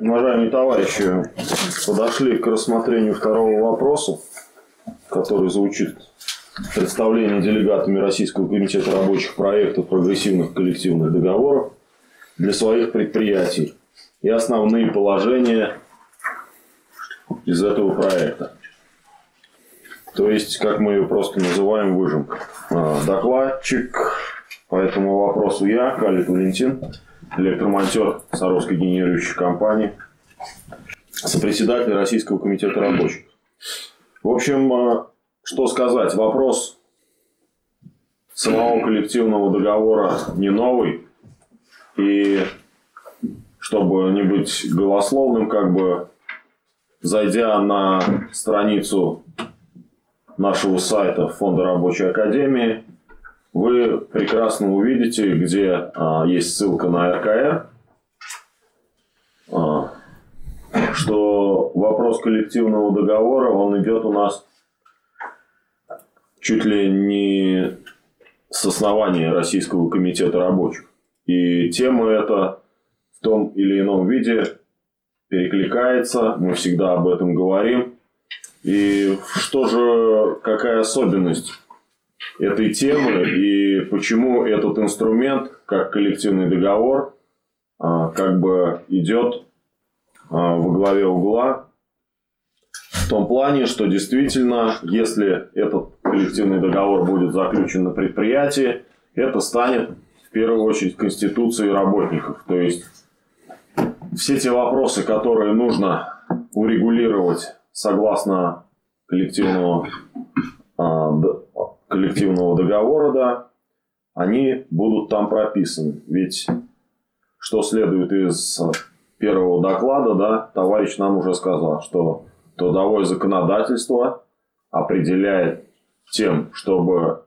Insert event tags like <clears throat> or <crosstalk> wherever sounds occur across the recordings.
Уважаемые товарищи, подошли к рассмотрению второго вопроса, который звучит представление делегатами Российского комитета рабочих проектов прогрессивных коллективных договоров для своих предприятий и основные положения из этого проекта. То есть, как мы ее просто называем, выжимка. А, докладчик по этому вопросу я, Калит Валентин, электромонтер Саровской генерирующей компании, сопредседатель Российского комитета рабочих. В общем, а, что сказать, вопрос самого коллективного договора не новый. И чтобы не быть голословным, как бы зайдя на страницу нашего сайта Фонда рабочей академии, вы прекрасно увидите, где а, есть ссылка на РКР, а, что вопрос коллективного договора, он идет у нас чуть ли не с основания Российского комитета рабочих. И тема эта в том или ином виде перекликается, мы всегда об этом говорим. И что же, какая особенность этой темы и почему этот инструмент, как коллективный договор, а, как бы идет а, во главе угла в том плане, что действительно, если этот коллективный договор будет заключен на предприятии, это станет в первую очередь конституцией работников. То есть все те вопросы, которые нужно урегулировать согласно коллективного, а, коллективного договора, да, они будут там прописаны. Ведь что следует из первого доклада, да, товарищ нам уже сказал, что трудовое законодательство определяет тем, чтобы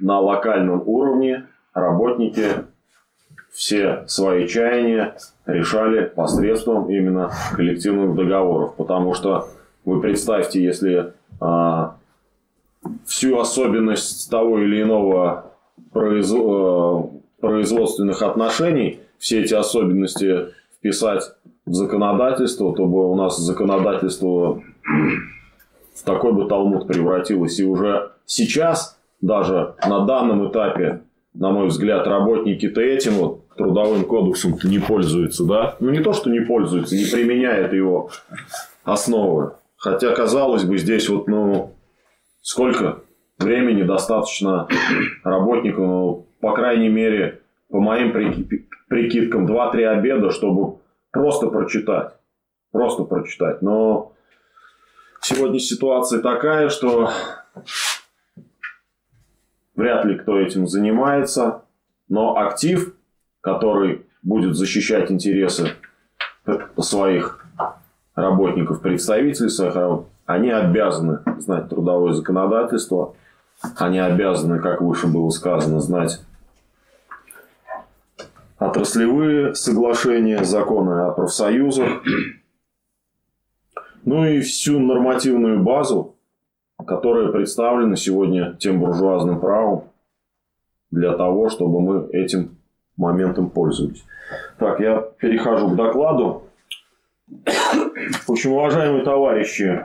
на локальном уровне работники все свои чаяния решали посредством именно коллективных договоров. Потому что вы представьте, если а, всю особенность того или иного производства производственных отношений, все эти особенности вписать в законодательство, то бы у нас законодательство в такой бы талмуд превратилось. И уже сейчас, даже на данном этапе, на мой взгляд, работники-то этим вот трудовым кодексом не пользуются, да? Ну, не то, что не пользуются, не применяют его основы. Хотя, казалось бы, здесь вот, ну, сколько времени достаточно работнику, ну, по крайней мере, по моим прикидкам, 2-3 обеда, чтобы просто прочитать. Просто прочитать. Но сегодня ситуация такая, что вряд ли кто этим занимается. Но актив, который будет защищать интересы своих работников, представителей своих работников, они обязаны знать трудовое законодательство, они обязаны, как выше было сказано, знать отраслевые соглашения, законы о профсоюзах, ну и всю нормативную базу, которая представлена сегодня тем буржуазным правом для того, чтобы мы этим моментом пользовались. Так, я перехожу к докладу. В общем, уважаемые товарищи,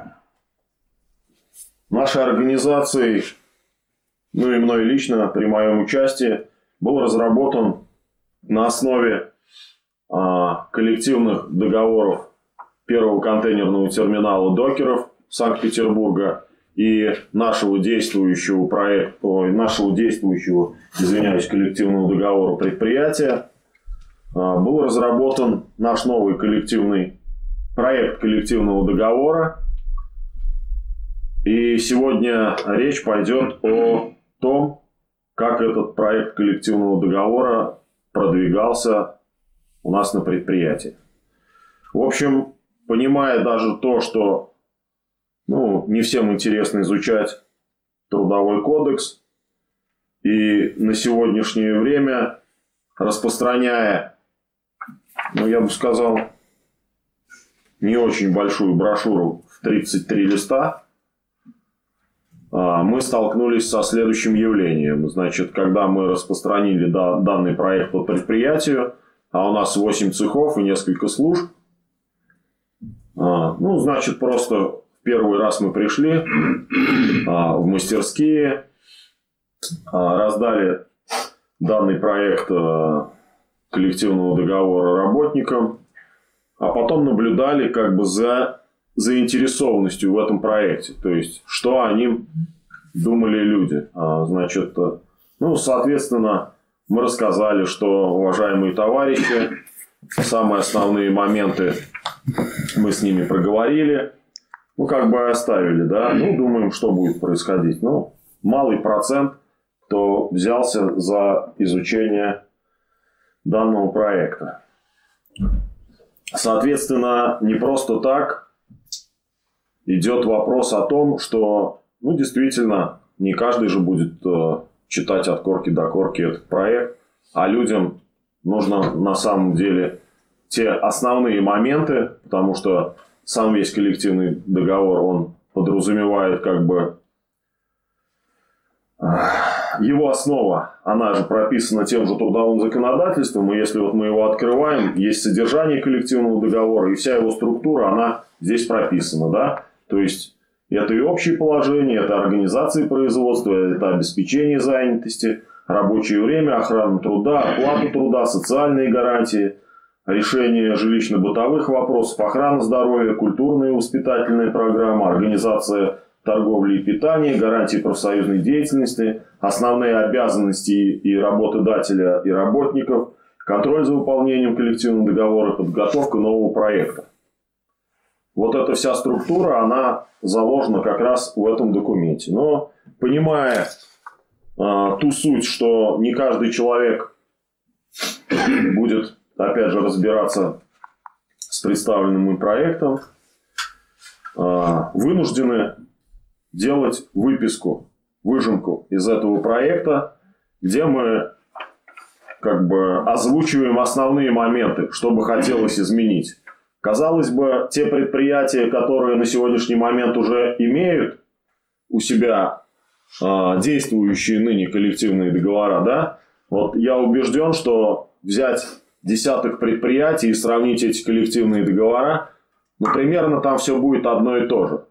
нашей организацией, ну и мной лично при моем участии, был разработан на основе а, коллективных договоров первого контейнерного терминала докеров Санкт-Петербурга и нашего действующего проекта, нашего действующего, извиняюсь, коллективного договора предприятия а, был разработан наш новый коллективный проект коллективного договора. И сегодня речь пойдет о том, как этот проект коллективного договора продвигался у нас на предприятии. В общем, понимая даже то, что ну, не всем интересно изучать трудовой кодекс, и на сегодняшнее время распространяя, ну, я бы сказал, не очень большую брошюру в 33 листа, мы столкнулись со следующим явлением. Значит, когда мы распространили данный проект по предприятию, а у нас 8 цехов и несколько служб, А, ну, значит, просто в первый раз мы пришли а, в мастерские, а, раздали данный проект коллективного договора работникам, а потом наблюдали как бы за заинтересованностью в этом проекте. То есть, что о ним думали люди. Значит, ну, соответственно, мы рассказали, что, уважаемые товарищи, самые основные моменты мы с ними проговорили. Ну, как бы оставили, да. Ну, думаем, что будет происходить. Ну, малый процент, кто взялся за изучение данного проекта. Соответственно, не просто так идет вопрос о том, что, ну, действительно, не каждый же будет э, читать от корки до корки этот проект, а людям нужно на самом деле те основные моменты, потому что сам весь коллективный договор, он подразумевает как бы его основа, она же прописана тем же трудовым законодательством, и если вот мы его открываем, есть содержание коллективного договора, и вся его структура, она здесь прописана, да, то есть это и общие положения, это организации производства, это обеспечение занятости, рабочее время, охрана труда, оплата труда, социальные гарантии, решение жилищно-бытовых вопросов, охрана здоровья, культурная и воспитательная программа, организация торговли и питания, гарантии профсоюзной деятельности, основные обязанности и работодателя, и работников, контроль за выполнением коллективного договора, подготовка нового проекта. Вот эта вся структура, она заложена как раз в этом документе. Но понимая э, ту суть, что не каждый человек <coughs> будет, опять же, разбираться с представленным им проектом, э, вынуждены делать выписку, выжимку из этого проекта, где мы как бы озвучиваем основные моменты, что бы хотелось изменить. Казалось бы, те предприятия, которые на сегодняшний момент уже имеют у себя э, действующие ныне коллективные договора, да, вот я убежден, что взять десяток предприятий и сравнить эти коллективные договора, ну, примерно там все будет одно и то же.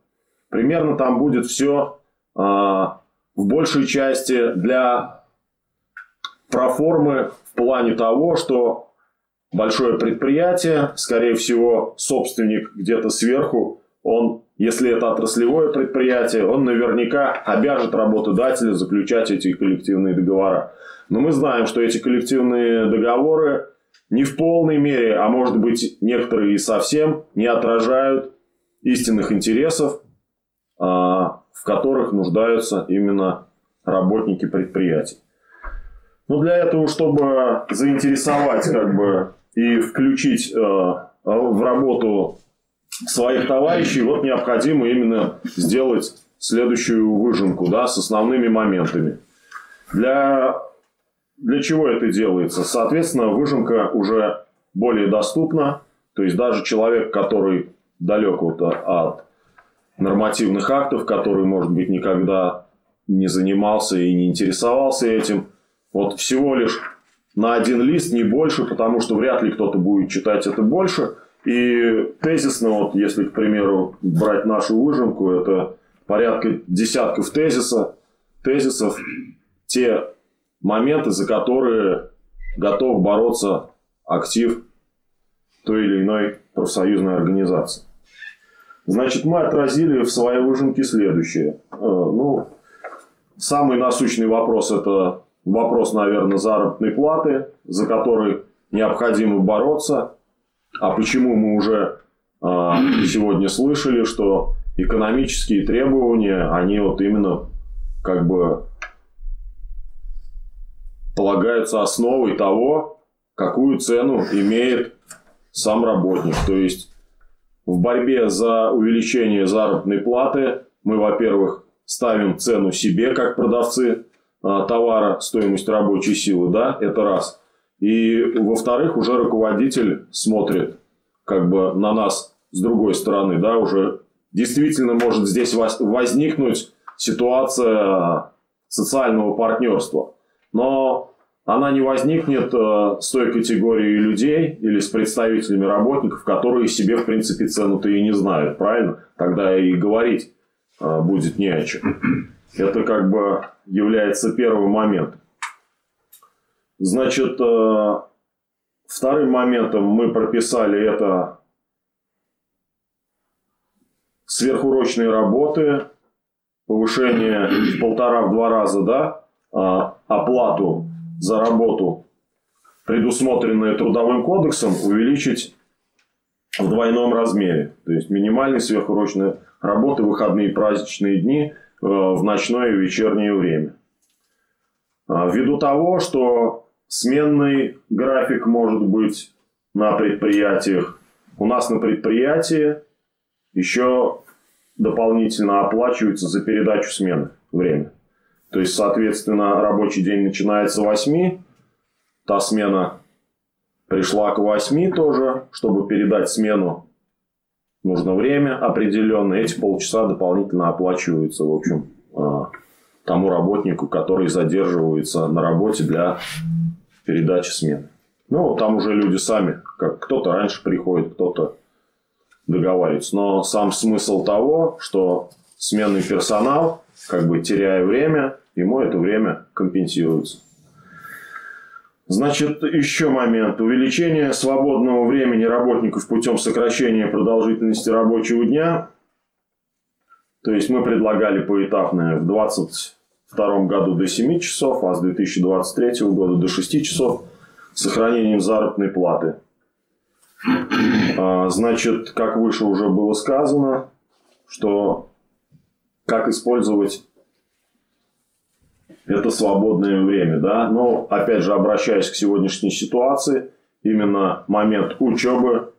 Примерно там будет все э, в большей части для проформы в плане того, что большое предприятие, скорее всего, собственник где-то сверху, он, если это отраслевое предприятие, он наверняка обяжет работодателя заключать эти коллективные договора. Но мы знаем, что эти коллективные договоры не в полной мере, а может быть некоторые и совсем не отражают истинных интересов, а, в которых нуждаются именно работники предприятий. Но для этого, чтобы заинтересовать как бы и включить э, в работу своих товарищей, вот необходимо именно сделать следующую выжимку да, с основными моментами. Для, для чего это делается? Соответственно, выжимка уже более доступна. То есть даже человек, который далек вот от нормативных актов, который, может быть, никогда не занимался и не интересовался этим, вот всего лишь на один лист, не больше, потому что вряд ли кто-то будет читать это больше. И тезисно, вот если, к примеру, брать нашу выжимку, это порядка десятков тезиса, тезисов, те моменты, за которые готов бороться актив той или иной профсоюзной организации. Значит, мы отразили в своей выжимке следующее. Э, ну, самый насущный вопрос – это вопрос, наверное, заработной платы, за который необходимо бороться. А почему мы уже э, сегодня слышали, что экономические требования, они вот именно как бы полагаются основой того, какую цену имеет сам работник. То есть в борьбе за увеличение заработной платы мы, во-первых, ставим цену себе как продавцы товара, стоимость рабочей силы, да, это раз. И, во-вторых, уже руководитель смотрит как бы на нас с другой стороны, да, уже действительно может здесь возникнуть ситуация социального партнерства. Но она не возникнет э, с той категорией людей или с представителями работников, которые себе, в принципе, цену-то и не знают, правильно? Тогда и говорить э, будет не о чем. Это как бы является первым моментом. Значит, э, вторым моментом мы прописали это сверхурочные работы, повышение в полтора-два раза, да, оплату за работу, предусмотренные трудовым кодексом, увеличить в двойном размере. То есть минимальные сверхурочные работы, выходные праздничные дни в ночное и вечернее время. А, ввиду того, что сменный график может быть на предприятиях, у нас на предприятии еще дополнительно оплачивается за передачу смены время. То есть, соответственно, рабочий день начинается с 8, та смена пришла к 8 тоже, чтобы передать смену нужно время определенное, эти полчаса дополнительно оплачиваются, в общем, а, тому работнику, который задерживается на работе для передачи смены. Ну, там уже люди сами, как кто-то раньше приходит, кто-то договаривается. Но сам смысл того, что сменный персонал как бы теряя время, ему это время компенсируется. Значит, еще момент. Увеличение свободного времени работников путем сокращения продолжительности рабочего дня. То есть мы предлагали поэтапное в 2022 году до 7 часов, а с 2023 года до 6 часов с сохранением заработной платы. А, значит, как выше уже было сказано, что как использовать это свободное время, да, но опять же обращаясь к сегодняшней ситуации, именно момент учебы,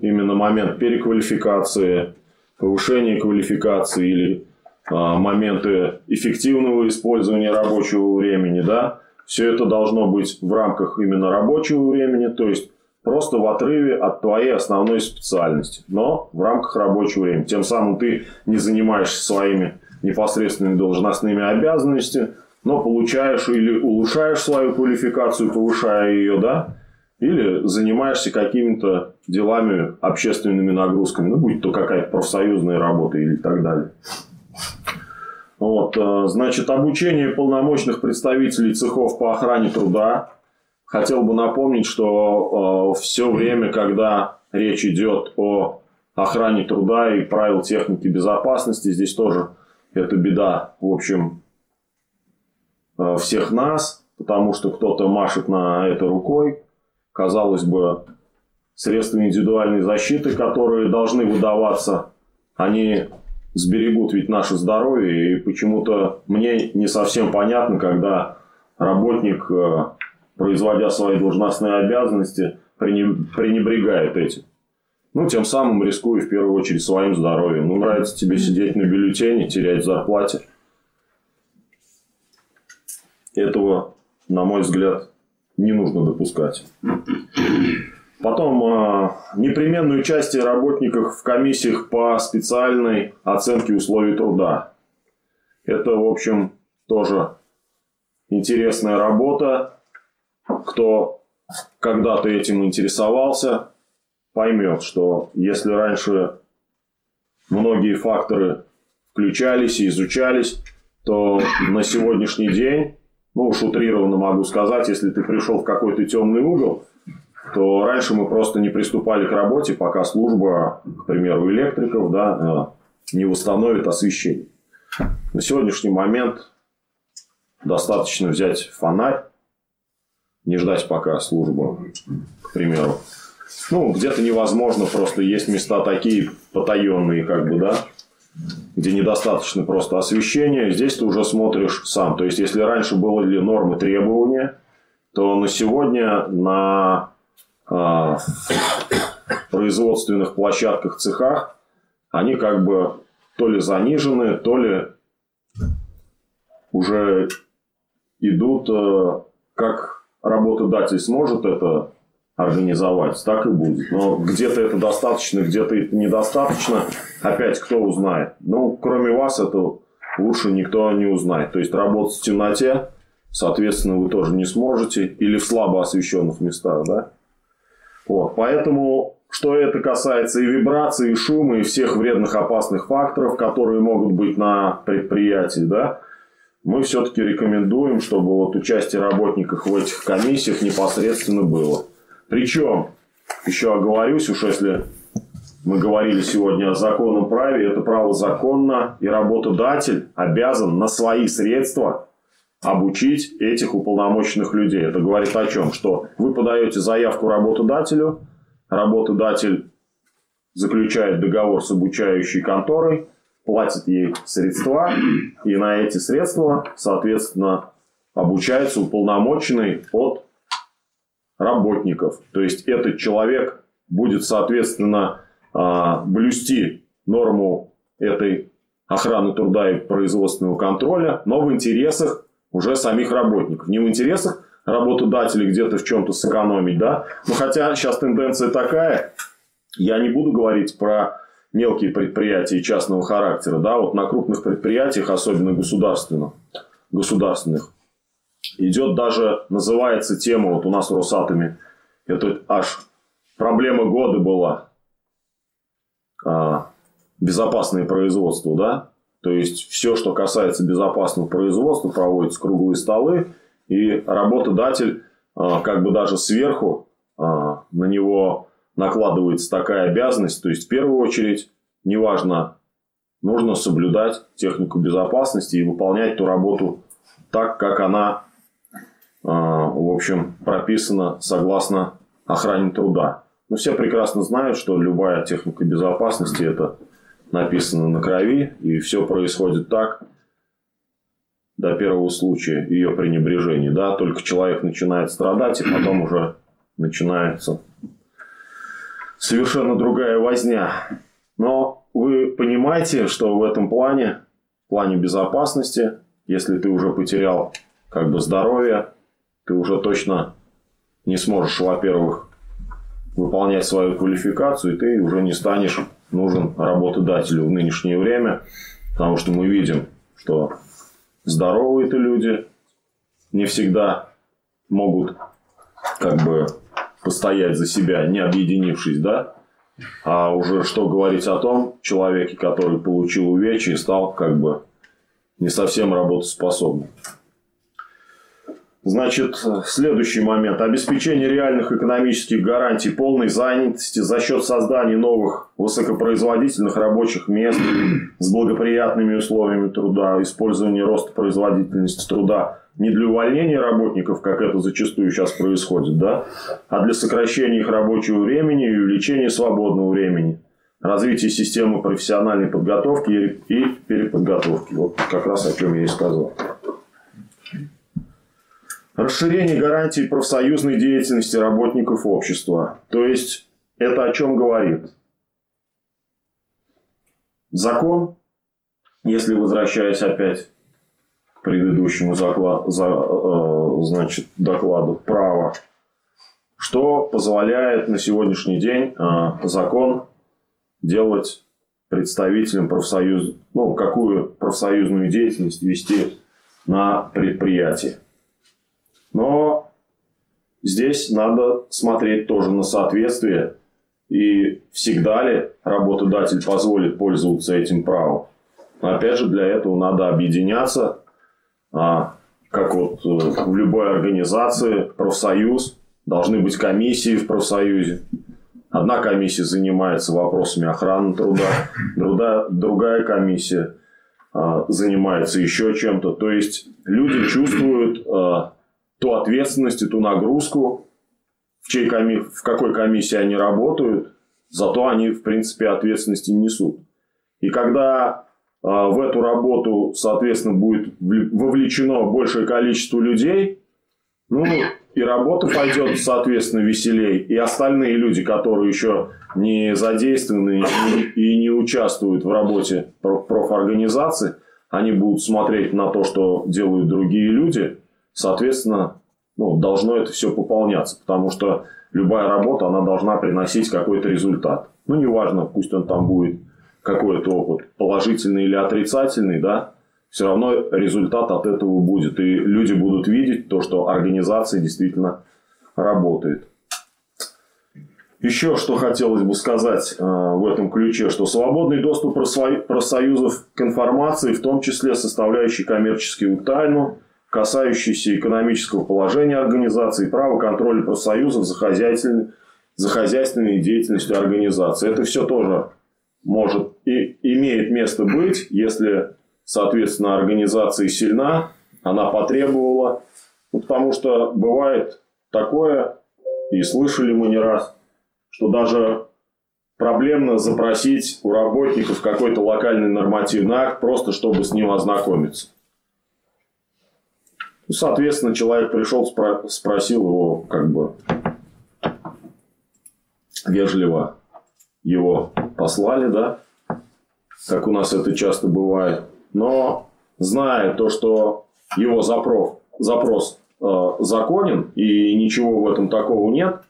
именно момент переквалификации, повышения квалификации или а, моменты эффективного использования рабочего времени, да, все это должно быть в рамках именно рабочего времени, то есть просто в отрыве от твоей основной специальности, но в рамках рабочего времени. Тем самым ты не занимаешься своими непосредственными должностными обязанностями, но получаешь или улучшаешь свою квалификацию, повышая ее, да, или занимаешься какими-то делами, общественными нагрузками, ну, будь то какая-то профсоюзная работа или так далее. Вот, э, значит, обучение полномочных представителей цехов по охране труда. Хотел бы напомнить, что э, все время, когда речь идет о охране труда и правил техники безопасности, здесь тоже это беда, в общем, всех нас, потому что кто-то машет на это рукой. Казалось бы, средства индивидуальной защиты, которые должны выдаваться, они сберегут ведь наше здоровье. И почему-то мне не совсем понятно, когда работник э, производя свои должностные обязанности, пренебрегает этим. Ну, тем самым рискуя в первую очередь своим здоровьем. Ну, нравится тебе сидеть на бюллетене, терять зарплате. Этого, на мой взгляд, не нужно допускать. Потом э, непременное участие работников в комиссиях по специальной оценке условий труда. Это, в общем, тоже интересная работа кто когда-то этим интересовался, поймет, что если раньше многие факторы включались и изучались, то на сегодняшний день, ну уж утрированно могу сказать, если ты пришел в какой-то темный угол, то раньше мы просто не приступали к работе, пока служба, к примеру, электриков да, э, не восстановит освещение. На сегодняшний момент достаточно взять фонарь, не ждать пока службу, к примеру. Ну, где-то невозможно, просто есть места такие потаенные, как бы, да, где недостаточно просто освещения. Здесь ты уже смотришь сам. То есть, если раньше были нормы требования, то на сегодня на э, производственных площадках, цехах, они как бы то ли занижены, то ли уже идут э, как работодатель сможет это организовать, так и будет. Но где-то это достаточно, где-то это недостаточно. Опять кто узнает? Ну, кроме вас, это лучше никто не узнает. То есть работать в темноте соответственно, вы тоже не сможете, или в слабо освещенных местах, да. Вот, поэтому, что это касается и вибрации, и шума, и всех вредных опасных факторов, которые могут быть на предприятии, да, мы все-таки рекомендуем, чтобы вот участие работников в этих комиссиях непосредственно было. Причем, еще оговорюсь, уж если мы говорили сегодня о законном праве, это право законно, и работодатель обязан на свои средства обучить этих уполномоченных людей. Это говорит о чем? Что вы подаете заявку работодателю, работодатель заключает договор с обучающей конторой, платит ей средства, и на эти средства, соответственно, обучается уполномоченный от работников. То есть этот человек будет, соответственно, а, блюсти норму этой охраны труда и производственного контроля, но в интересах уже самих работников. Не в интересах работодателей где-то в чем-то сэкономить, да. Но хотя сейчас тенденция такая, я не буду говорить про мелкие предприятия частного характера, да, вот на крупных предприятиях, особенно государственных, государственных, идет даже, называется тема, вот у нас в Росатоме, это аж проблема года была, а, безопасное производство, да, то есть все, что касается безопасного производства, проводятся круглые столы, и работодатель а, как бы даже сверху а, на него накладывается такая обязанность. То есть в первую очередь, неважно, нужно соблюдать технику безопасности и выполнять ту работу так, как она, в общем, прописана согласно охране труда. Но все прекрасно знают, что любая техника безопасности это написано на крови, и все происходит так, до первого случая ее пренебрежения. Да? Только человек начинает страдать, и потом уже начинается совершенно другая возня. Но вы понимаете, что в этом плане, в плане безопасности, если ты уже потерял как бы здоровье, ты уже точно не сможешь, во-первых, выполнять свою квалификацию, и ты уже не станешь нужен работодателю в нынешнее время, потому что мы видим, что здоровые-то люди не всегда могут как бы постоять за себя, не объединившись, да? А уже что говорить о том человеке, который получил увечье и стал как бы не совсем работоспособным. Значит, следующий момент. Обеспечение реальных экономических гарантий полной занятости за счет создания новых высокопроизводительных рабочих мест с благоприятными условиями труда, использование роста производительности труда не для увольнения работников, как это зачастую сейчас происходит, да, а для сокращения их рабочего времени и увеличения свободного времени, развитие системы профессиональной подготовки и переподготовки. Вот как раз о чем я и сказал. Расширение гарантий профсоюзной деятельности работников общества. То есть, это о чем говорит? Закон, если возвращаясь опять к предыдущему заклад, за, э, значит, докладу, право, что позволяет на сегодняшний день э, закон делать представителям профсоюз, ну, какую профсоюзную деятельность вести на предприятии. Но здесь надо смотреть тоже на соответствие и всегда ли работодатель позволит пользоваться этим правом. Опять же, для этого надо объединяться, а, как вот э, в любой организации, профсоюз, должны быть комиссии в профсоюзе. Одна комиссия занимается вопросами охраны труда, другая, другая комиссия а, занимается еще чем-то. То есть люди чувствуют а, ту ответственность и ту нагрузку, в, чьей коми... в какой комиссии они работают, зато они, в принципе, ответственности несут. И когда э, в эту работу, соответственно, будет вовлечено большее количество людей, ну, и работа пойдет, соответственно, веселей. И остальные люди, которые еще не задействованы и не участвуют в работе профорганизации, они будут смотреть на то, что делают другие люди – соответственно, ну, должно это все пополняться, потому что любая работа, она должна приносить какой-то результат. Ну, неважно, пусть он там будет какой-то опыт, положительный или отрицательный, да, все равно результат от этого будет. И люди будут видеть то, что организация действительно работает. Еще что хотелось бы сказать э, в этом ключе, что свободный доступ профсоюзов к информации, в том числе составляющей коммерческую тайну, касающейся экономического положения организации, право контроля профсоюзов за, хозяйственной, за хозяйственной деятельностью организации. Это все тоже может и имеет место быть, если, соответственно, организация сильна, она потребовала. Ну, потому что бывает такое, и слышали мы не раз, что даже проблемно запросить у работников какой-то локальный нормативный акт, просто чтобы с ним ознакомиться. Ну, соответственно, человек пришел, спросил его, как бы, вежливо его послали, да, как у нас это часто бывает. Но зная то, что его запрос, запрос э, законен и ничего в этом такого нет,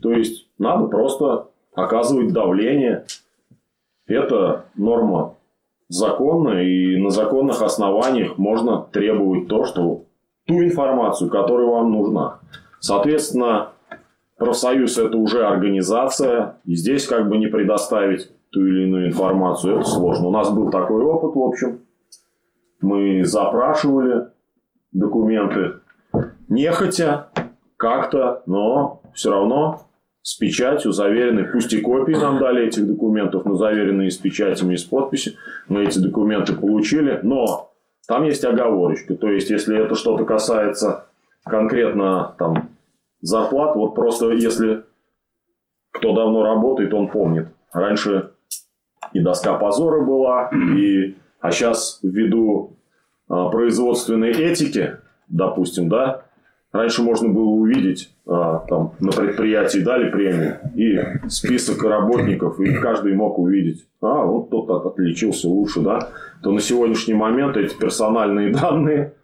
то есть надо просто оказывать давление. Это норма законная, и на законных основаниях можно требовать то, что ту информацию, которая вам нужна. Соответственно, профсоюз это уже организация, и здесь как бы не предоставить ту или иную информацию, это сложно. У нас был такой опыт, в общем. Мы запрашивали документы нехотя, как-то, но все равно с печатью, заверенной, пусть и копии нам дали этих документов, но заверенные с печатями и с подписью, мы эти документы получили, но там есть оговорочка, то есть, если это что-то касается конкретно там зарплат, вот просто если кто давно работает, он помнит. Раньше и доска позора была, и, а сейчас ввиду а, производственной этики, допустим, да, Раньше можно было увидеть, а, там, на предприятии дали премию, и список работников, и каждый мог увидеть, а, вот тот отличился лучше, да, то на сегодняшний момент эти персональные <laughs> данные,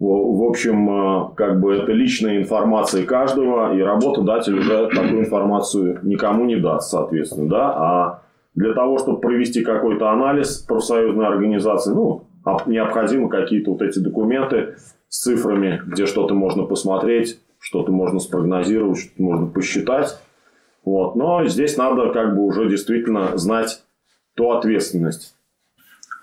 в общем, а, как бы это личная информация каждого, и работодатель уже такую информацию никому не даст, соответственно, да, а для того, чтобы провести какой-то анализ профсоюзной организации, ну, необходимы какие-то вот эти документы, с цифрами, где что-то можно посмотреть, что-то можно спрогнозировать, что-то можно посчитать. Вот. Но здесь надо как бы уже действительно знать ту ответственность,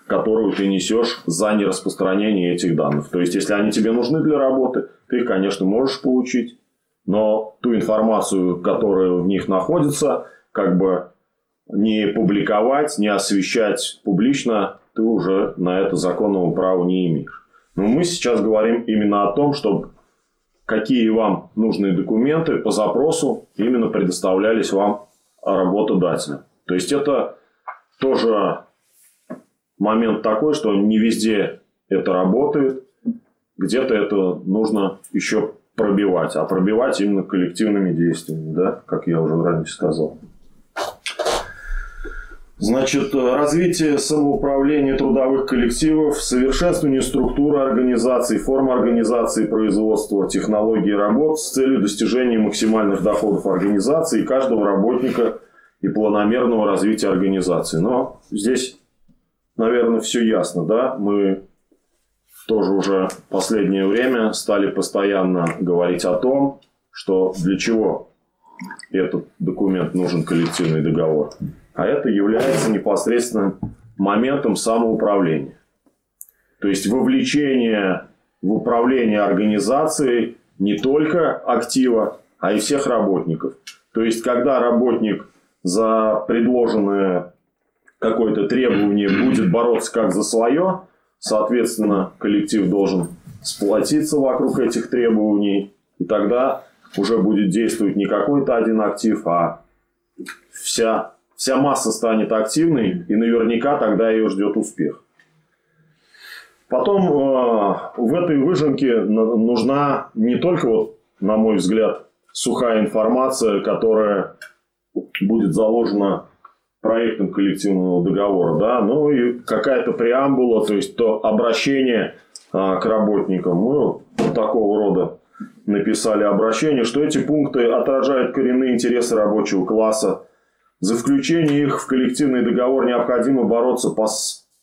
которую ты несешь за нераспространение этих данных. То есть, если они тебе нужны для работы, ты их, конечно, можешь получить, но ту информацию, которая в них находится, как бы не публиковать, не освещать публично, ты уже на это законного права не имеешь. Но мы сейчас говорим именно о том, чтобы какие вам нужные документы по запросу именно предоставлялись вам работодателем. То есть это тоже момент такой, что не везде это работает, где-то это нужно еще пробивать, а пробивать именно коллективными действиями, да, как я уже ранее сказал. Значит, развитие самоуправления трудовых коллективов, совершенствование структуры организации, формы организации производства, технологии работ с целью достижения максимальных доходов организации и каждого работника и планомерного развития организации. Но здесь, наверное, все ясно, да? Мы тоже уже в последнее время стали постоянно говорить о том, что для чего этот документ нужен коллективный договор а это является непосредственным моментом самоуправления. То есть вовлечение в управление организацией не только актива, а и всех работников. То есть, когда работник за предложенное какое-то требование будет бороться как за свое, соответственно, коллектив должен сплотиться вокруг этих требований, и тогда уже будет действовать не какой-то один актив, а вся вся масса станет активной, и наверняка тогда ее ждет успех. Потом э, в этой выжимке нужна не только, вот, на мой взгляд, сухая информация, которая будет заложена проектом коллективного договора, да, ну и какая-то преамбула, то есть то обращение а, к работникам. Мы вот такого рода написали обращение, что эти пункты отражают коренные интересы рабочего класса, за включение их в коллективный договор необходимо бороться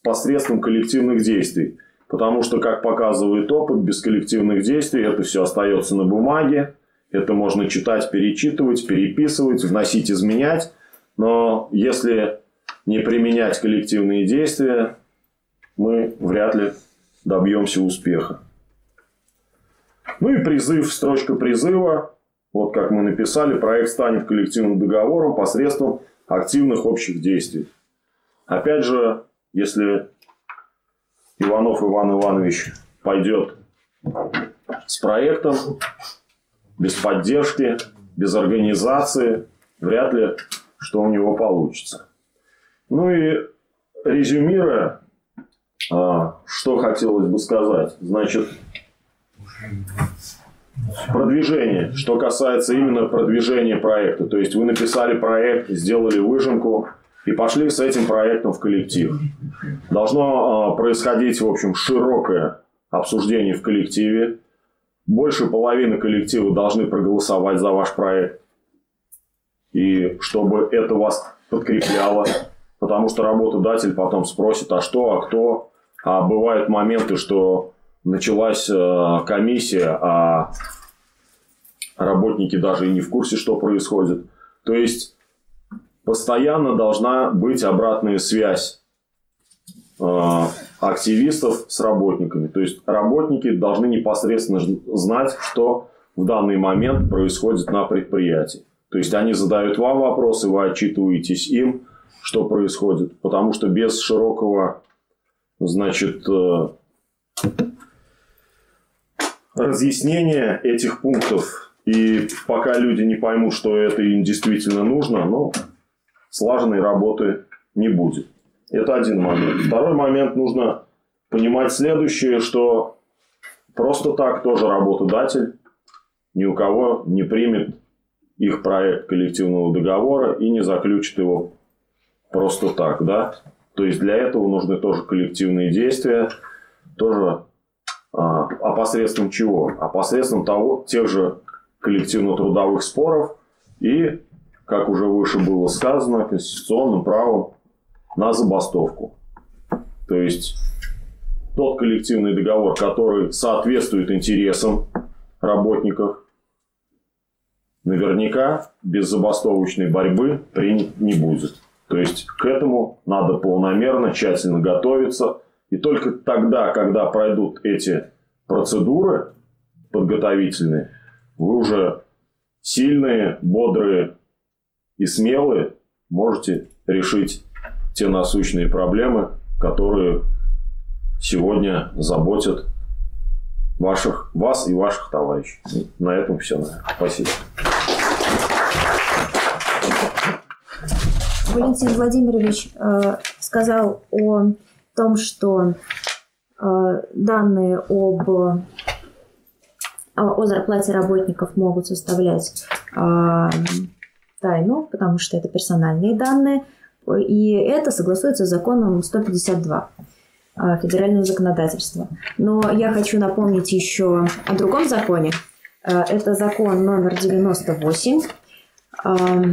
посредством коллективных действий. Потому что, как показывает опыт, без коллективных действий это все остается на бумаге. Это можно читать, перечитывать, переписывать, вносить, изменять. Но если не применять коллективные действия, мы вряд ли добьемся успеха. Ну и призыв, строчка призыва. Вот как мы написали, проект станет коллективным договором посредством активных общих действий. Опять же, если Иванов Иван Иванович пойдет с проектом, без поддержки, без организации, вряд ли что у него получится. Ну и резюмируя, а, что хотелось бы сказать. Значит, продвижение. Что касается именно продвижения проекта. То есть вы написали проект, сделали выжимку и пошли с этим проектом в коллектив. Должно а, происходить, в общем, широкое обсуждение в коллективе. Больше половины коллектива должны проголосовать за ваш проект. И чтобы это вас подкрепляло. Потому что работодатель потом спросит, а что, а кто. А бывают моменты, что началась э, комиссия, а работники даже и не в курсе, что происходит. То есть постоянно должна быть обратная связь э, активистов с работниками. То есть работники должны непосредственно знать, что в данный момент происходит на предприятии. То есть они задают вам вопросы, вы отчитываетесь им, что происходит. Потому что без широкого значит, разъяснения этих пунктов и пока люди не поймут, что это им действительно нужно, ну, слаженной работы не будет. Это один момент. Второй момент нужно понимать следующее, что просто так тоже работодатель ни у кого не примет их проект коллективного договора и не заключит его просто так, да. То есть для этого нужны тоже коллективные действия, тоже а, посредством чего? А посредством того, тех же коллективно-трудовых споров и, как уже выше было сказано, конституционным правом на забастовку. То есть тот коллективный договор, который соответствует интересам работников, наверняка без забастовочной борьбы принят не будет. То есть к этому надо полномерно, тщательно готовиться. И только тогда, когда пройдут эти процедуры подготовительные, вы уже сильные, бодрые и смелые можете решить те насущные проблемы, которые сегодня заботят ваших, вас и ваших товарищей. На этом все. Спасибо. Валентин Владимирович э, сказал о том, что данные об о зарплате работников могут составлять э, тайну, потому что это персональные данные, и это согласуется с законом 152 э, федерального законодательства. Но я хочу напомнить еще о другом законе. Э, это закон номер 98 э,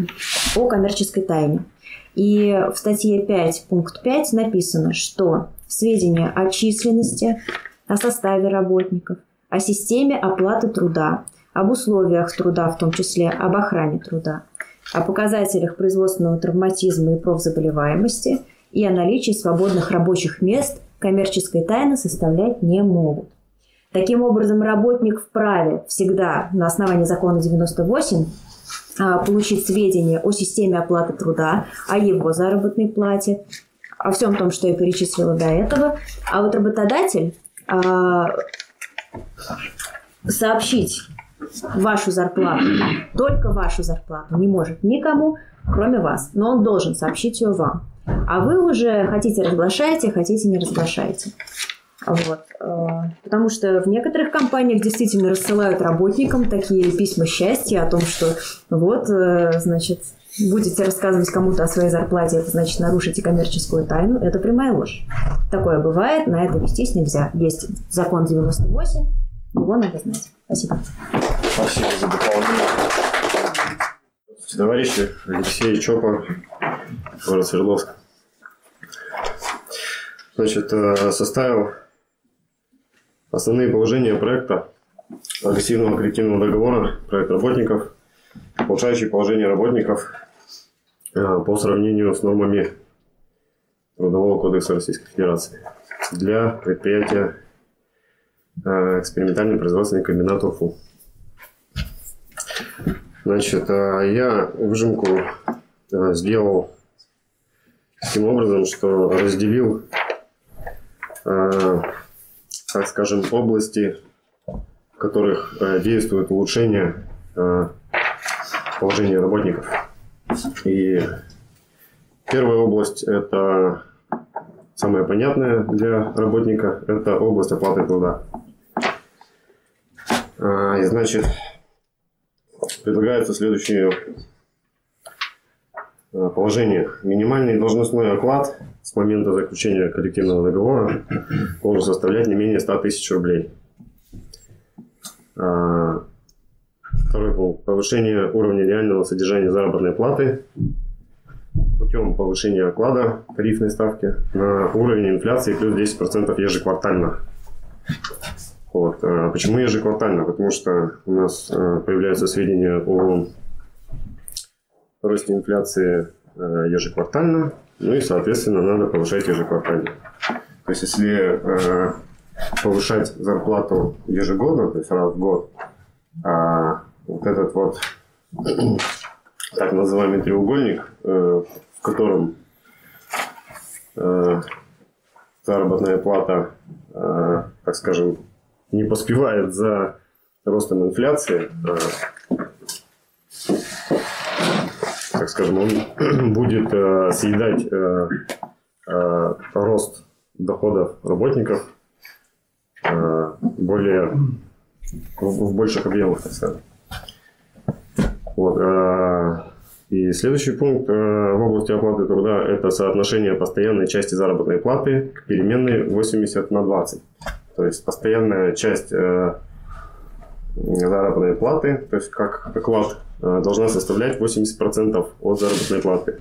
о коммерческой тайне. И в статье 5, пункт 5 написано, что сведения о численности, о составе работников, о системе оплаты труда, об условиях труда, в том числе об охране труда, о показателях производственного травматизма и профзаболеваемости и о наличии свободных рабочих мест коммерческой тайны составлять не могут. Таким образом, работник вправе всегда на основании закона 98 а, получить сведения о системе оплаты труда, о его заработной плате, о всем том, что я перечислила до этого. А вот работодатель а, сообщить вашу зарплату, только вашу зарплату, не может никому, кроме вас. Но он должен сообщить ее вам. А вы уже хотите разглашаете, хотите не разглашаете. Вот. Э, потому что в некоторых компаниях действительно рассылают работникам такие письма счастья о том, что вот, э, значит, будете рассказывать кому-то о своей зарплате, это значит нарушите коммерческую тайну. Это прямая ложь. Такое бывает, на это вестись нельзя. Есть закон 98, его надо знать. Спасибо. Спасибо за дополнение. Товарищи, Алексей Чопа, город Свердловск. Значит, э, составил основные положения проекта агрессивного коллективного договора, проект работников, улучшающий положение работников э, по сравнению с нормами Трудового кодекса Российской Федерации для предприятия э, экспериментальный производственный комбинат УФУ. Значит, э, я выжимку э, сделал таким образом, что разделил, так скажем, области, в которых действует улучшение положения работников. И первая область – это самая понятная для работника – это область оплаты труда. А, И значит, предлагается следующее э, положение. Минимальный должностной оклад с момента заключения коллективного договора <clears throat> должен составлять не менее 100 тысяч рублей. А, Второй пункт. Повышение уровня реального содержания заработной платы путем повышения оклада тарифной ставки на уровень инфляции плюс 10% ежеквартально. Вот. А Почему ежеквартально? Потому что у нас э, появляются сведения о росте инфляции э, ежеквартально, ну и, соответственно, надо повышать ежеквартально. То есть, если э, повышать зарплату ежегодно, то есть раз в год, а вот этот вот <clears throat> так называемый треугольник, э, в котором э, заработная плата, э, так скажем, не поспевает за ростом инфляции, так скажем, он <clears throat> будет съедать рост доходов работников более в, больших объемах, так сказать. Вот, э, и следующий пункт э, в области оплаты труда – это соотношение постоянной части заработной платы к переменной 80 на 20. То есть постоянная часть э, заработной платы, то есть как оклад, должна составлять 80% от заработной платы.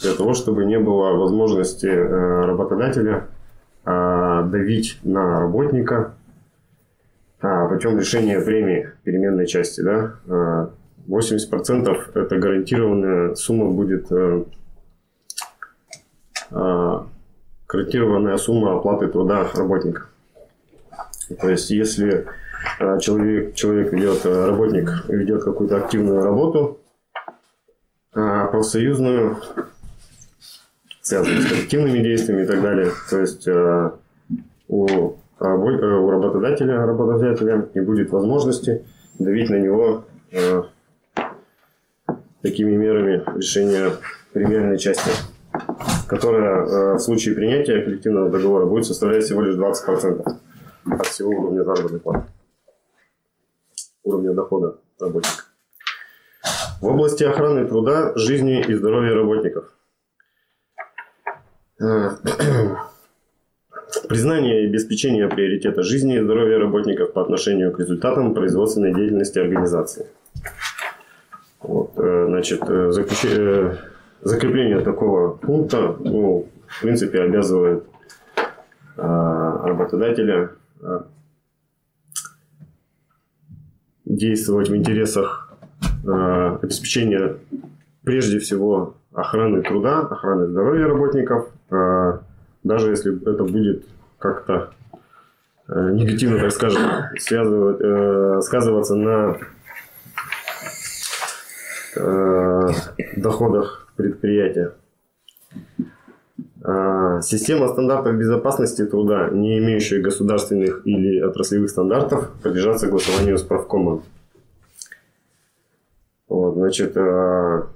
Для того, чтобы не было возможности работодателя давить на работника путем решения премии переменной части. Да? Э, 80% это гарантированная сумма будет э, э, гарантированная сумма оплаты труда работника. То есть, если э, человек, человек ведет, работник ведет какую-то активную работу, профсоюзную, связанную с коллективными действиями и так далее, то есть у, у работодателя, работодателя не будет возможности давить на него такими мерами решения премиальной части, которая э, в случае принятия коллективного договора будет составлять всего лишь 20% от всего уровня заработной платы, уровня дохода работника. В области охраны труда, жизни и здоровья работников. Э, <clears throat> Признание и обеспечение приоритета жизни и здоровья работников по отношению к результатам производственной деятельности организации. Э, значит, э, заключи- э, закрепление такого пункта, ну, в принципе, обязывает а, работодателя действовать в интересах обеспечения прежде всего охраны труда, охраны здоровья работников, даже если это будет как-то э, негативно, так скажем, э, сказываться на э, доходах предприятия. А, Система стандартов безопасности труда, не имеющая государственных или отраслевых стандартов, подлежат согласованию с правкомом. Вот, значит, а,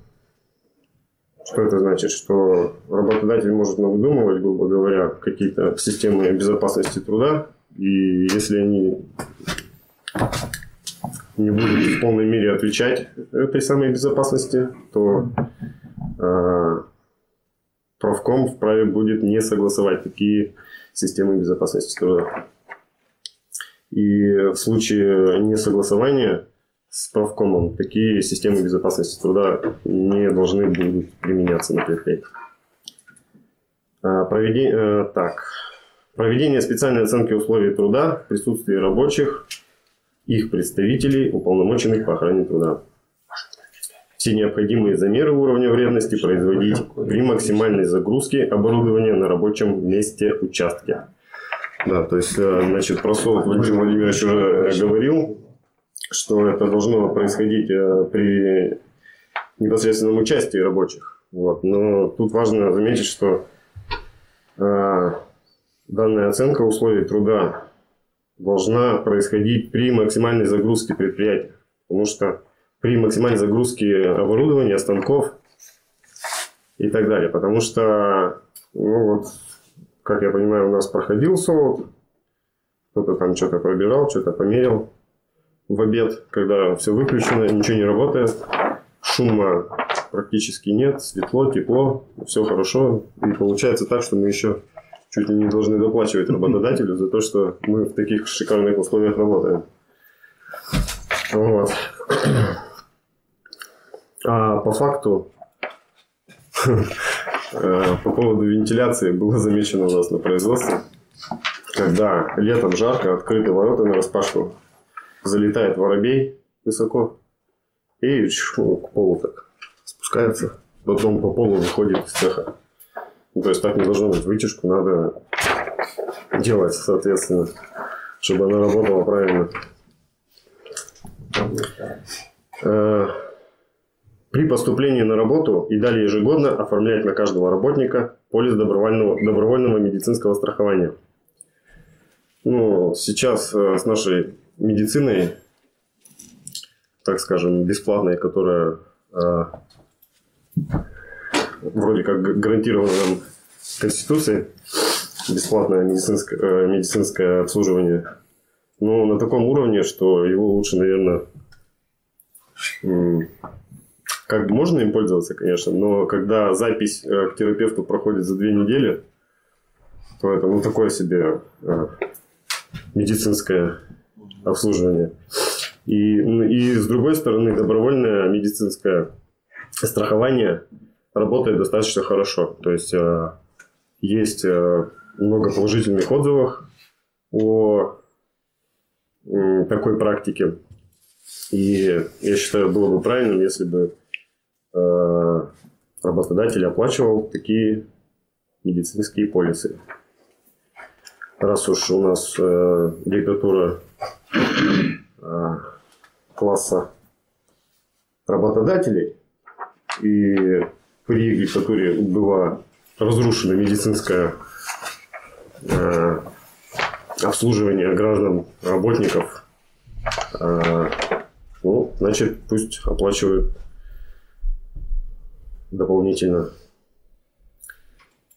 что это значит? Что работодатель может навыдумывать, грубо говоря, какие-то системы безопасности труда, и если они не будут в полной мере отвечать этой самой безопасности, то э, правком вправе будет не согласовать такие системы безопасности труда. И в случае несогласования с правкомом такие системы безопасности труда не должны будут применяться на предприятии. А, проведи- э, так, Проведение специальной оценки условий труда в присутствии рабочих, их представителей, уполномоченных по охране труда. Все необходимые замеры уровня вредности производить при максимальной загрузке оборудования на рабочем месте участке. Да, то есть, э, значит, про СОЛ Владимир Владимирович уже говорил, что это должно происходить э, при непосредственном участии рабочих. Вот. Но тут важно заметить, что э, данная оценка условий труда должна происходить при максимальной загрузке предприятия. Потому что при максимальной загрузке оборудования, станков и так далее. Потому что, ну вот, как я понимаю, у нас проходил солод, кто-то там что-то пробирал, что-то померил в обед, когда все выключено, ничего не работает, шума практически нет, светло, тепло, все хорошо. И получается так, что мы еще чуть ли не должны доплачивать работодателю за то, что мы в таких шикарных условиях работаем. Вот. А по факту, э, по поводу вентиляции было замечено у нас на производстве, когда летом жарко, открыты ворота на распашку, залетает воробей высоко и к полу так спускается, потом по полу выходит из цеха. Ну, то есть так не должно быть. Вытяжку надо делать, соответственно, чтобы она работала правильно. Э, при поступлении на работу и далее ежегодно оформлять на каждого работника полис добровольного, добровольного медицинского страхования. Ну, сейчас э, с нашей медициной, так скажем, бесплатной, которая э, вроде как гарантирована нам Конституцией, бесплатное медицинское, э, медицинское обслуживание, но на таком уровне, что его лучше, наверное, как можно им пользоваться, конечно, но когда запись э, к терапевту проходит за две недели, то это ну такое себе э, медицинское обслуживание. И, и с другой стороны, добровольное медицинское страхование работает достаточно хорошо. То есть э, есть много положительных отзывов о такой практике. И я считаю, было бы правильным, если бы Э, работодатель оплачивал такие медицинские полисы. Раз уж у нас э, диктатура э, класса работодателей, и при диктатуре была разрушена медицинское э, обслуживание граждан, работников, э, ну, значит, пусть оплачивают дополнительно.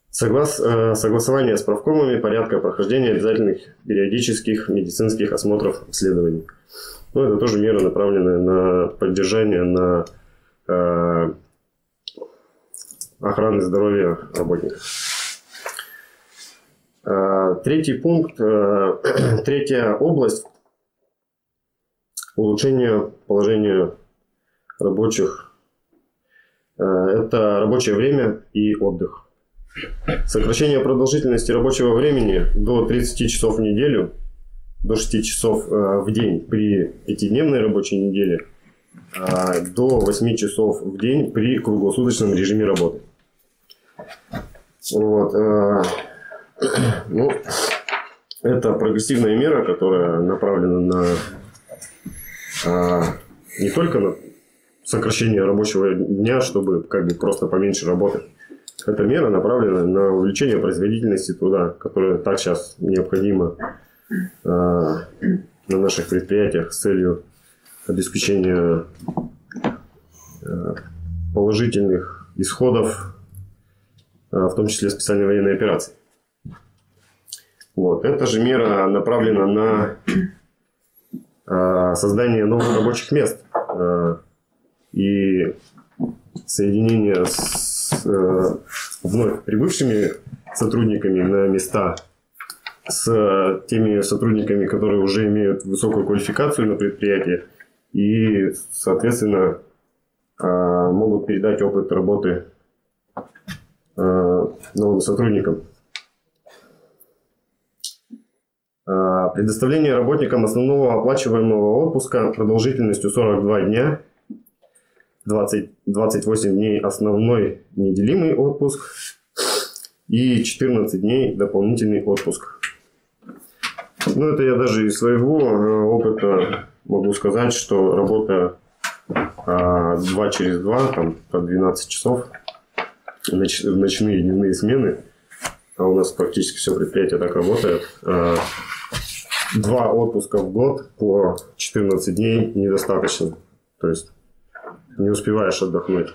Соглас, э, согласование с правкомами порядка прохождения обязательных периодических медицинских осмотров обследований. Ну, это тоже мера, направленная на поддержание, на э, охраны здоровья работников. Э, третий пункт, э, <clears throat> третья область улучшение положения рабочих Э, это рабочее время и отдых. Сокращение продолжительности рабочего времени до 30 часов в неделю, до 6 часов в день при пятидневной рабочей неделе, до 8 часов в день при круглосуточном режиме работы. Вот. Э, <clears throat> ну, это прогрессивная мера, которая направлена на не только на сокращение рабочего дня, чтобы как бы просто поменьше работать. Эта мера направлена на увеличение производительности труда, которая так сейчас необходима э, на наших предприятиях с целью обеспечения э, положительных исходов, в том числе специальной военной операции. Вот. Эта же мера направлена на э, создание новых рабочих мест. Э, и соединение с э, вновь прибывшими сотрудниками на места с теми сотрудниками, которые уже имеют высокую квалификацию на предприятии и, соответственно, э, могут передать опыт работы э, новым сотрудникам. А, Предоставление работникам основного оплачиваемого отпуска продолжительностью 42 дня, 20, 28 дней основной неделимый отпуск и 14 дней дополнительный отпуск. Ну, это я даже из своего э, опыта могу сказать, что работа 2 через 2, там, по 12 часов, ноч- в ночные и дневные смены, а у нас практически все предприятие так работает, а, два отпуска в год по 14 дней недостаточно. То есть не успеваешь отдохнуть.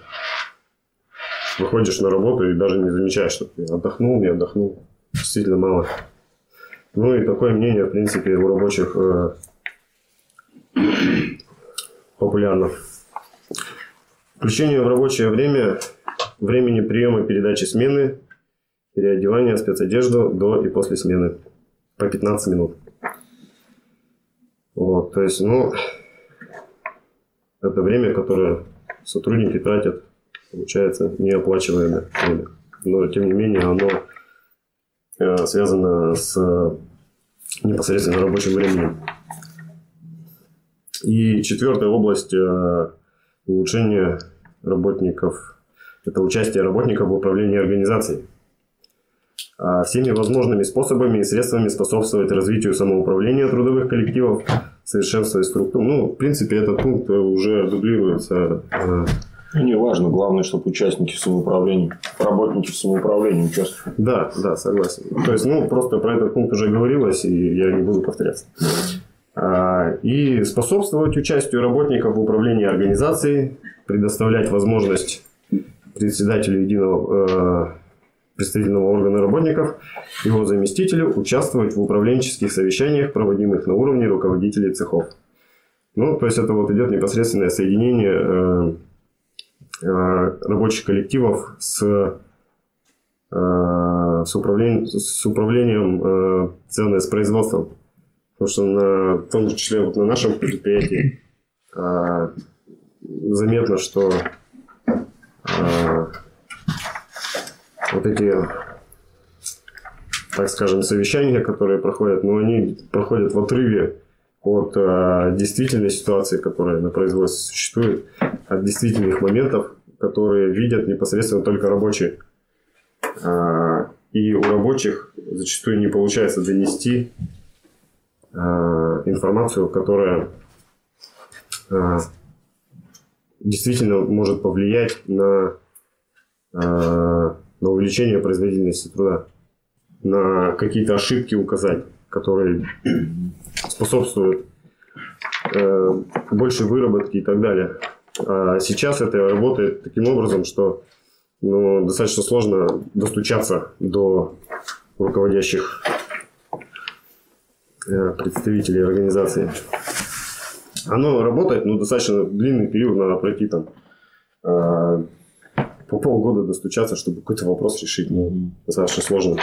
Выходишь на работу и даже не замечаешь, что ты отдохнул, не отдохнул. Действительно мало. Ну и такое мнение, в принципе, у рабочих э, популярно. Включение в рабочее время времени приема и передачи смены, переодевания, спецодежду до и после смены по 15 минут. Вот, то есть, ну, это время, которое сотрудники тратят, получается, неоплачиваемое время. Но, тем не менее, оно э, связано с э, непосредственно рабочим временем. И четвертая область э, улучшения работников – это участие работников в управлении организацией. А Всеми возможными способами и средствами способствовать развитию самоуправления трудовых коллективов, совершенствовать структуру. Ну, в принципе, этот пункт уже дублируется. э, Не важно, главное, чтобы участники в самоуправлении, работники в самоуправлении участвовали. Да, да, согласен. То есть, ну, просто про этот пункт уже говорилось, и я не буду повторяться. А, И способствовать участию работников в управлении организацией, предоставлять возможность председателю единого э, представительного органа работников, его заместителю участвовать в управленческих совещаниях, проводимых на уровне руководителей цехов. Ну, то есть это вот идет непосредственное соединение э, э, рабочих коллективов с, э, с, управлением, с управлением э, цены с производством. Потому что на, в том числе вот на нашем предприятии э, заметно, что э, вот эти, так скажем, совещания, которые проходят, но они проходят в отрыве от э, действительной ситуации, которая на производстве существует, от действительных моментов, которые видят непосредственно только рабочие. А, и у рабочих зачастую не получается донести а, информацию, которая а, действительно может повлиять на, а, на увеличение производительности труда, на какие-то ошибки указать, которые способствуют э, большей выработке и так далее. А сейчас это работает таким образом, что ну, достаточно сложно достучаться до руководящих э, представителей организации. Оно работает, но достаточно длинный период надо пройти там э, по полгода достучаться, чтобы какой-то вопрос решить. Ну, достаточно сложно.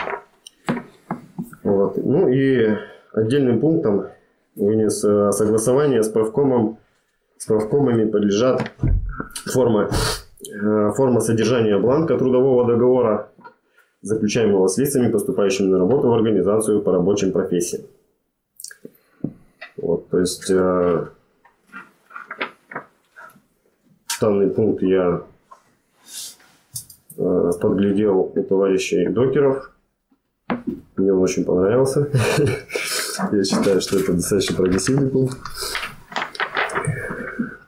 Вот. Ну и отдельным пунктом вынес э, согласование с правкомом. С правкомами подлежат форма, э, форма содержания бланка трудового договора, заключаемого с лицами, поступающими на работу в организацию по рабочим профессиям. Вот, то есть э, данный пункт я э, подглядел у товарищей докеров. Мне он очень понравился. <laughs> Я считаю, что это достаточно прогрессивный пункт.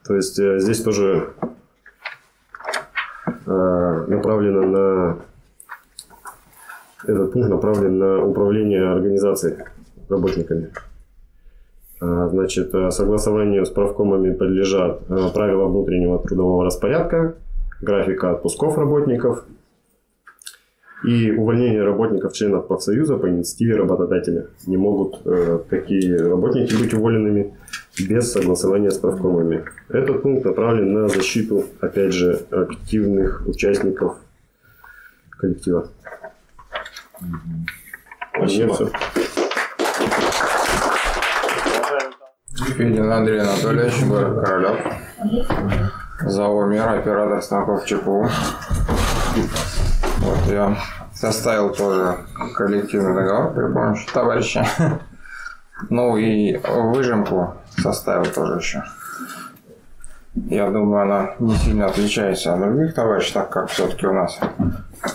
То есть э, здесь тоже э, направлено на этот пункт направлен на управление организацией работниками. А, Значит, э, согласованию с правкомами подлежат э, правила внутреннего трудового распорядка, графика отпусков работников и увольнение работников членов профсоюза по инициативе работодателя. Не могут э, такие работники быть уволенными без согласования с правкомами. Этот пункт направлен на защиту, опять же, активных участников коллектива. Спасибо. Всё. Федин Андрей Анатольевич, город Королев. ЗАО «Мир», оператор станков ЧПУ. Вот я составил тоже коллективный договор при помощи товарища. Ну и выжимку составил тоже еще. Я думаю, она не сильно отличается от других товарищей, так как все-таки у нас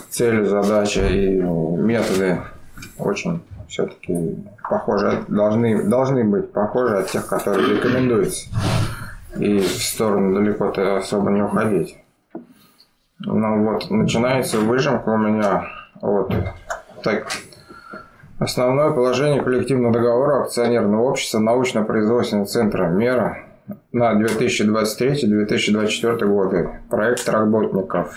цели, задачи и методы очень все-таки похожи, должны, должны быть похожи от тех, которые рекомендуются. И в сторону далеко-то особо не уходить. Ну вот, начинается выжимка у меня вот так. Основное положение коллективного договора акционерного общества научно-производственного центра «Мера» на 2023-2024 годы. Проект работников.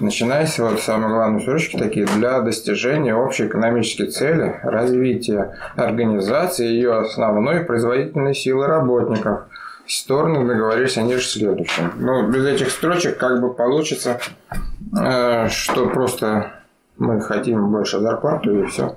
Начинается вот самые главные строчки такие для достижения общей экономической цели развития организации ее основной производительной силы работников. Стороны договорились они же следующим. Ну, без этих строчек как бы получится, э, что просто мы хотим больше зарплату и все.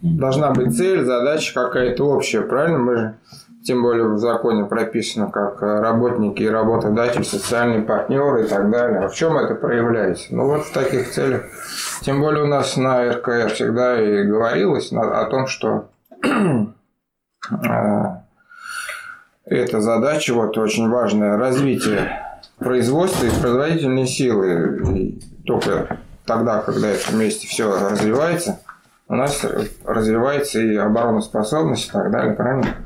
Должна быть цель, задача какая-то общая, правильно? Мы же тем более в законе прописано, как работники и работодатели, социальные партнеры и так далее. А в чем это проявляется? Ну вот в таких целях. Тем более у нас на РКР всегда и говорилось о том, что а, <clears throat> эта задача вот очень важная развитие производства и производительной силы. И только тогда, когда это вместе все развивается, у нас развивается и обороноспособность и так далее, правильно?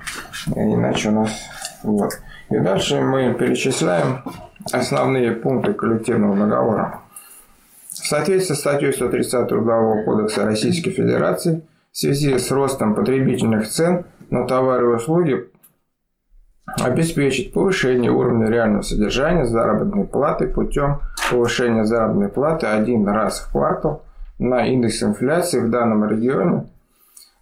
Иначе у нас... Вот. И дальше мы перечисляем основные пункты коллективного договора. В соответствии с статьей 130 Трудового кодекса Российской Федерации в связи с ростом потребительных цен на товары и услуги обеспечить повышение уровня реального содержания заработной платы путем повышения заработной платы один раз в квартал на индекс инфляции в данном регионе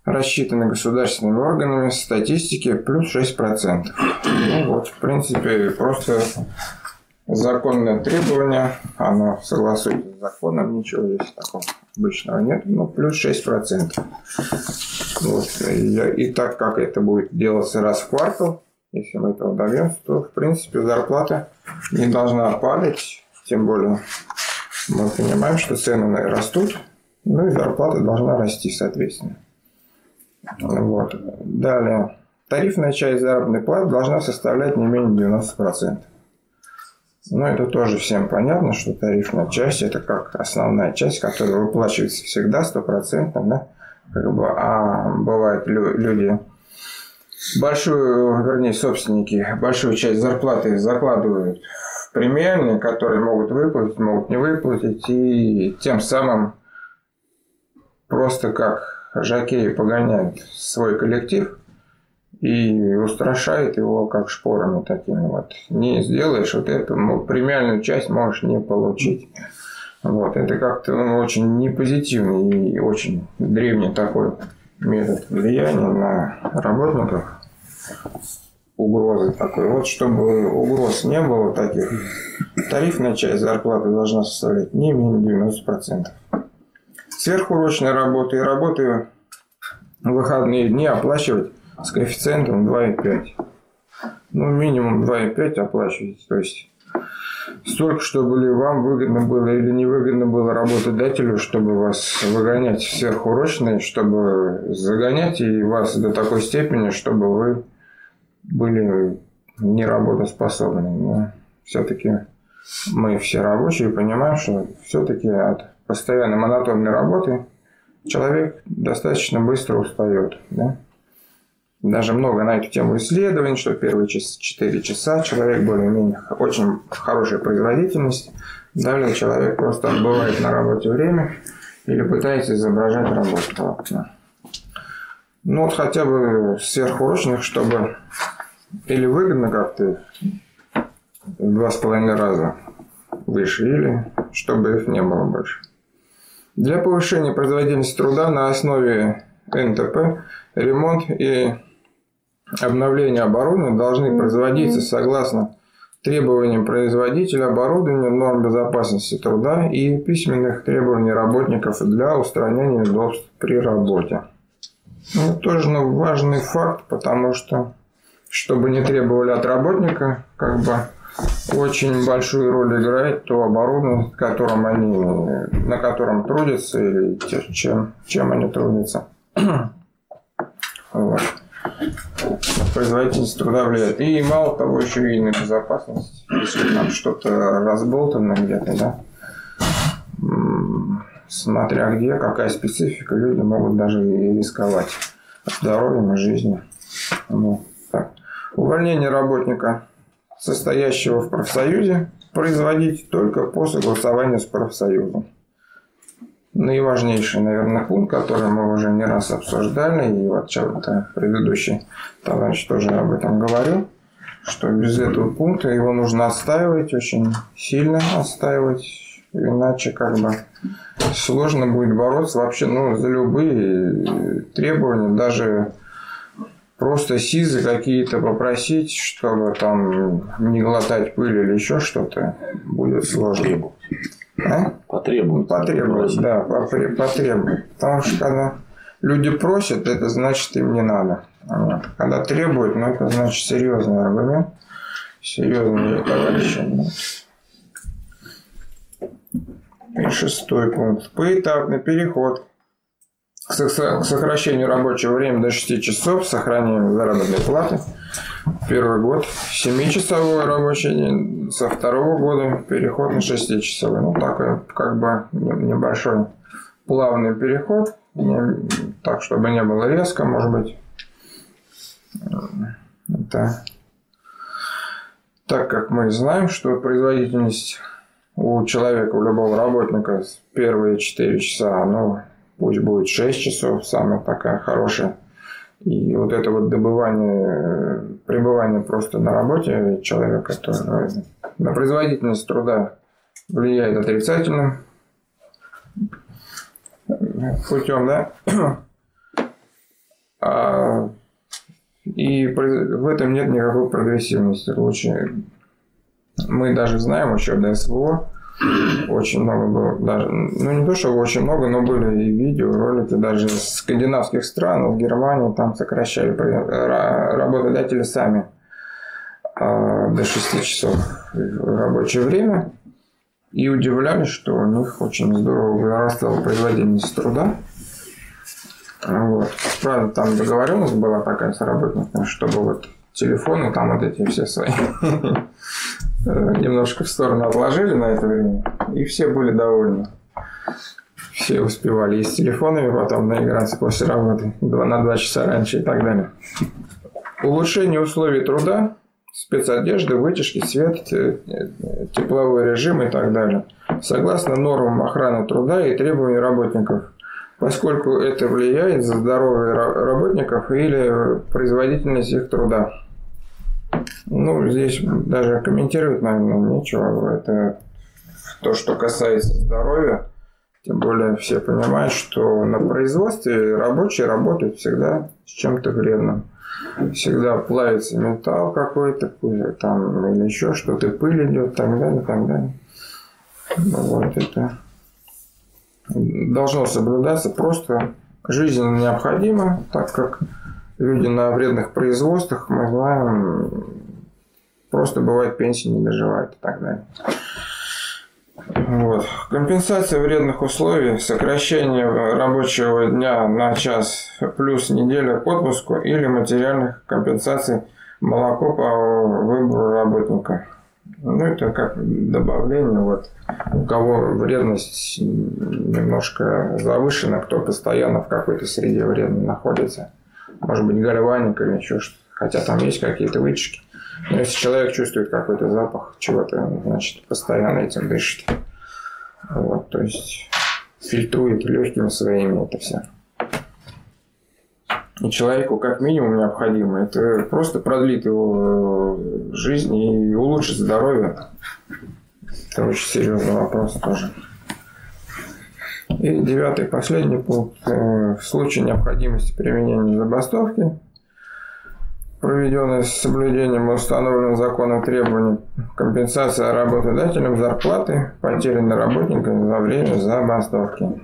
рассчитаны государственными органами статистики плюс 6%. Ну вот, в принципе, просто законное требование, оно согласуется с законом, ничего здесь такого обычного нет, но плюс 6%. Вот. И так как это будет делаться раз в квартал, если мы этого добьемся, то, в принципе, зарплата не должна падать, тем более мы понимаем, что цены растут, ну и зарплата должна расти, соответственно. Вот. Далее. Тарифная часть заработной платы должна составлять не менее 90%. Ну, это тоже всем понятно, что тарифная часть – это как основная часть, которая выплачивается всегда стопроцентно, да? Как бы, а бывают люди, большую, вернее, собственники, большую часть зарплаты закладывают премиальные, которые могут выплатить, могут не выплатить, и тем самым просто как Жакеи погоняет свой коллектив и устрашает его как шпорами такими вот. Не сделаешь вот эту премиальную часть можешь не получить. Вот. Это как-то ну, очень непозитивный и очень древний такой метод влияния на работников. Угрозы такой. Вот чтобы угроз не было таких, тарифная часть зарплаты должна составлять не менее 90% сверхурочные работы и работы в выходные дни оплачивать с коэффициентом 2,5. Ну, минимум 2,5 оплачивать. То есть столько, чтобы ли вам выгодно было или невыгодно было работодателю, чтобы вас выгонять сверхурочные, чтобы загонять и вас до такой степени, чтобы вы были неработоспособны. Но все-таки мы все рабочие понимаем, что все-таки от постоянной монотонной работы человек достаточно быстро устает. Да? Даже много на эту тему исследований, что первые 4 часа человек более-менее очень хорошая производительность. Далее человек просто отбывает на работе время или пытается изображать работу. Ну вот хотя бы сверхурочных, чтобы или выгодно как-то два с половиной раза выше, или чтобы их не было больше. Для повышения производительности труда на основе НТП ремонт и обновление оборудования должны производиться согласно требованиям производителя оборудования, норм безопасности труда и письменных требований работников для устранения удобств при работе. Ну, тоже ну, важный факт, потому что чтобы не требовали от работника, как бы очень большую роль играет то оборудование, которым они, на котором трудятся или чем, чем они трудятся. Вот. производительность труда влияет. И мало того, еще и на безопасность. Если там что-то разболтано где-то, да, смотря где, какая специфика, люди могут даже и рисковать здоровьем и жизнью. Ну, так. Увольнение работника, состоящего в профсоюзе, производить только по согласованию с профсоюзом. Наиважнейший, наверное, пункт, который мы уже не раз обсуждали, и вот что-то предыдущий товарищ тоже об этом говорил, что без этого пункта его нужно отстаивать, очень сильно отстаивать, иначе как бы сложно будет бороться вообще ну, за любые требования, даже просто СИЗы какие-то попросить, чтобы там не глотать пыль или еще что-то, будет сложно. Потребовать. А? Потребовать. Потребовать, да, потребовать. Потому что когда люди просят, это значит им не надо. Вот. Когда требуют, ну это значит серьезный аргумент, серьезный товарищи. И шестой пункт. Поэтапный переход к со- к сокращению рабочего времени до 6 часов с сохранением заработной платы. Первый год 7-часовой рабочий день, со второго года переход на 6-часовой. Ну, такой как бы не- небольшой плавный переход, не- так, чтобы не было резко, может быть. Это так как мы знаем, что производительность у человека, у любого работника первые 4 часа, ну, пусть будет 6 часов, самая такая хорошая. И вот это вот добывание, э, пребывание просто на работе человека, то на производительность труда влияет отрицательным путем, да? А, и в этом нет никакой прогрессивности. Лучше мы даже знаем еще до СВО, очень много было, даже, ну не то, что очень много, но были и видео, ролики даже из скандинавских стран, из Германии, там сокращали работодатели сами а, до 6 часов в рабочее время и удивлялись, что у них очень здорово вырастала производительность труда. Вот. Правда, там договоренность была такая с работниками, чтобы вот телефоны там вот эти все свои <laughs> немножко в сторону отложили на это время, и все были довольны. Все успевали и с телефонами потом наиграться после работы два- на два часа раньше и так далее. Улучшение условий труда, спецодежды, вытяжки, свет, тепловой режим и так далее. Согласно нормам охраны труда и требований работников, поскольку это влияет за здоровье ра- работников или производительность их труда. Ну, здесь даже комментировать, наверное, нечего. Это то, что касается здоровья. Тем более все понимают, что на производстве рабочие работают всегда с чем-то вредным. Всегда плавится металл какой-то, там или еще что-то, пыль идет, так далее, так далее. Ну, вот это должно соблюдаться просто жизненно необходимо, так как люди на вредных производствах, мы знаем, просто бывает пенсии не доживают и так далее. Вот. Компенсация вредных условий, сокращение рабочего дня на час плюс неделя к отпуску или материальных компенсаций молоко по выбору работника. Ну, это как добавление, вот, у кого вредность немножко завышена, кто постоянно в какой-то среде вредной находится. Может быть, гальваник или еще что-то. Хотя там есть какие-то вытяжки. Но если человек чувствует какой-то запах чего-то, значит, постоянно этим дышит. Вот, то есть фильтрует легкими своими это все. И человеку как минимум необходимо это просто продлит его э, жизнь и улучшит здоровье. Это очень серьезный вопрос тоже. И девятый, последний пункт. Э, В случае необходимости применения забастовки, проведенной с соблюдением установленных законом требований, компенсация работодателям зарплаты, потерянной работникам за время забастовки.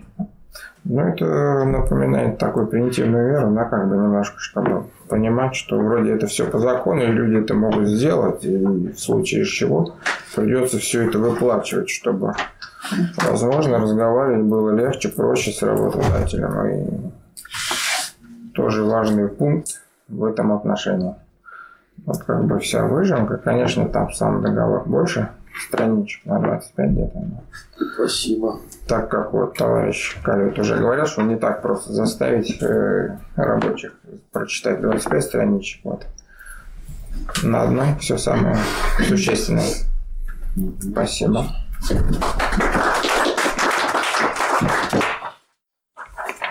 Ну, это напоминает такую примитивную веру, да, как бы немножко, чтобы понимать, что вроде это все по закону, и люди это могут сделать, и в случае чего придется все это выплачивать, чтобы, возможно, разговаривать было легче, проще с работодателем. И тоже важный пункт в этом отношении. Вот как бы вся выжимка. Конечно, там сам договор больше страничек на 25 где-то. Спасибо. Так как вот товарищ Калют уже говорил, что не так просто заставить э, рабочих прочитать 25 страничек. Вот. На одной все самое существенное. Спасибо.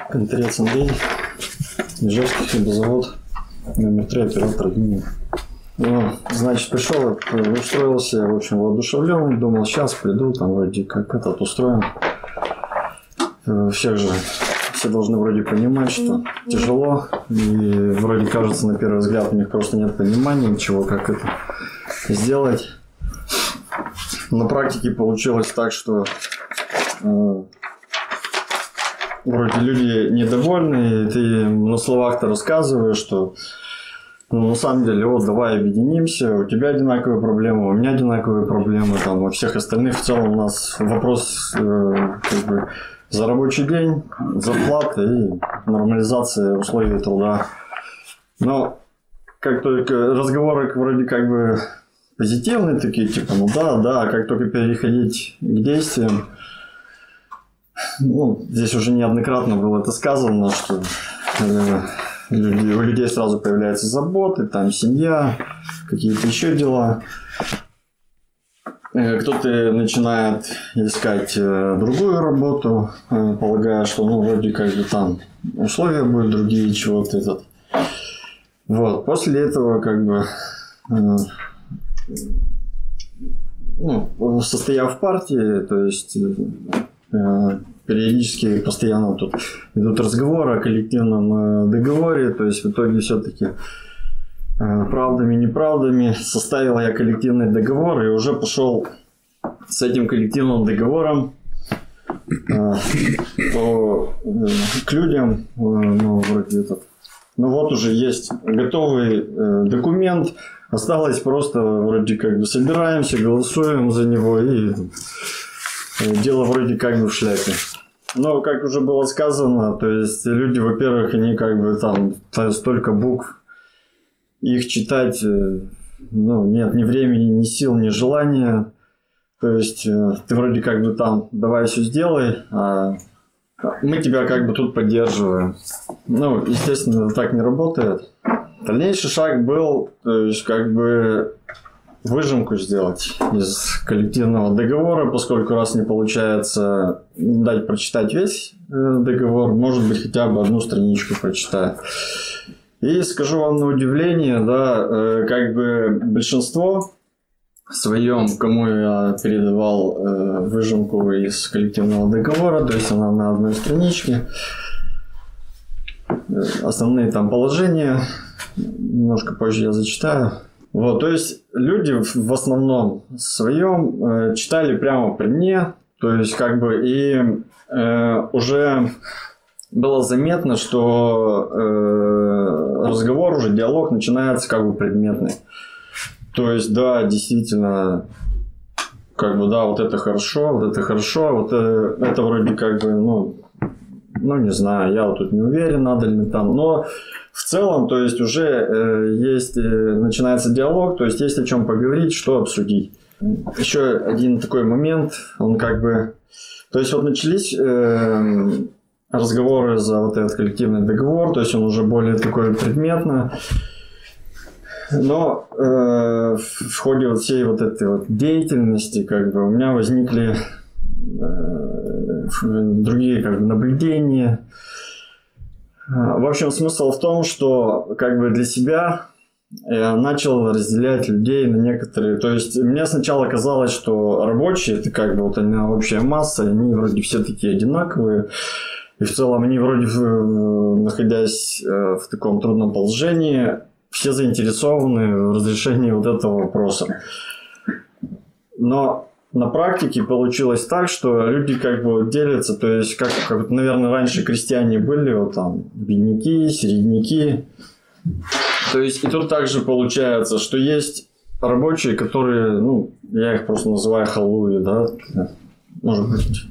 Контрец Андрей, Ижевский хлебозавод, номер 3, оператор линии. Ну, значит, пришел, устроился, в общем, воодушевленный, думал, сейчас приду, там вроде как этот устроен. Э, Всех же, все должны вроде понимать, что тяжело, и вроде кажется, на первый взгляд, у них просто нет понимания ничего, как это сделать. На практике получилось так, что э, вроде люди недовольны, и ты на словах-то рассказываешь, что ну, на самом деле, вот давай объединимся, у тебя одинаковые проблемы, у меня одинаковые проблемы, там, у всех остальных в целом у нас вопрос э, как бы, за рабочий день, зарплата и нормализация условий труда. Но как только разговоры вроде как бы позитивные такие, типа, ну да, да, а как только переходить к действиям, ну, здесь уже неоднократно было это сказано, что э, у людей сразу появляются заботы, там семья, какие-то еще дела. Э, Кто-то начинает искать э, другую работу, полагая, что ну вроде как бы там условия будут другие, чего-то этот. Вот, после этого как бы ну, состояв в партии, то есть периодически постоянно тут идут разговоры о коллективном э, договоре, то есть в итоге все-таки правдами неправдами составил я коллективный договор и уже пошел с этим коллективным договором э, по, э, к людям, э, ну, вроде этот. Ну вот уже есть готовый э, документ, осталось просто вроде как бы собираемся, голосуем за него и э, дело вроде как бы в шляпе. Но, как уже было сказано, то есть люди, во-первых, они как бы там то- столько букв, их читать, э, ну, нет ни времени, ни сил, ни желания. То есть э, ты вроде как бы там давай все сделай, а мы тебя как бы тут поддерживаем. Ну, естественно, так не работает. Дальнейший шаг был, то есть как бы выжимку сделать из коллективного договора, поскольку раз не получается дать прочитать весь э, договор, может быть хотя бы одну страничку прочитаю. И скажу вам на удивление, да, э, как бы большинство своем, кому я передавал э, выжимку из коллективного договора, то есть она на одной страничке, основные там положения, немножко позже я зачитаю. Вот, то есть люди в основном своем э, читали прямо при мне, то есть как бы и э, уже было заметно, что э, разговор уже, диалог начинается как бы предметный. То есть, да, действительно, как бы, да, вот это хорошо, вот это хорошо, вот э, это вроде как бы, ну, ну, не знаю, я вот тут не уверен, надо ли там, но в целом, то есть уже э, есть, э, начинается диалог, то есть есть о чем поговорить, что обсудить. Еще один такой момент, он как бы, то есть вот начались э, разговоры за вот этот коллективный договор, то есть он уже более такой предметно. Но э, в ходе вот всей вот этой вот деятельности, как бы, у меня возникли э, другие как бы наблюдения. В общем, смысл в том, что как бы для себя я начал разделять людей на некоторые. То есть мне сначала казалось, что рабочие это как бы вот она общая масса, они вроде все такие одинаковые. И в целом они вроде, в- находясь э, в таком трудном положении, все заинтересованы в разрешении вот этого вопроса. Но на практике получилось так, что люди как бы делятся, то есть как, как наверное, раньше крестьяне были, вот там бедняки, середняки. То есть и тут также получается, что есть рабочие, которые, ну, я их просто называю халуи, да, может быть.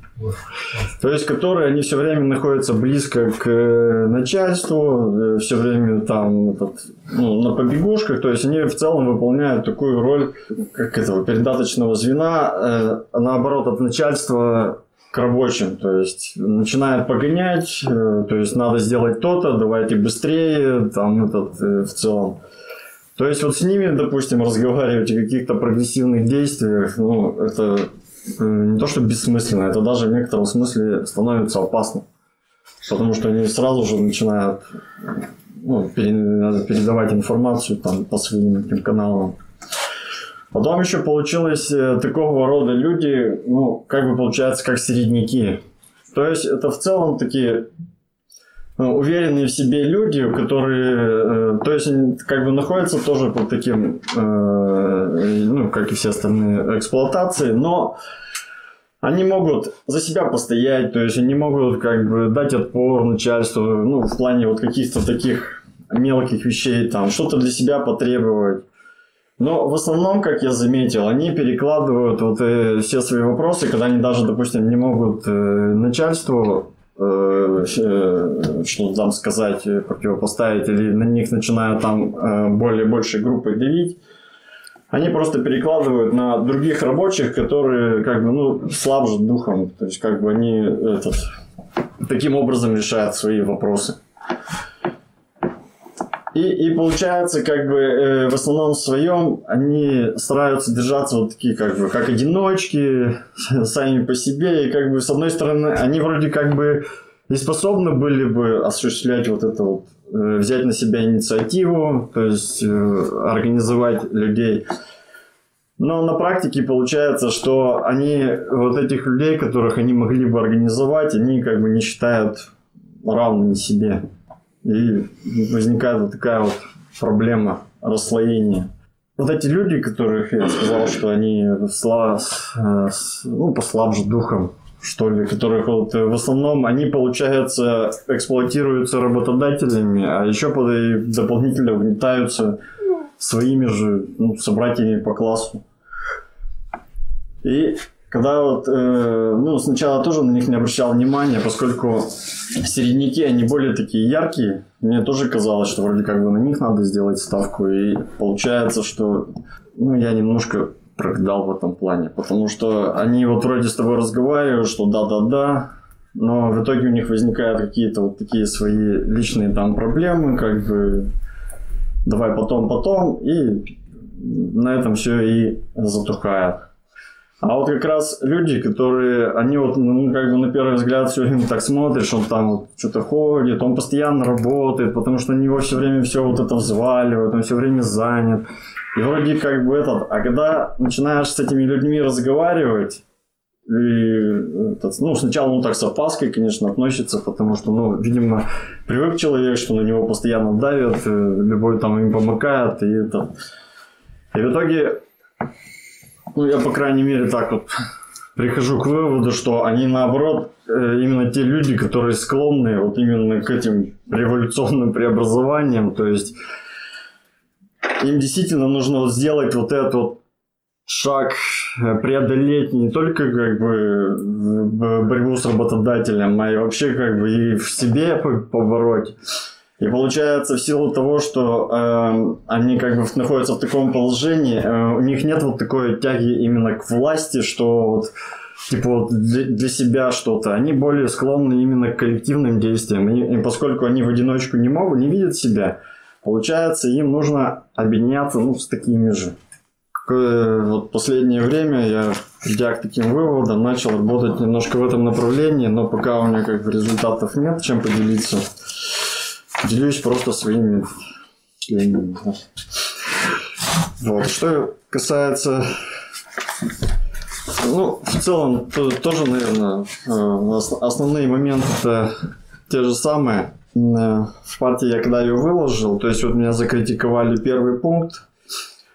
То есть, которые они все время находятся близко к э, начальству, все время там этот, ну, на побегушках, то есть они в целом выполняют такую роль, как этого передаточного звена, э, наоборот, от начальства к рабочим, то есть начинают погонять, э, то есть надо сделать то-то, давайте быстрее, там этот э, в целом. То есть вот с ними, допустим, разговаривать о каких-то прогрессивных действиях, ну, это э, не то что бессмысленно, это даже в некотором смысле становится опасно. Потому что они сразу же начинают ну, передавать информацию там, по своим этим каналам. Потом еще получилось э, такого рода люди, ну, как бы получается, как середняки. То есть это в целом такие уверенные в себе люди, которые, э, то есть как бы находятся тоже под таким, э, ну, как и все остальные, эксплуатации, но они могут за себя постоять, то есть они могут как бы дать отпор начальству, ну, в плане вот каких-то таких мелких вещей, там, что-то для себя потребовать. Но в основном, как я заметил, они перекладывают вот э, все свои вопросы, когда они даже, допустим, не могут э, начальству э, э, что там сказать, э, противопоставить, или на них начинают там э, более большей группой давить, они просто перекладывают на других рабочих, которые как бы, ну, слабже духом, то есть как бы они этот, таким образом решают свои вопросы. И, и получается, как бы э, в основном своем они стараются держаться вот такие, как бы, как одиночки, <laughs> сами по себе. И как бы с одной стороны, они вроде как бы и способны были бы осуществлять вот это вот, э, взять на себя инициативу, то есть э, организовать людей. Но на практике получается, что они вот этих людей, которых они могли бы организовать, они как бы не считают равными себе. И возникает вот такая вот проблема расслоения. Вот эти люди, которых я сказал, что они сла, ну, послабже духом, что ли, которых вот в основном они, получается, эксплуатируются работодателями, а еще дополнительно угнетаются своими же ну, собратьями по классу. И когда вот, э, ну, сначала тоже на них не обращал внимания, поскольку середняки, они более такие яркие, мне тоже казалось, что вроде как бы на них надо сделать ставку, и получается, что, ну, я немножко прогадал в этом плане, потому что они вот вроде с тобой разговаривают, что да-да-да, но в итоге у них возникают какие-то вот такие свои личные там проблемы, как бы давай потом-потом, и на этом все и затухает. А вот как раз люди, которые, они вот, ну, как бы на первый взгляд все время так смотришь, он там вот что-то ходит, он постоянно работает, потому что на него все время все вот это взваливают, он все время занят. И вроде как бы этот, а когда начинаешь с этими людьми разговаривать, и этот, ну, сначала он так с опаской, конечно, относится, потому что, ну, видимо, привык человек, что на него постоянно давят, э, любой там им помыкает, и это... И в итоге ну, я, по крайней мере, так вот <laughs> прихожу к выводу, что они, наоборот, э, именно те люди, которые склонны вот именно к этим революционным преобразованиям, то есть им действительно нужно вот сделать вот этот вот шаг, э, преодолеть не только как бы борьбу с работодателем, а и вообще как бы и в себе побороть. И получается, в силу того, что э, они как бы находятся в таком положении, э, у них нет вот такой тяги именно к власти, что вот типа вот для, для себя что-то. Они более склонны именно к коллективным действиям. И, и поскольку они в одиночку не могут, не видят себя, получается, им нужно объединяться ну, с такими же. К, вот последнее время я, придя к таким выводам, начал работать немножко в этом направлении, но пока у меня как бы результатов нет, чем поделиться. Делюсь просто своими Вот. Что касается ну, в целом, то, тоже, наверное, э, основные моменты те же самые. Э, в партии я когда ее выложил, то есть вот меня закритиковали первый пункт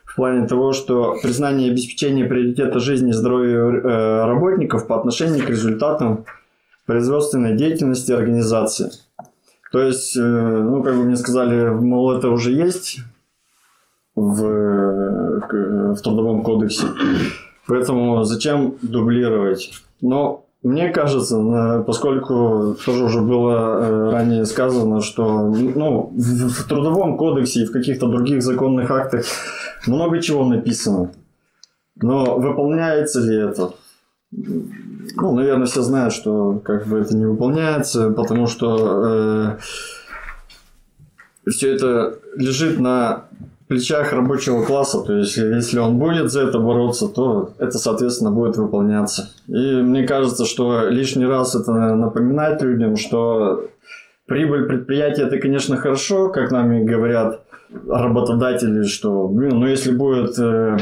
в плане того, что признание и обеспечение приоритета жизни и здоровья э, работников по отношению к результатам производственной деятельности организации – то есть, э, ну, как бы мне сказали, мол, это уже есть в, в трудовом кодексе. Поэтому зачем дублировать? Но мне кажется, поскольку тоже уже было э, ранее сказано, что ну, в Трудовом кодексе и в каких-то других законных актах много чего написано. Но выполняется ли это? Ну, наверное, все знают, что как бы это не выполняется, потому что все это лежит на плечах рабочего класса, то есть если он будет за это бороться, то это, соответственно, будет выполняться. И мне кажется, что лишний раз это напоминать людям, что прибыль предприятия это, конечно, хорошо, как нам и говорят работодатели, что, блин, ну если будет э,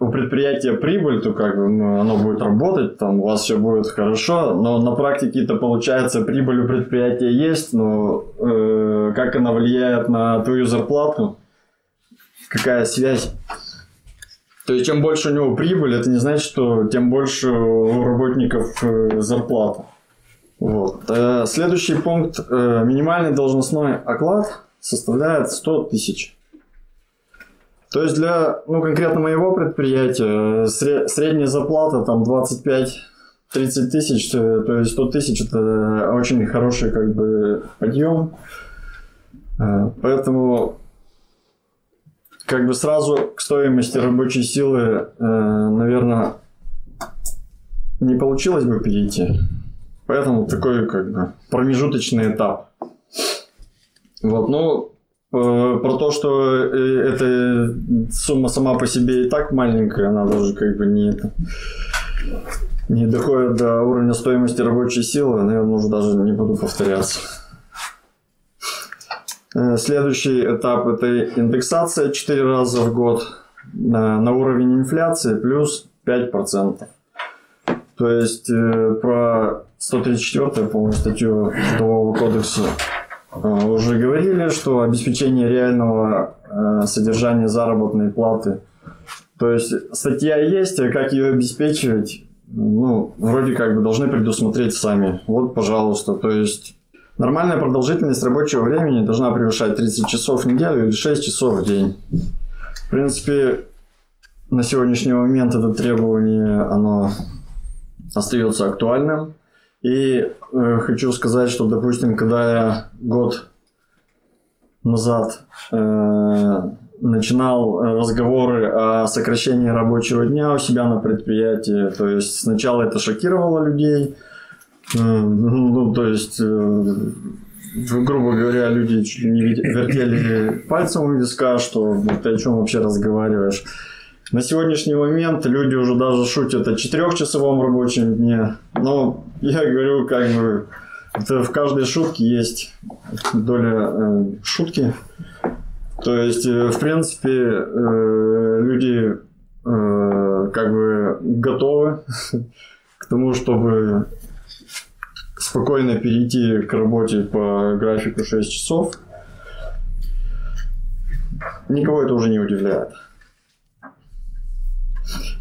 у предприятия прибыль, то как бы ну, оно будет работать, там у вас все будет хорошо, но на практике это получается прибыль у предприятия есть, но э, как она влияет на твою зарплату, какая связь. То есть, чем больше у него прибыль, это не значит, что тем больше у работников э, зарплата. Вот. Э, Следующий пункт. Э, Минимальный должностной оклад составляет 100 тысяч. То есть для, ну, конкретно моего предприятия, э, сре- средняя зарплата там 25-30 тысяч, э, то есть 100 тысяч это очень хороший как бы подъем. Э, Поэтому как бы сразу к стоимости рабочей силы, наверное, не получилось бы перейти. Поэтому такой как бы промежуточный этап. Вот, ну, про то, что э, эта сумма сама по себе и так маленькая, она даже как бы не не доходит до уровня стоимости рабочей силы, наверное, уже даже не буду повторяться. Э, Следующий этап – это индексация 4 раза в год на, на уровень инфляции плюс 5%. То есть э, про 134 по-моему, статью Трудового кодекса э, уже говорили, что обеспечение реального э, содержания заработной платы. То есть статья есть, а как ее обеспечивать, ну, вроде как бы должны предусмотреть сами. Вот, пожалуйста. То есть нормальная продолжительность рабочего времени должна превышать 30 часов в неделю или 6 часов в день. В принципе, на сегодняшний момент это требование, оно остается актуальным. И э, хочу сказать, что, допустим, когда я год назад э, начинал разговоры о сокращении рабочего дня у себя на предприятии, то есть сначала это шокировало людей, э, ну, то есть, э, грубо говоря, люди чуть ли не вертели пальцем у виска, что ну, ты о чем вообще разговариваешь. На сегодняшний момент люди уже даже шутят о четырехчасовом рабочем дне. Но я говорю, как бы, это в каждой шутке есть доля э, шутки. То есть, э, в принципе, э, люди э, как бы готовы <laughs> к тому, чтобы спокойно перейти к работе по графику 6 часов. Никого это уже не удивляет.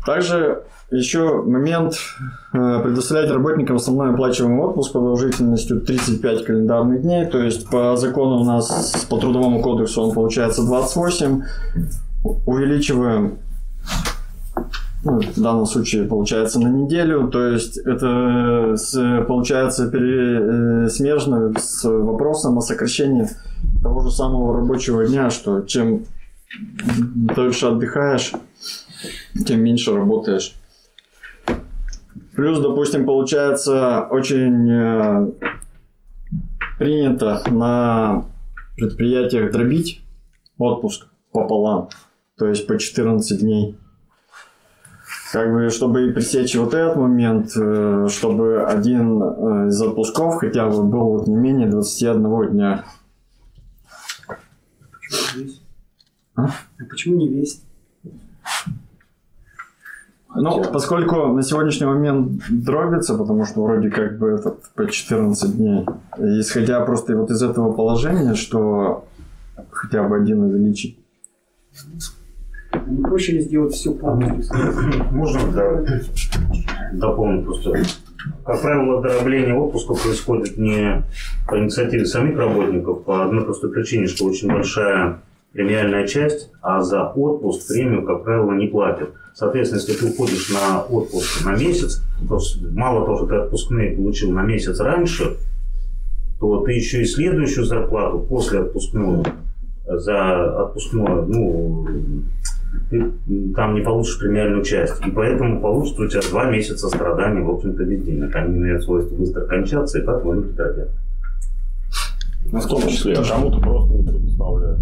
Также еще момент э, предоставлять работникам основной оплачиваемый отпуск продолжительностью 35 календарных дней. То есть по закону у нас по трудовому кодексу он получается 28. Увеличиваем ну, в данном случае получается на неделю, то есть это получается пере, э, смежно с вопросом о сокращении того же самого рабочего дня, что чем дольше отдыхаешь, тем меньше работаешь. Плюс, допустим, получается очень э, принято на предприятиях дробить отпуск пополам, то есть по 14 дней. Как бы, чтобы пресечь вот этот момент, э, чтобы один э, из отпусков хотя бы был вот не менее 21 дня. Почему весь? А? А почему не весь? Ну, поскольку на сегодняшний момент дробится, потому что вроде как бы этот по 14 дней, исходя просто вот из этого положения, что хотя бы один увеличить. Не проще ли сделать все полностью? <clears throat> Можно да, <clears throat> дополнить просто. Как правило, дробление отпуска происходит не по инициативе самих работников, по одной простой причине, что очень большая премиальная часть, а за отпуск премию, как правило, не платят. Соответственно, если ты уходишь на отпуск на месяц, то мало того, что ты отпускные получил на месяц раньше, то ты еще и следующую зарплату после отпускного за отпускное, ну, ты там не получишь премиальную часть. И поэтому получится у тебя два месяца страданий, в общем-то, без денег. Они имеют свойство быстро кончаться, и поэтому они тратят. В том числе, а кому-то просто не предоставляют.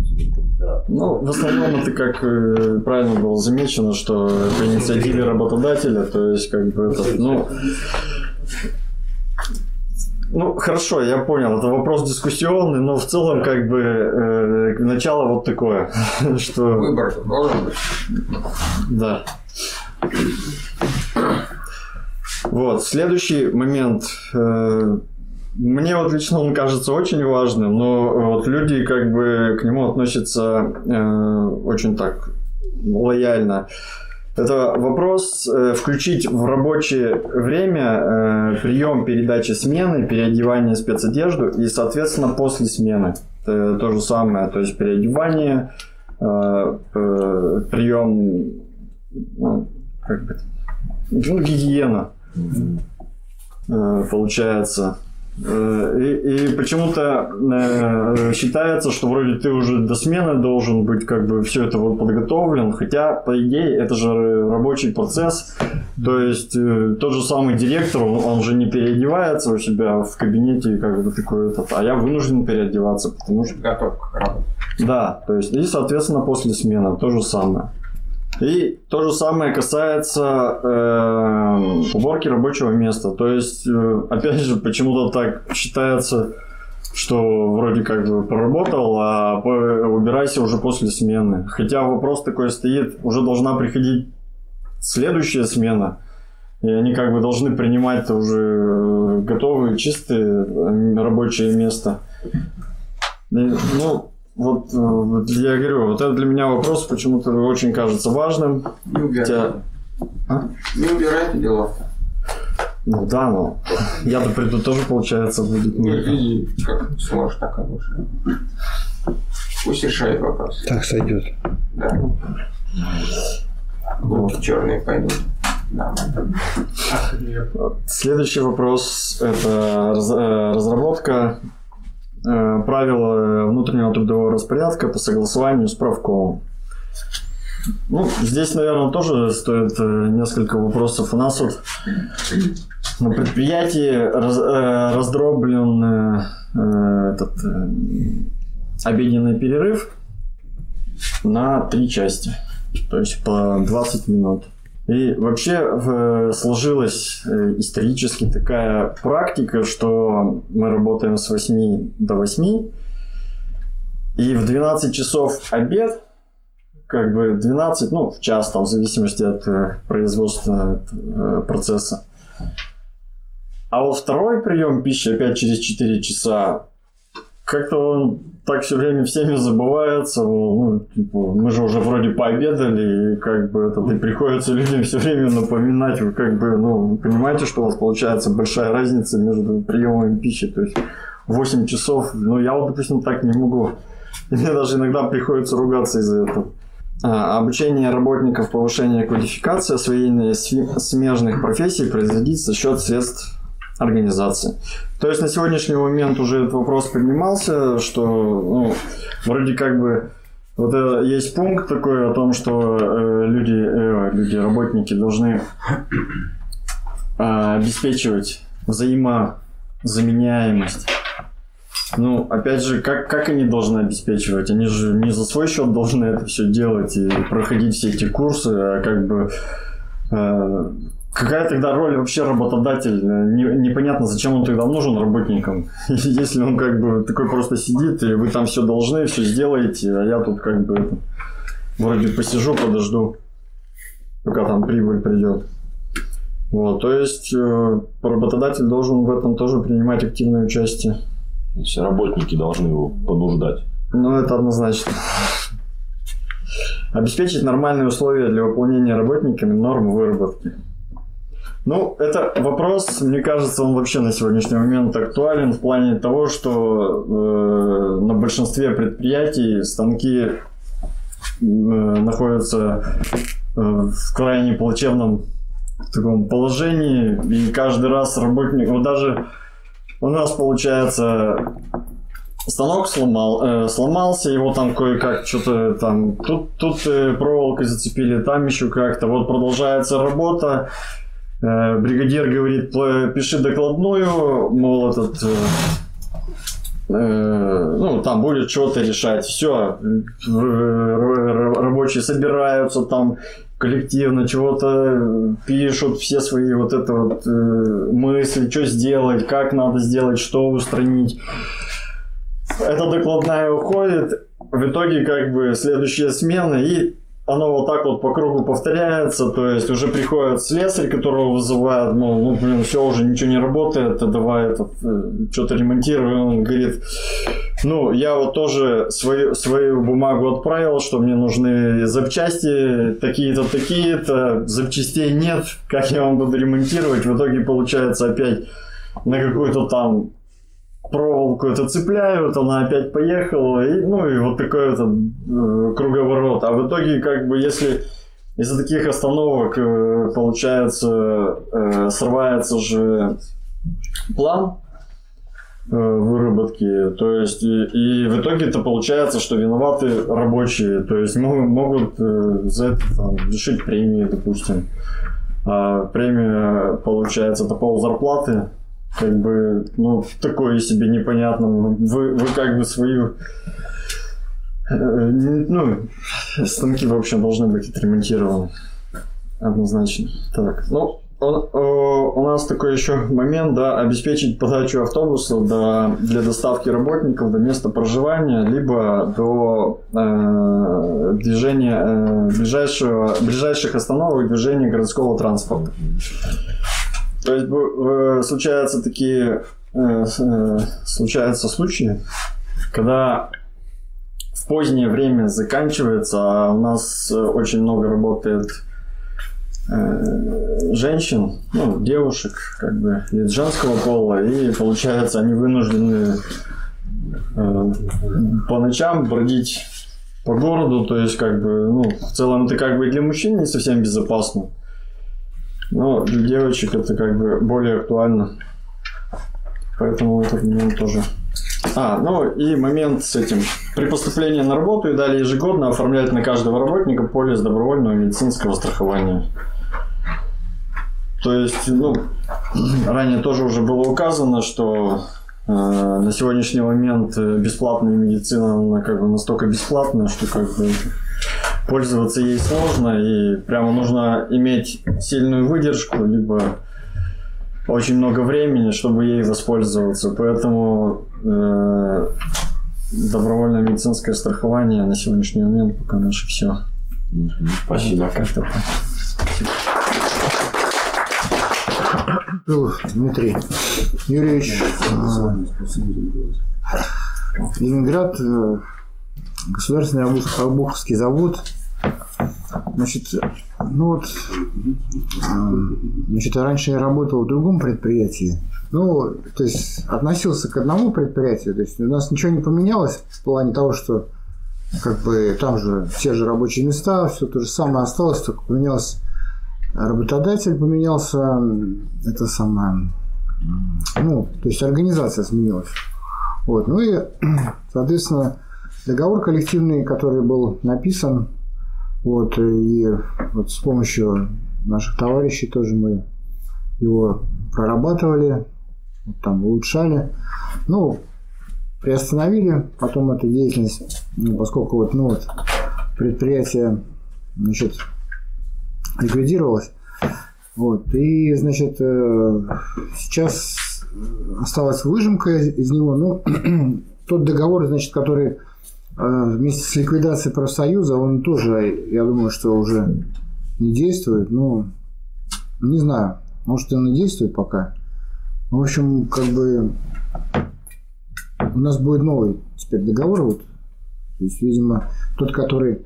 Да. Ну, в основном это как э, правильно было замечено, что по инициативе работодателя, то есть как бы это, ну, ну, хорошо, я понял, это вопрос дискуссионный, но в целом как бы э, начало вот такое, <laughs> что... Выбор должен быть. Да. Вот, следующий момент. э, Мне вот лично он кажется очень важным, но вот люди как бы к нему относятся э, очень так лояльно. Это вопрос э, включить в рабочее время э, прием передачи смены, переодевание спецодежду и, соответственно, после смены. Это то же самое, то есть переодевание, э, э, прием, ну, как бы, ну, гигиена э, получается. Э, И, и почему-то э, считается, что вроде ты уже до смены должен быть как бы все это вот подготовлен, хотя по идее это же рабочий процесс, то есть э, тот же самый директор, он, он же не переодевается у себя в кабинете как бы такой этот, а я вынужден переодеваться, потому что к работе. да, то есть и соответственно после смены то же самое. И то же самое касается э, уборки рабочего места. То есть, э, опять же, почему-то так считается, что вроде как бы поработал, а убирайся уже после смены. Хотя вопрос такой стоит, уже должна приходить следующая смена. И они как бы должны принимать уже э, готовые, чистые э, рабочее место. И, ну, вот э, вот я говорю, вот это для меня вопрос почему-то очень кажется важным. Не убирайте. Хотя, А? Не убирайте делов. ну да, но я-то приду тоже, получается, будет. Ну, не- и как сможешь, так будешь. Пусть решает вопрос. Так сойдет. Да. Губки черные пойдут. Нормально. Следующий вопрос – это э, разработка э, правил внутреннего трудового распорядка по согласованию с правкомом. Ну, здесь, наверное, тоже стоит э, несколько вопросов. У нас вот на предприятии раз- э, раздроблен э, э, этот э, обеденный перерыв на три части, то есть по 20 минут. И вообще сложилась э, исторически такая практика, что мы работаем с 8 до 8, и в 12 часов обед, как бы 12, ну, в час, там, в зависимости от э, производственного э, процесса. А вот второй прием пищи опять через 4 часа, как-то он так все время всеми забывается. Ну, типа, мы же уже вроде пообедали, и как бы это и приходится людям все время напоминать. Вы как бы, ну, понимаете, что у вас получается большая разница между приемами пищи. То есть 8 часов, ну, я вот, допустим, так не могу. И мне даже иногда приходится ругаться из-за этого. А, Обучение работников, повышение квалификации, освоение смежных профессий производить за счет средств организации. То есть на сегодняшний момент уже этот вопрос поднимался, что ну, вроде как бы вот это есть пункт такой о том, что э, люди, э, люди, работники должны э, обеспечивать взаимозаменяемость. Ну, опять же, как, как они должны обеспечивать? Они же не за свой счет должны это все делать и проходить все эти курсы, а как бы э, Какая тогда роль вообще работодатель? Не- непонятно, зачем он тогда нужен работникам. <laughs> Если он как бы такой просто сидит, и вы там все должны, все сделаете, а я тут как бы вроде посижу, подожду, пока там прибыль придет. Вот, то есть э, работодатель должен в этом тоже принимать активное участие. Все работники должны его понуждать. Ну, это однозначно. <laughs> Обеспечить нормальные условия для выполнения работниками норм выработки. Ну, это вопрос, мне кажется, он вообще на сегодняшний момент актуален в плане того, что э, на большинстве предприятий станки находятся э, в крайне плачевном таком положении, и каждый раз работник, вот даже у нас получается станок сломал, э, сломался, его там кое-как что-то там, тут, тут э, проволокой зацепили, там еще как-то, вот продолжается работа, э, бригадир говорит, пиши докладную, мол, этот, э, э, ну, там будет что-то решать, все, рабочие собираются там, коллективно чего-то пишут, все свои вот это вот э, мысли, что сделать, как надо сделать, что устранить. Эта докладная уходит, в итоге как бы следующая смена, и оно вот так вот по кругу повторяется, то есть уже приходит слесарь, которого вызывают, ну, ну блин, все, уже ничего не работает, давай этот, э, что-то ремонтируем, он говорит, ну, я вот тоже свою, свою бумагу отправил, что мне нужны запчасти такие-то, такие-то, запчастей нет, как я вам буду ремонтировать, в итоге получается опять на какую-то там проволоку это цепляют, она опять поехала, и, ну и вот такой вот э, круговорот. А в итоге, как бы, если из-за таких остановок, э, получается, э, срывается же план э, выработки, то есть и, и в итоге это получается, что виноваты рабочие, то есть могут, могут э, за это там, лишить премии, допустим. А премия получается это пол зарплаты, как бы, ну, такое себе непонятно. Вы, вы как бы свою... Э, ну, станки, в общем, должны быть отремонтированы. Однозначно. Так, ну, у нас такой еще момент, да, обеспечить подачу автобуса до, для доставки работников до места проживания, либо до э, движения э, ближайшего, ближайших остановок движения городского транспорта. То есть э, случаются такие э, э, случаются случаи, когда в позднее время заканчивается, а у нас очень много работает женщин, ну, девушек, как бы, из женского пола, и получается, они вынуждены по ночам бродить по городу, то есть, как бы, ну, в целом это как бы для мужчин не совсем безопасно. Но для девочек это как бы более актуально. Поэтому этот момент тоже. А, ну и момент с этим. При поступлении на работу и далее ежегодно оформлять на каждого работника полис добровольного медицинского страхования. То есть, ну, ранее тоже уже было указано, что э, на сегодняшний момент бесплатная медицина, она как бы настолько бесплатная, что как бы пользоваться ей сложно, и прямо нужно иметь сильную выдержку, либо очень много времени, чтобы ей воспользоваться. Поэтому э, добровольное медицинское страхование на сегодняшний момент пока наше все. Спасибо. Как-то Дмитрий Юрьевич, Ленинград э, Государственный Обуховский завод. Значит, ну вот, значит, раньше я работал в другом предприятии. Ну, то есть, относился к одному предприятию. То есть, у нас ничего не поменялось в плане того, что как бы там же все же рабочие места, все то же самое осталось, только поменялся работодатель, поменялся это самое, ну, то есть организация сменилась. Вот, ну и, <clears throat> соответственно, договор коллективный, который был написан, вот, и вот с помощью наших товарищей тоже мы его прорабатывали, вот там улучшали. Ну, приостановили потом эту деятельность, ну, поскольку вот, ну, вот предприятие значит, ликвидировалось. Вот, и, значит, э, сейчас осталась выжимка из него. Ну, <clears throat> тот договор, значит, который вместе с ликвидацией профсоюза он тоже, я думаю, что уже не действует. Ну, не знаю, может он и действует пока. В общем, как бы у нас будет новый теперь договор. Вот. То есть, видимо, тот, который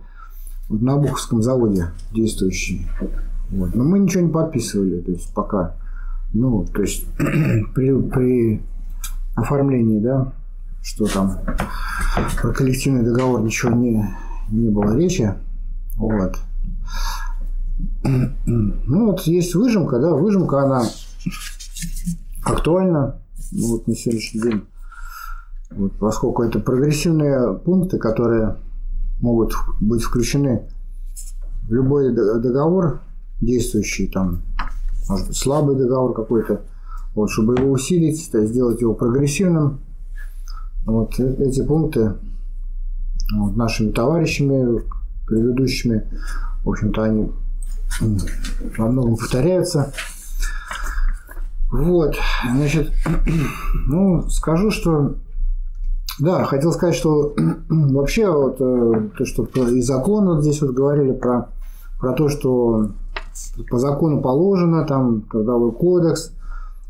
вот на Обуховском заводе действующий. Вот. Но мы ничего не подписывали, то есть пока. Ну, то есть <clears throat> при, при оформлении, да, что там про коллективный договор ничего не, не было речи. Вот. Ну, вот есть выжимка, да, выжимка, она актуальна ну, вот на сегодняшний день. Вот, поскольку это прогрессивные пункты, которые могут быть включены в любой договор действующий, там, может быть, слабый договор какой-то, вот, чтобы его усилить, то есть сделать его прогрессивным. Вот э- эти пункты вот, нашими товарищами предыдущими, в общем-то, они во многом повторяются. Вот, значит, <clears throat> ну, скажу, что да, хотел сказать, что <clears throat> вообще вот э, то, что и закон вот здесь вот говорили про, про то, что по закону положено, там трудовой кодекс,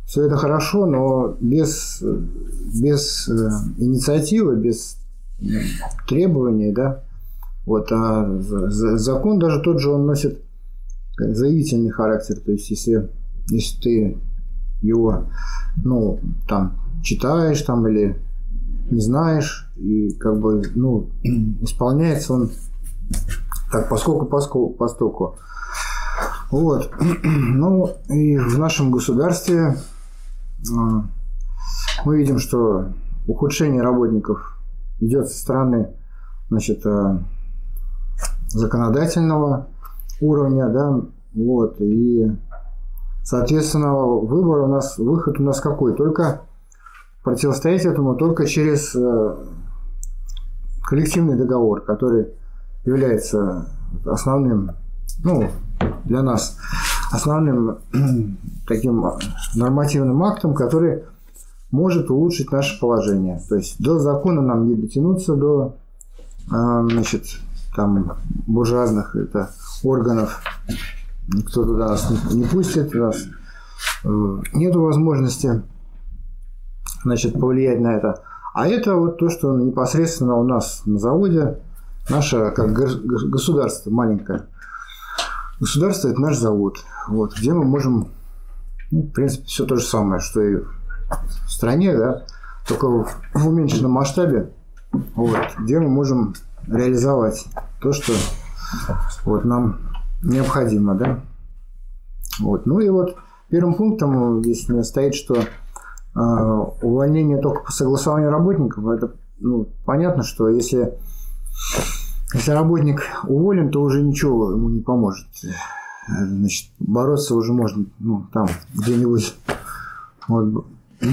все это хорошо, но без, э, без э, инициативы, без м, требований, да, вот, а за- за- закон даже тот же, он носит заявительный характер, то есть если, если ты его, ну, там, читаешь там или не знаешь, и как бы, ну, <clears throat> исполняется он так поскольку поскольку постоку. Вот. <clears throat> Ну, и в нашем государстве мы видим, что ухудшение работников идет со стороны, значит, а, законодательного уровня, да, вот, и, соответственно, выбор у нас, выход у нас какой? Только противостоять этому только через э, коллективный договор, который является основным, ну, для нас основным <clears throat> таким нормативным актом, который может улучшить наше положение. То есть до закона нам не дотянуться до а, значит, там буржуазных это, органов. Никто туда нас не, пустит, у нас э, нету возможности значит, повлиять на это. А это вот то, что непосредственно у нас на заводе, наше как гос- гос- государство маленькое. Государство – это наш завод, вот, где мы можем, ну, в принципе, все то же самое, что и в стране, да, только в, уменьшенном масштабе, вот, где мы можем реализовать то, что вот, нам необходимо, да. Вот. Ну и вот первым пунктом здесь у меня стоит, что э, увольнение только по согласованию работников, это ну, понятно, что если, если работник уволен, то уже ничего ему не поможет. Значит, бороться уже можно ну, там где-нибудь вот, <coughs>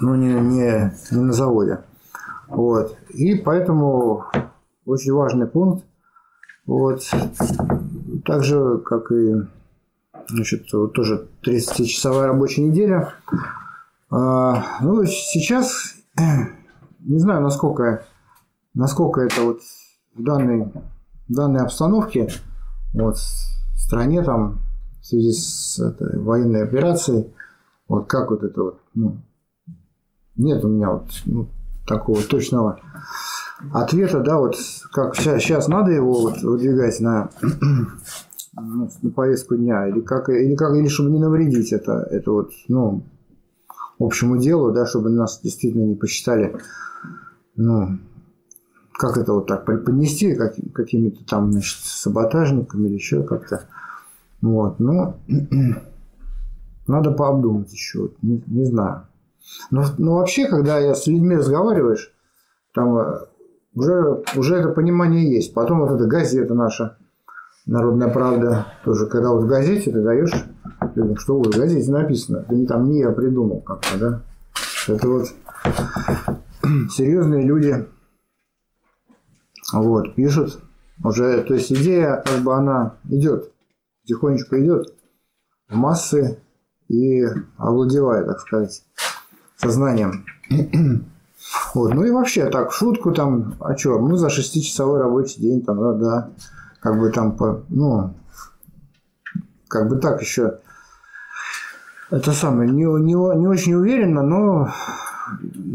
ну, не, не, не на заводе. Вот. И поэтому очень важный пункт. Вот. Так же, как и значит, вот тоже 30-часовая рабочая неделя. А, ну, сейчас <coughs> не знаю, насколько, насколько это вот в данной, в данной обстановке вот, в стране там в связи с этой военной операцией, вот как вот это вот, ну, нет у меня вот ну, такого точного ответа, да, вот как сейчас, сейчас надо его вот выдвигать на, <clears throat> ну, на повестку дня, или как, или как, или чтобы не навредить это, это вот, ну, общему делу, да, чтобы нас действительно не посчитали, ну, как это вот так преподнести, как, какими-то там, значит, саботажниками или еще как-то. Вот, ну, <clears throat> надо пообдумать еще, не, не знаю. Но, но вообще, когда я с людьми разговариваешь, там э, уже, уже это понимание есть. Потом вот эта газета наша, Народная правда, тоже, когда вот в газете ты даешь что в газете написано, это не там не я придумал как-то, да. Это вот <clears throat> серьезные люди вот, пишут уже, то есть идея, как бы она идет, потихонечку идет в массы и овладевает, так сказать, сознанием. Вот. Ну и вообще так, шутку там, а что, ну за шестичасовой рабочий день, там, да, да, как бы там, по, ну, как бы так еще, это самое, не, не, не очень уверенно, но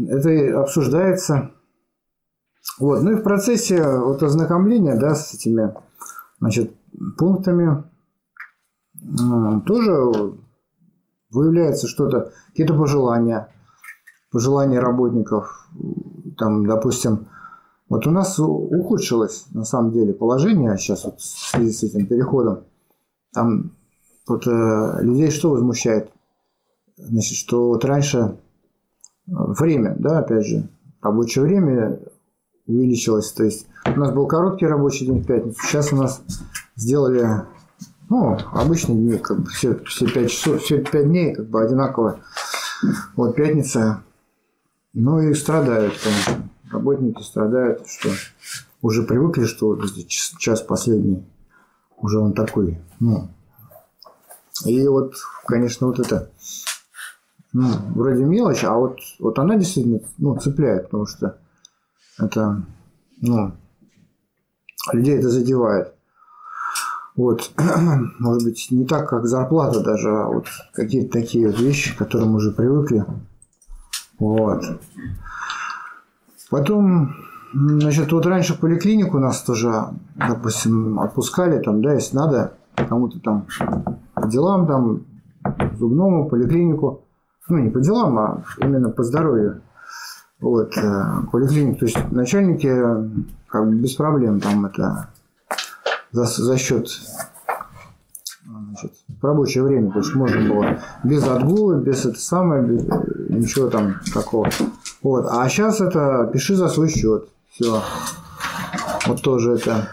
это обсуждается. Вот, ну и в процессе вот ознакомления, да, с этими, значит, пунктами тоже выявляется что-то, какие-то пожелания, пожелания работников, там, допустим, Вот у нас ухудшилось, на самом деле, положение сейчас вот в связи с этим переходом. Там вот, э, людей что возмущает? Значит, что вот раньше э, время, да, опять же, рабочее время увеличилось. То есть у нас был короткий рабочий день в пятницу, сейчас у нас сделали, ну, обычные дни, как бы все, все 5 часов, все 5 дней как бы одинаково. Вот пятница, ну и страдают, конечно. Работники страдают, что уже привыкли, что вот час, час последний уже он такой, ну. И вот, конечно, вот это, ну, вроде мелочь, а вот, вот она действительно, ну, цепляет, потому что это, ну, людей это задевает. Вот, <clears throat> может быть, не так, как зарплата даже, а вот какие-то такие вот вещи, к которым уже привыкли. Вот. Потом, значит, вот раньше поликлинику нас тоже, допустим, отпускали, там, да, если надо, кому-то там по делам, там, зубному, поликлинику. Ну, не по делам, а именно по здоровью. Вот, э, поликлиник, то есть начальники э, как бы без проблем там это за, за счет значит, рабочее время, то есть можно было без отгула, без это самое, без, э, ничего там такого. Вот. А сейчас это пиши за свой счет. Все. Вот тоже это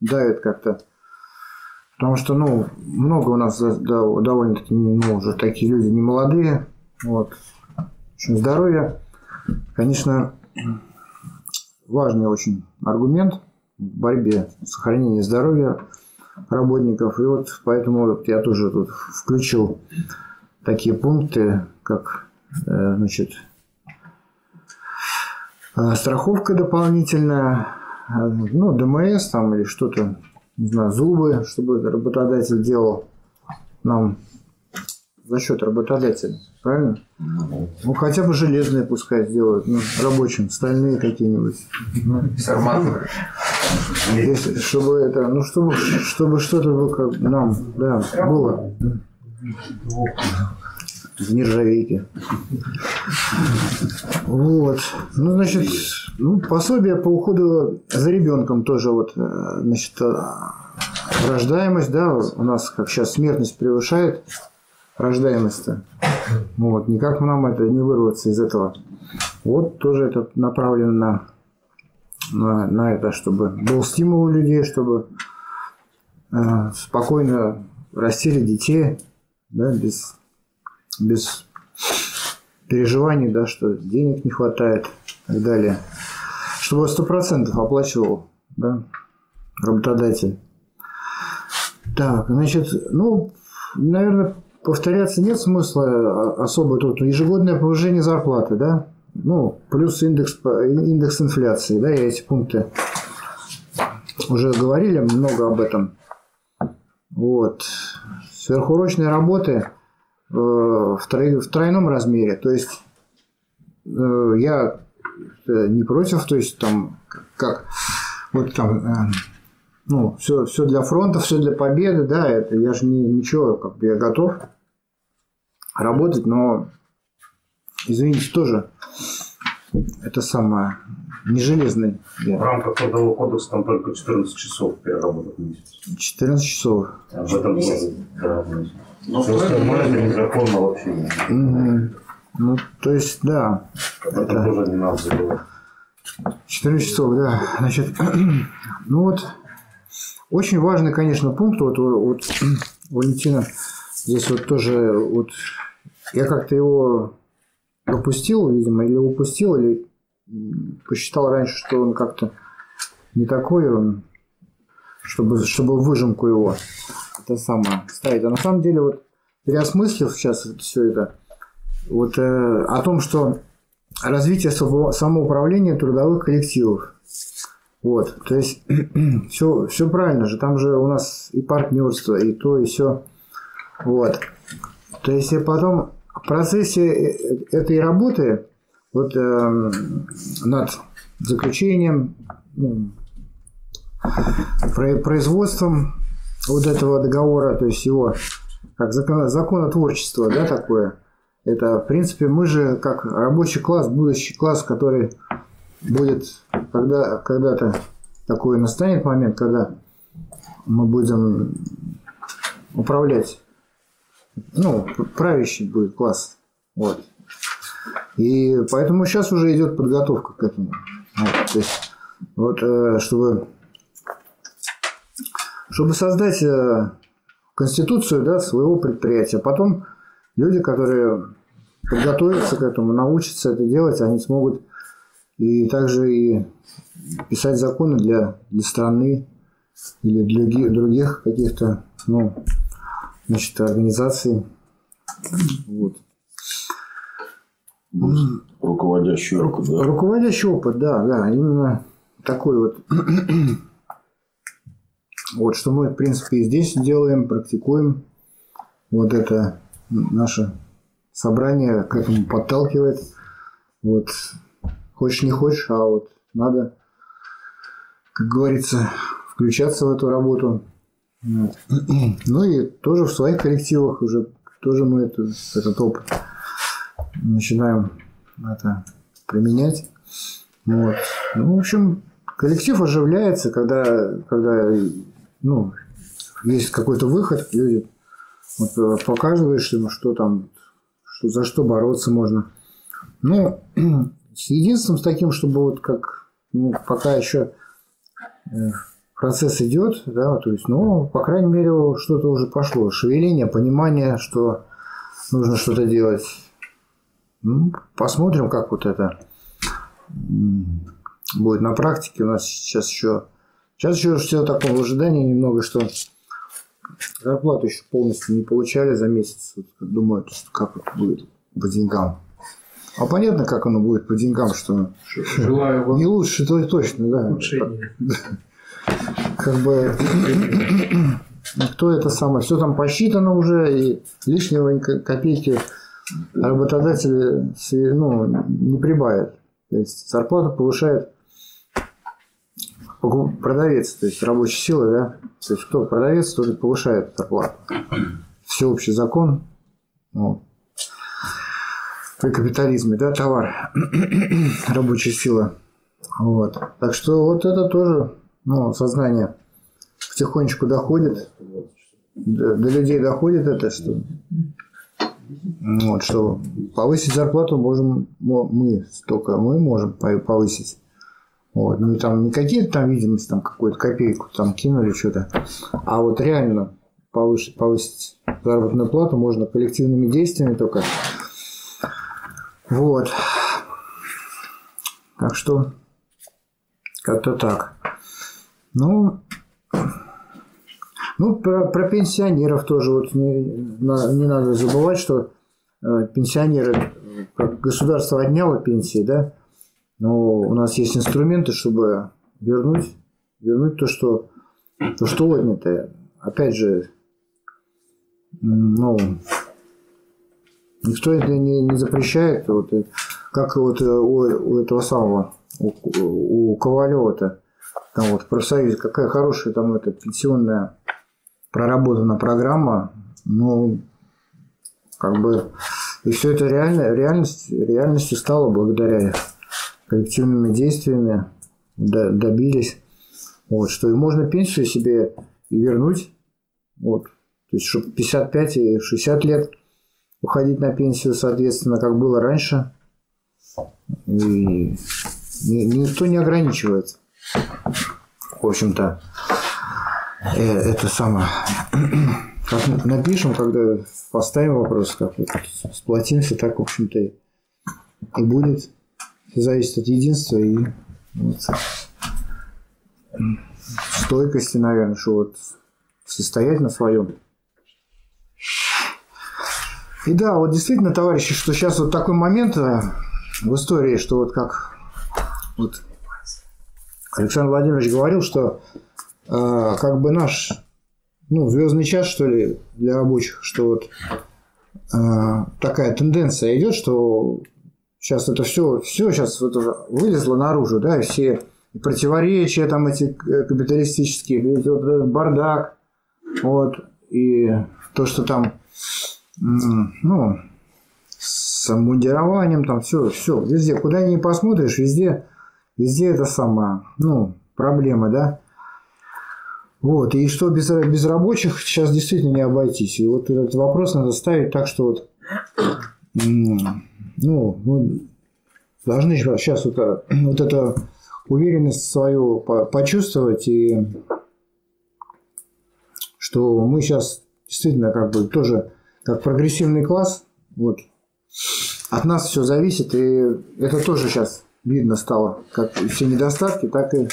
давит как-то. Потому что, ну, много у нас довольно-таки, ну, уже такие люди не молодые. Вот. Общем, здоровье, конечно, важный очень аргумент в борьбе с сохранением здоровья работников. И вот поэтому вот я тоже тут включил такие пункты, как э, значит, э, страховка дополнительная, э, ну, ДМС там или что-то, не знаю, зубы, чтобы работодатель делал нам за счет работодателя, правильно? Ну, хотя бы железные пускай сделают, ну, рабочим, стальные какие-нибудь. Ну, Сарматовые. если- чтобы это, ну, чтобы, чтобы что-то было как нам, да, было. В нержавейке. Вот. Ну, значит, ну, пособие по уходу за ребенком тоже вот, э, значит, э, рождаемость, да, у нас как сейчас смертность превышает рождаемость-то. Вот, никак нам это не вырваться из этого. Вот тоже это направлено на на, на это, чтобы был стимул у людей, чтобы э, спокойно растили детей, да, без, без переживаний, да, что денег не хватает и так далее. Чтобы сто процентов оплачивал да, работодатель. Так, значит, ну, наверное, повторяться нет смысла а- особо тут. Ежегодное повышение зарплаты, да? Ну, плюс индекс, индекс инфляции, да, я эти пункты уже говорили много об этом. Вот. Сверхурочные работы э, в, трой- в тройном размере. То есть э, я э, не против, то есть там как вот там э, ну, все, все для фронта, все для победы, да, это я же не, ничего, как бы я готов работать, но извините, тоже это самое не железный. В Я. рамках трудового кодекса там только 14 часов переработок в месяц. 14 часов. Об этом да, в месяц. Ну, Все остальное это незаконно вообще. Мгм. Ну, то есть, да, Об этом тоже не надо забывать. 14 часов, да. Значит, <clears throat> ну вот, очень важный, конечно, пункт. Вот, вот <clears throat> Валентина здесь вот тоже, вот, я как-то его пропустил, видимо, или упустил, или посчитал раньше, что он как-то не такой, он, чтобы, чтобы выжимку его это самое ставить. А на самом деле, вот, переосмыслив сейчас все это, вот э, о том, что развитие само- самоуправления трудовых коллективов. Вот, то есть <clears throat> все, все правильно же, там же у нас и партнерство, и то, и все. Вот. То есть и потом в процессе э- э- этой работы вот эм, над заключением, ну, про- производством вот этого договора, то есть его как закон, законотворчество, да, такое. Это, в принципе, мы же как рабочий класс, будущий класс, который будет, когда, когда-то такой настанет момент, когда мы будем управлять, ну, правящий будет класс. Вот. И поэтому сейчас уже идет подготовка к этому. Вот, то есть, вот, э, чтобы, чтобы создать э, конституцию да, своего предприятия. Потом люди, которые подготовятся к этому, научатся это делать, они смогут и также и писать законы для, для страны или для других каких-то ну, значит, организаций. Вот. Руководящий опыт, да? Руководящий опыт, да, да, именно такой вот. вот что мы, в принципе, и здесь делаем, практикуем. Вот это наше собрание к этому подталкивает. Вот хочешь не хочешь, а вот надо, как говорится, включаться в эту работу. <clears throat> Ну и тоже в своих коллективах уже тоже мы это, этот опыт начинаем это применять. Вот. Ну, в общем, коллектив оживляется, когда, когда ну, есть какой-то выход, люди вот, показываешь ему, что там, что, за что бороться можно. Ну, <clears throat> с единственным с таким, чтобы вот как, ну, пока еще э, процесс идет, да, то есть, ну, по крайней мере, что-то уже пошло. Шевеление, понимание, что нужно что-то делать. Ну, посмотрим, как вот это будет на практике. У нас сейчас еще... Сейчас еще все в ожидании немного, что зарплату еще полностью не получали за месяц. Вот, думают, как это будет по деньгам. А понятно, как оно будет по деньгам, что Желаю вам не лучше, то и точно, да. улучшения. Как бы кто это самое, все там посчитано уже, и лишнего копейки работодатель ну, не прибавит. То есть зарплату повышает продавец, то есть рабочая сила, да. То есть кто продавец, тот и повышает зарплату. Всеобщий закон. Вот. При капитализме, да, товар, <clears throat> рабочая сила. Вот. Так что вот это тоже ну, сознание потихонечку доходит. До, до людей доходит это, что вот, что повысить зарплату можем мы, только мы можем повысить. Вот, не там не какие-то там видимости, там какую-то копейку там кинули что-то, а вот реально повысить, повысить заработную плату можно коллективными действиями только. Вот. Так что как-то так. Ну, ну, про, про пенсионеров тоже вот не, не надо забывать, что э, пенсионеры, государство отняло пенсии, да, но у нас есть инструменты, чтобы вернуть, вернуть то, что, то, что отнято. Опять же, ну, никто это не, не запрещает. Вот, как вот у, у этого самого, у, у Ковалева-то, там вот в профсоюзе, какая хорошая там эта пенсионная проработана программа, ну, как бы, и все это реально, реальность, реальностью стало благодаря коллективными действиями, добились, вот, что и можно пенсию себе и вернуть, вот, то есть, чтобы 55 и 60 лет уходить на пенсию, соответственно, как было раньше, и никто не ограничивает, в общем-то, э, это самое. <clears throat> Напишем, когда поставим вопрос, как вот сплотимся, так, в общем-то, и будет. Все зависит от единства и вот, стойкости, наверное, что вот состоять на своем. И да, вот действительно, товарищи, что сейчас вот такой момент э, в истории, что вот как вот Александр Владимирович говорил, что э, как бы наш ну, звездный час, что ли, для рабочих, что вот э, такая тенденция идет, что сейчас это все, все сейчас вот вылезло наружу, да, и все противоречия там эти э, капиталистические, вот этот бардак, вот, и то, что там, ну, с мундированием, там все, все, везде, куда ни посмотришь, везде Везде это самое, ну, проблема, да. Вот, и что без, без рабочих сейчас действительно не обойтись. И вот этот вопрос надо ставить так, что вот, ну, мы должны сейчас вот, э, вот эту уверенность свою по- почувствовать и что мы сейчас действительно как бы тоже как прогрессивный класс, вот, от нас все зависит, и это тоже сейчас видно стало, как все недостатки, так и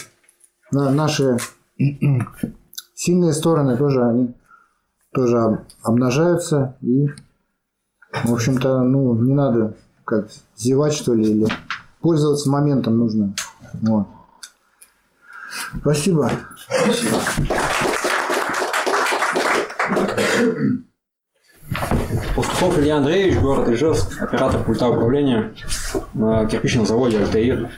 на наши <clears throat> сильные стороны тоже они тоже об- обнажаются и в общем-то ну не надо как зевать что ли или пользоваться моментом нужно вот. спасибо <clears throat> Пастухов Илья Андреевич, город Ижевск, оператор пульта управления на кирпичном заводе «Альтаир».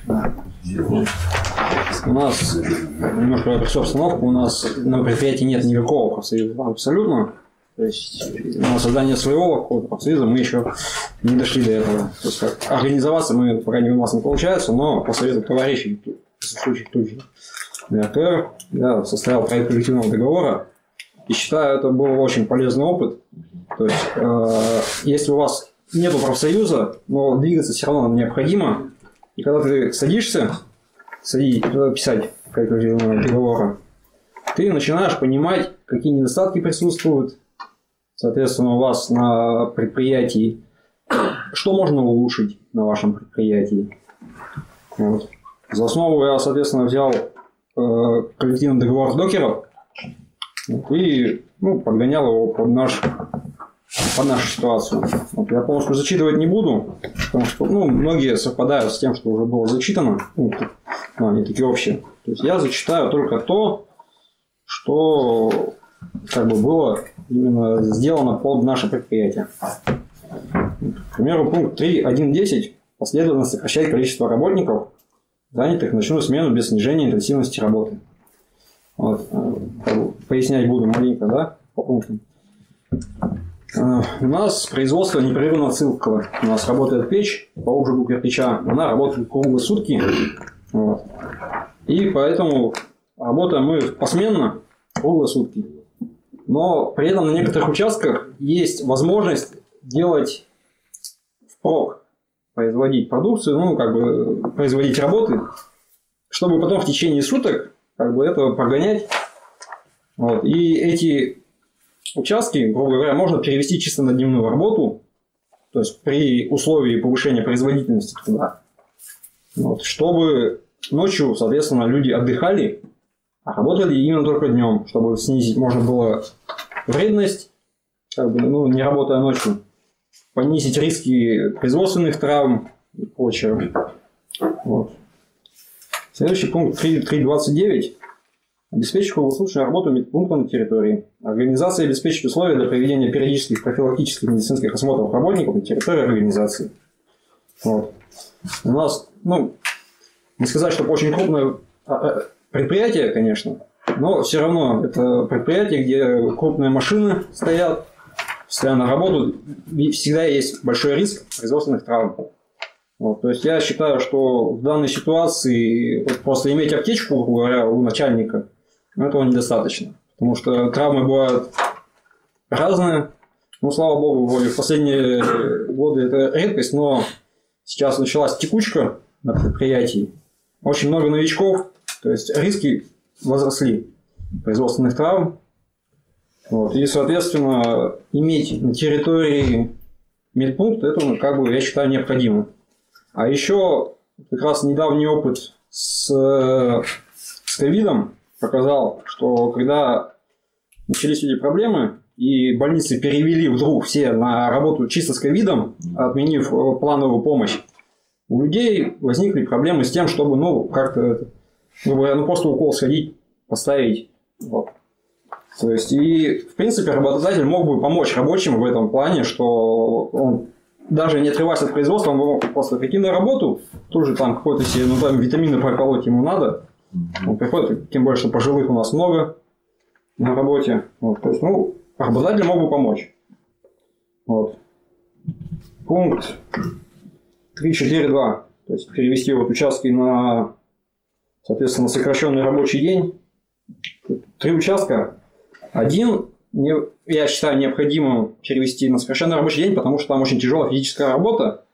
У нас немножко про обстановку. У нас на предприятии нет никакого профсоюза абсолютно. То есть на создание своего какого-то профсоюза мы еще не дошли до этого. То есть как организоваться мы пока не у нас не получается, но профсоюза товарищей в случае тут же. РТР, я составил проект коллективного договора и считаю, это был очень полезный опыт. То есть, э, если у вас нет профсоюза, но двигаться все равно необходимо, и когда ты садишься садить, э, писать коллективного договора, ты начинаешь понимать, какие недостатки присутствуют, соответственно, у вас на предприятии, что можно улучшить на вашем предприятии. Вот. За основу я, соответственно, взял э, коллективный договор докеров и ну, подгонял его под наш под нашу ситуацию. Вот я полностью зачитывать не буду, потому что ну, многие совпадают с тем, что уже было зачитано. Ну, ну, они такие общие. То есть я зачитаю только то, что как бы было именно сделано под наше предприятие. К примеру, пункт 3.1.10 последовательно сокращать количество работников, занятых в ночную смену без снижения интенсивности работы. Вот. э, Пояснять буду маленько, да, по пунктам. Э, У нас производство непрерывно цикла. У нас работает печь по обжигу кирпича. Она работает круглые сутки. Вот. И поэтому работаем мы посменно круглые сутки. Но при этом на некоторых участках есть возможность делать впрок, производить продукцию, ну, как бы производить работы, чтобы потом в течение суток как бы этого прогонять. Вот. И эти участки, грубо говоря, можно перевести чисто на дневную работу, то есть при условии повышения производительности труда. Вот. Чтобы ночью, соответственно, люди отдыхали, а работали именно только днем, чтобы снизить можно было вредность, как бы, ну, не работая ночью, понизить риски производственных травм и прочее. Вот. Следующий пункт 3.29. Обеспечить круглосуточную работу медпункта на территории. Организация обеспечить условия для проведения периодических профилактических медицинских осмотров работников на территории организации. Вот. У нас, ну, не сказать, что очень крупное а, а, предприятие, конечно, но все равно это предприятие, где крупные машины стоят, постоянно работают, и всегда есть большой риск производственных травм. Вот, то есть я считаю, что в данной ситуации просто иметь аптечку, грубо говоря, у начальника, ну, этого недостаточно. Потому что травмы бывают разные. Ну, слава богу, вроде в последние годы это редкость, но сейчас началась текучка на предприятии. Очень много новичков, то есть риски возросли производственных травм. Вот, и, соответственно, иметь на территории медпункт, это, ну, как бы, я считаю, необходимо. А еще как раз недавний опыт с, с ковидом показал, что когда начались эти проблемы, и больницы перевели вдруг все на работу чисто с ковидом, отменив э, плановую помощь, у людей возникли проблемы с тем, чтобы, ну, как-то, говоря, ну, просто укол сходить, поставить. Вот. То есть, и, в принципе, работодатель мог бы помочь рабочим в этом плане, что он даже не отрываясь от производства, он мог просто прийти на работу, тут же там какой-то себе, ну там витамины проколоть ему надо. Он приходит, тем более, что пожилых у нас много на работе. Вот, то есть, ну, работодатель мог бы помочь. Вот. Пункт 3.4.2. То есть перевести вот участки на соответственно, сокращенный рабочий день. Три участка. Один я считаю необходимым перевести на сокращенный рабочий день, потому что там очень тяжелая физическая работа,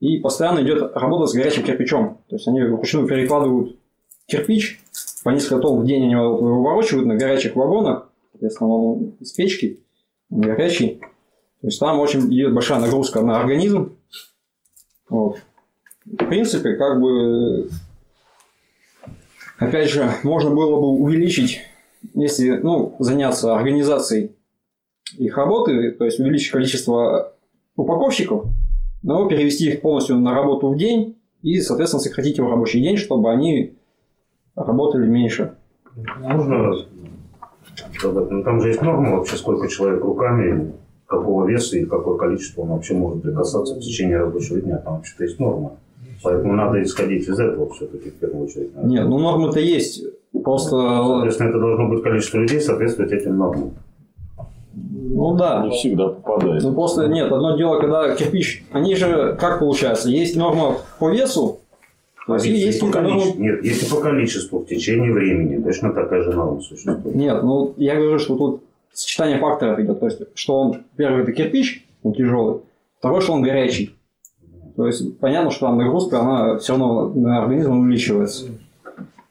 и постоянно идет работа с горячим кирпичом. То есть они вручную перекладывают кирпич, по несколько тонн в день они его выворачивают на горячих вагонах, соответственно, он из печки, он горячий. То есть там очень идет большая нагрузка на организм. Вот. В принципе, как бы, опять же, можно было бы увеличить, если ну, заняться организацией их работы, то есть увеличить количество упаковщиков, но перевести их полностью на работу в день и, соответственно, сократить им рабочий день, чтобы они работали меньше. Можно ну, там же есть норма вообще, сколько человек руками, какого веса и какое количество он вообще может прикасаться в течение рабочего дня. Там вообще-то есть норма. Поэтому надо исходить из этого все-таки в первую очередь. Наверное. Нет, ну нормы-то есть. Просто... Соответственно, это должно быть количество людей соответствовать этим нормам. Ну да. Не всегда попадает. Ну просто нет, одно дело, когда <laughs> кирпич, они же, как получается, есть норма по весу, то есть если есть по только норма... Нет, если по количеству в течение времени, точно такая же норма существует. Нет, ну я говорю, что тут сочетание факторов идет. То есть, что он, первый, это кирпич, он тяжелый, второй, что он горячий. То есть, понятно, что там нагрузка, она все равно на организм увеличивается.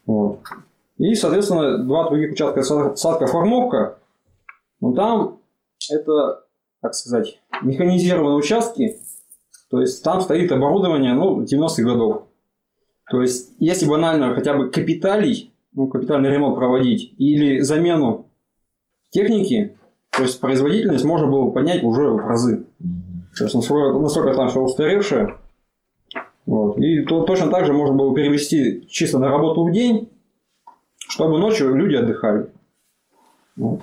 Вот. И, соответственно, два других участка са- садка формовка, ну там это, как сказать, механизированные участки, то есть там стоит оборудование, ну, 90-х годов. То есть, если банально хотя бы капиталий, ну, капитальный ремонт проводить или замену техники, то есть производительность можно было поднять уже в разы. То есть насколько, насколько там все устаревшее. Вот. И то, точно так же можно было перевести чисто на работу в день, чтобы ночью люди отдыхали. Вот.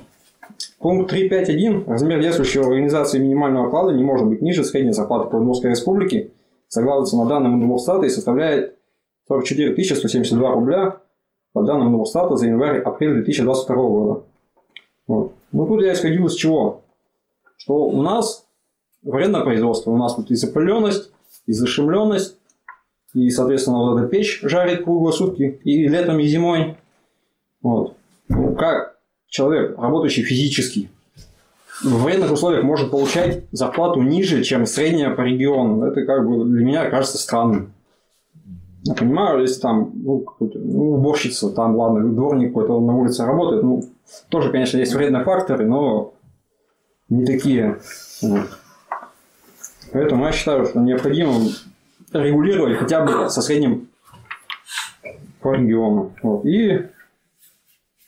Пункт 3.5.1. Размер действующего организации минимального оклада не может быть ниже средней зарплаты Подмосковской республики. Согласно данным Новостата и составляет 44 172 рубля по данным Новостата за январь-апрель 2022 года. Вот. Ну тут я исходил из чего? Что у нас вредное производство, у нас тут и запыленность, и зашимленность, и, соответственно, вот эта печь жарит круглые сутки, и летом, и зимой. Вот. Ну, как человек, работающий физически, в военных условиях может получать зарплату ниже, чем средняя по региону. Это как бы для меня кажется странным. Я понимаю, если там ну, ну, уборщица, там, ладно, дворник какой-то на улице работает, ну, тоже, конечно, есть вредные факторы, но не такие. Вот. Поэтому я считаю, что необходимо регулировать хотя бы со средним по региону. Вот. И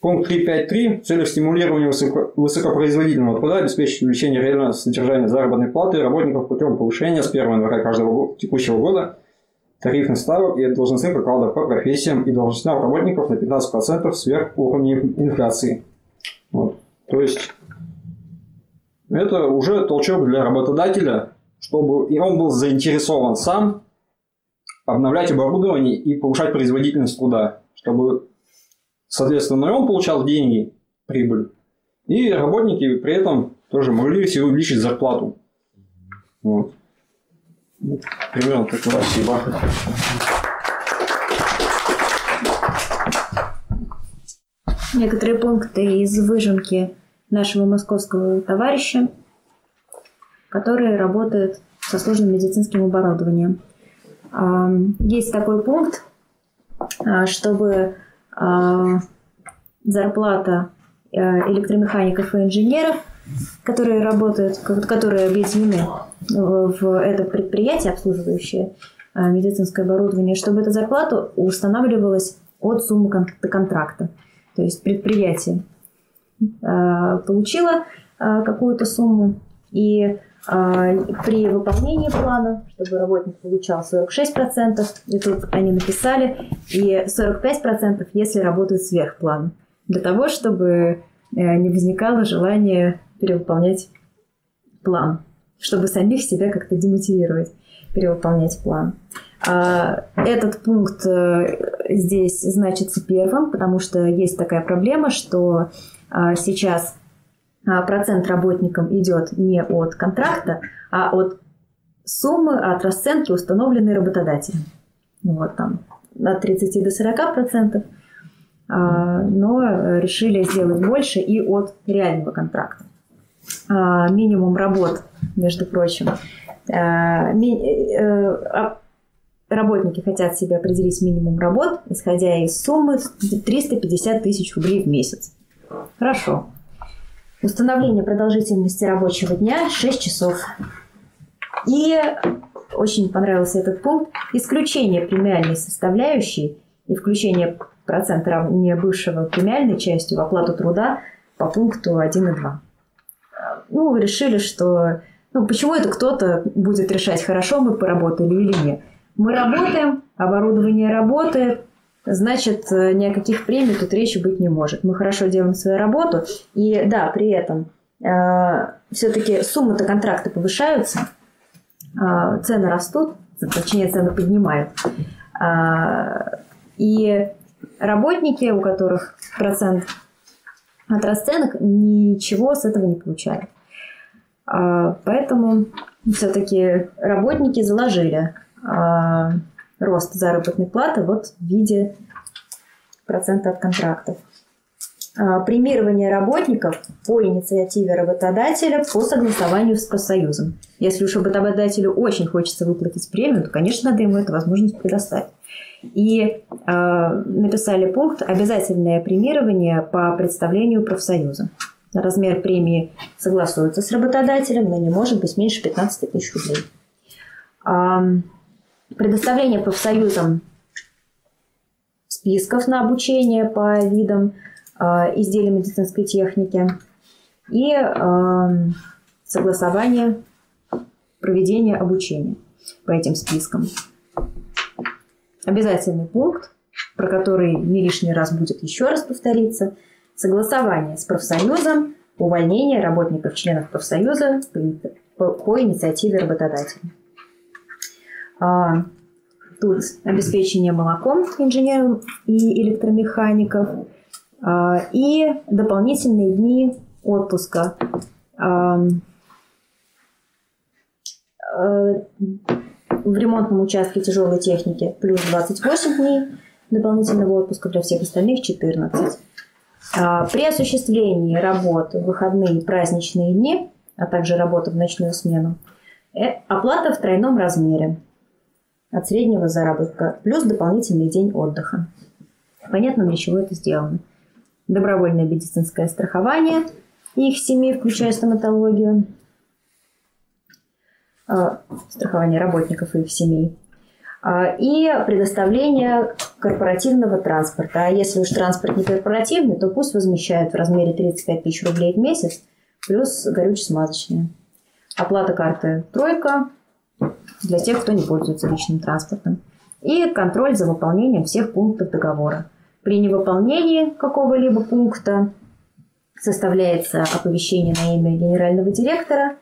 пункт 3.5.3 в целях стимулирования высоко- высокопроизводительного труда обеспечить увеличение реального содержания заработной платы работников путем повышения с 1 января каждого го- текущего года тарифных ставок и должностных окладов по профессиям и должностям работников на 15% сверх уровня инфляции. Вот. То есть это уже толчок для работодателя, чтобы и он был заинтересован сам обновлять оборудование и повышать производительность труда, чтобы, соответственно, он получал деньги, прибыль, и работники при этом тоже могли себе увеличить зарплату. Вот. Примерно так. Спасибо. Некоторые пункты из выжимки нашего московского товарища, который работает со сложным медицинским оборудованием. А, Есть такой пункт, а, чтобы а, зарплата э, электромехаников и инженеров, которые работают, ко- которые объединены в это предприятие, обслуживающее а, медицинское оборудование, чтобы эта зарплата устанавливалась от суммы кон- контракта. То есть предприятие а, получило а, какую-то сумму, и при выполнении плана, чтобы работник получал 46%, и тут они написали, и 45%, если работают сверх плана, для того, чтобы э, не возникало желания перевыполнять план, чтобы самих себя как-то демотивировать перевыполнять план. А, Этот пункт э, здесь значится первым, потому что есть такая проблема, что а, сейчас а, процент работникам идет не от контракта, а от суммы, от расценки, установленной работодателем. Вот там от 30 до 40 процентов, но решили сделать больше и от реального контракта. А, минимум работ, между прочим. А, э, работники хотят себе определить минимум работ, исходя из суммы 350 тысяч рублей в месяц. Хорошо. Установление продолжительности рабочего дня 6 часов. И очень понравился этот пункт. Исключение премиальной составляющей и включение процента не бывшего премиальной частью в оплату труда по пункту 1 и 2. Ну, решили, что ну, почему это кто-то будет решать, хорошо мы поработали или нет. Мы работаем, оборудование работает, значит, ни о каких премиях тут речи быть не может. Мы хорошо делаем свою работу, и да, при этом э, все-таки суммы-то контракта повышаются, э, цены растут, точнее, цены поднимают. Э, и работники, у которых процент от расценок, ничего с этого не получают. Э, поэтому все-таки работники заложили э, рост заработной платы вот в виде процента от контрактов. А, премирование работников по инициативе работодателя по согласованию с профсоюзом. Если уж работодателю очень хочется выплатить премию, то, конечно, надо ему эту возможность предоставить. И э, написали пункт «Обязательное премирование по представлению профсоюза». Размер премии согласуется с работодателем, но не может быть меньше 15 тысяч рублей. Предоставление профсоюзам списков на обучение по видам э, изделий медицинской техники и согласование проведения обучения по этим спискам. Обязательный пункт, про который не лишний раз будет еще раз повториться, согласование с профсоюзом, увольнение работников членов профсоюза по, по инициативе работодателя. А, тут обеспечение молоком инженеров и электромехаников а, и дополнительные дни отпуска. А, в ремонтном участке тяжелой техники плюс 28 дней дополнительного отпуска для всех остальных 14. При осуществлении работ в выходные и праздничные дни, а также работа в ночную смену, э, оплата в тройном размере от среднего заработка, плюс дополнительный день отдыха. Понятно, для чего это сделано. Добровольное медицинское страхование их семей, включая стоматологию, а, страхование работников и их семей, а, и предоставление корпоративного транспорта. А если уж транспорт не корпоративный, то пусть возмещают в размере 35 тысяч рублей в месяц, плюс горюче-смазочные. Оплата карты «Тройка», для тех, кто не пользуется личным транспортом. И контроль за выполнением всех пунктов договора. При невыполнении какого-либо пункта составляется оповещение на имя генерального директора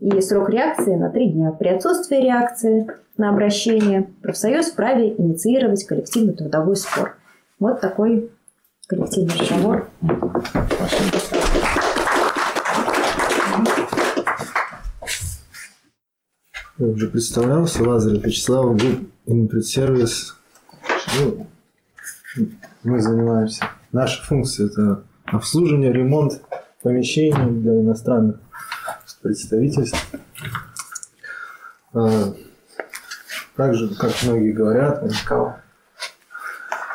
и срок реакции на три дня. При отсутствии реакции на обращение профсоюз вправе инициировать коллективный трудовой спор. Вот такой коллективный договор. Я уже представлялся, Лазарев Вячеслав, был Инпредсервис. Ну, мы занимаемся. Наша функция – это обслуживание, ремонт помещений для иностранных представительств. А, также, как многие говорят,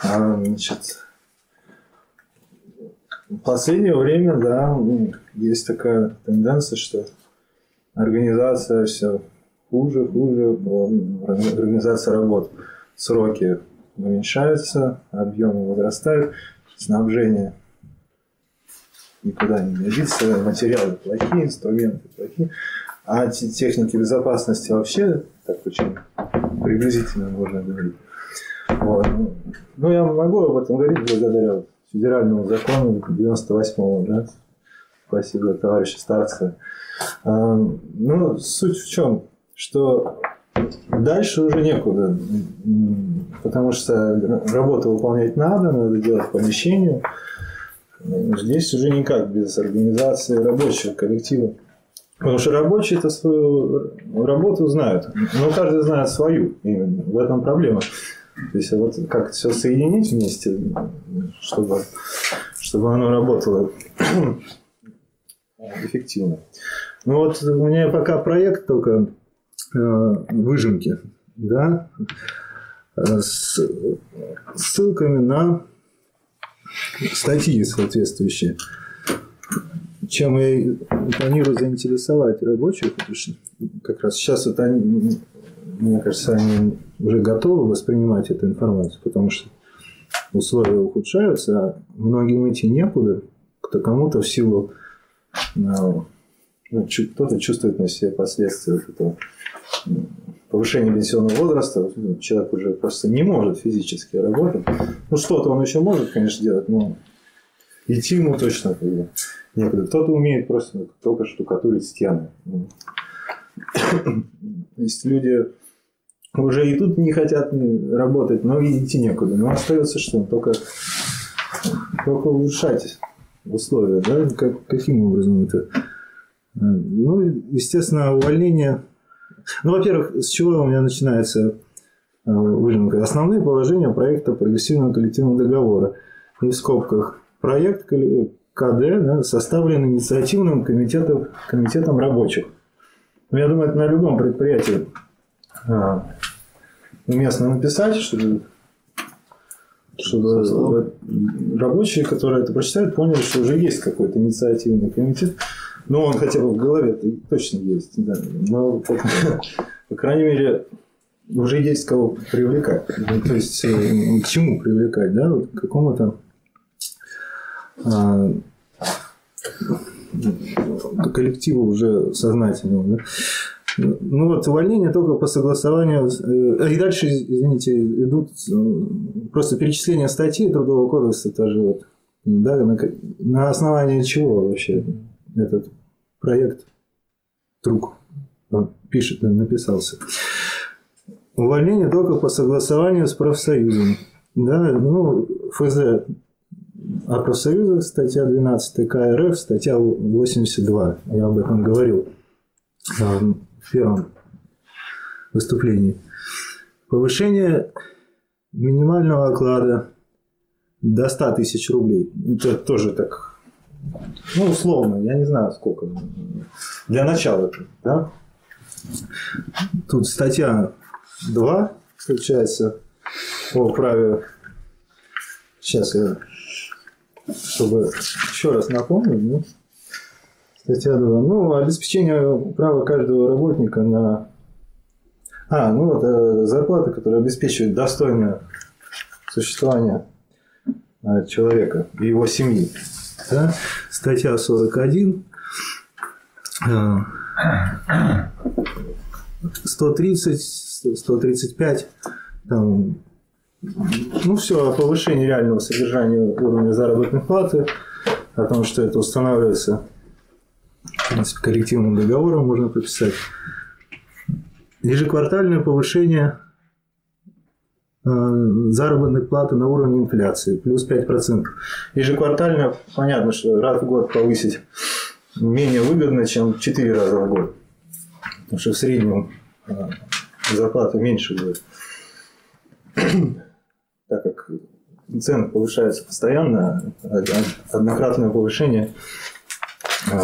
а, значит, в последнее время, да, есть такая тенденция, что организация все хуже, хуже организация работ. Сроки уменьшаются, объемы возрастают, снабжение никуда не годится, материалы плохие, инструменты плохие. А техники безопасности вообще так очень приблизительно можно говорить. Вот. Ну, я могу об этом говорить благодаря федеральному закону 98-го, да? Спасибо, товарищи старцы. А, ну, суть в чем? что дальше уже некуда, потому что работу выполнять надо, надо делать помещение. Здесь уже никак без организации рабочего коллектива. Потому что рабочие это свою работу знают, но каждый знает свою именно. В этом проблема. То есть вот как все соединить вместе, чтобы, чтобы оно работало <clears throat> эффективно. Ну вот у меня пока проект только э, выжимки, да, с ссылками на статьи соответствующие. Чем я планирую заинтересовать рабочих, потому что как раз сейчас это они, мне кажется, они уже готовы воспринимать эту информацию, потому что условия ухудшаются, а многим идти некуда, кто кому-то в силу ну, кто-то чувствует на себе последствия этого повышения пенсионного возраста. Человек уже просто не может физически работать. Ну, что-то он еще может, конечно, делать, но идти ему точно некуда. Кто-то умеет просто только штукатурить стены. То есть люди уже и тут не хотят работать, но идти некуда. Но остается что? Только, только улучшать условия, да? Как, каким образом это? Ну, естественно, увольнение. Ну, во-первых, с чего у меня начинается э, выжимка? Основные положения проекта прогрессивного коллективного договора. И в скобках проект КД да, составлен инициативным комитетом, комитетом рабочих. Ну, я думаю, это на любом предприятии а, уместно написать, чтобы, чтобы рабочие, которые это прочитают, поняли, что уже есть какой-то инициативный комитет. Ну, он хотя бы в голове точно есть. Да. Но, по, по крайней мере, уже есть кого привлекать. Ну, то есть, э, к чему привлекать, да? Вот к какому-то а, коллективу уже сознательному. Да? Ну вот, увольнение только по согласованию. Э, и дальше, извините, идут э, просто перечисления статей Трудового кодекса тоже вот. Да, на, на основании чего вообще этот проект Трук пишет, написался. Увольнение только по согласованию с профсоюзом. Да, ну, ФЗ о профсоюзах, статья 12 КРФ, статья 82. Я об этом говорил в первом выступлении. Повышение минимального оклада до 100 тысяч рублей. Это тоже так, ну, условно, я не знаю сколько. Для начала, да? Тут статья 2, получается, по праве. Сейчас я, чтобы еще раз напомнить, ну, Статья 2. Ну, обеспечение права каждого работника на... А, ну вот, э, зарплата, которая обеспечивает достойное существование э, человека и его семьи. Да? Статья 41. 130, 135, там, ну все, о повышении реального содержания уровня заработной платы, о том, что это устанавливается коллективным договором можно прописать. Ежеквартальное повышение заработной платы на уровне инфляции, плюс 5%. Ежеквартально, понятно, что раз в год повысить менее выгодно, чем 4 раза в год. Потому что в среднем э, зарплата меньше будет. <clears throat> Так как цены повышаются постоянно, однократное повышение э,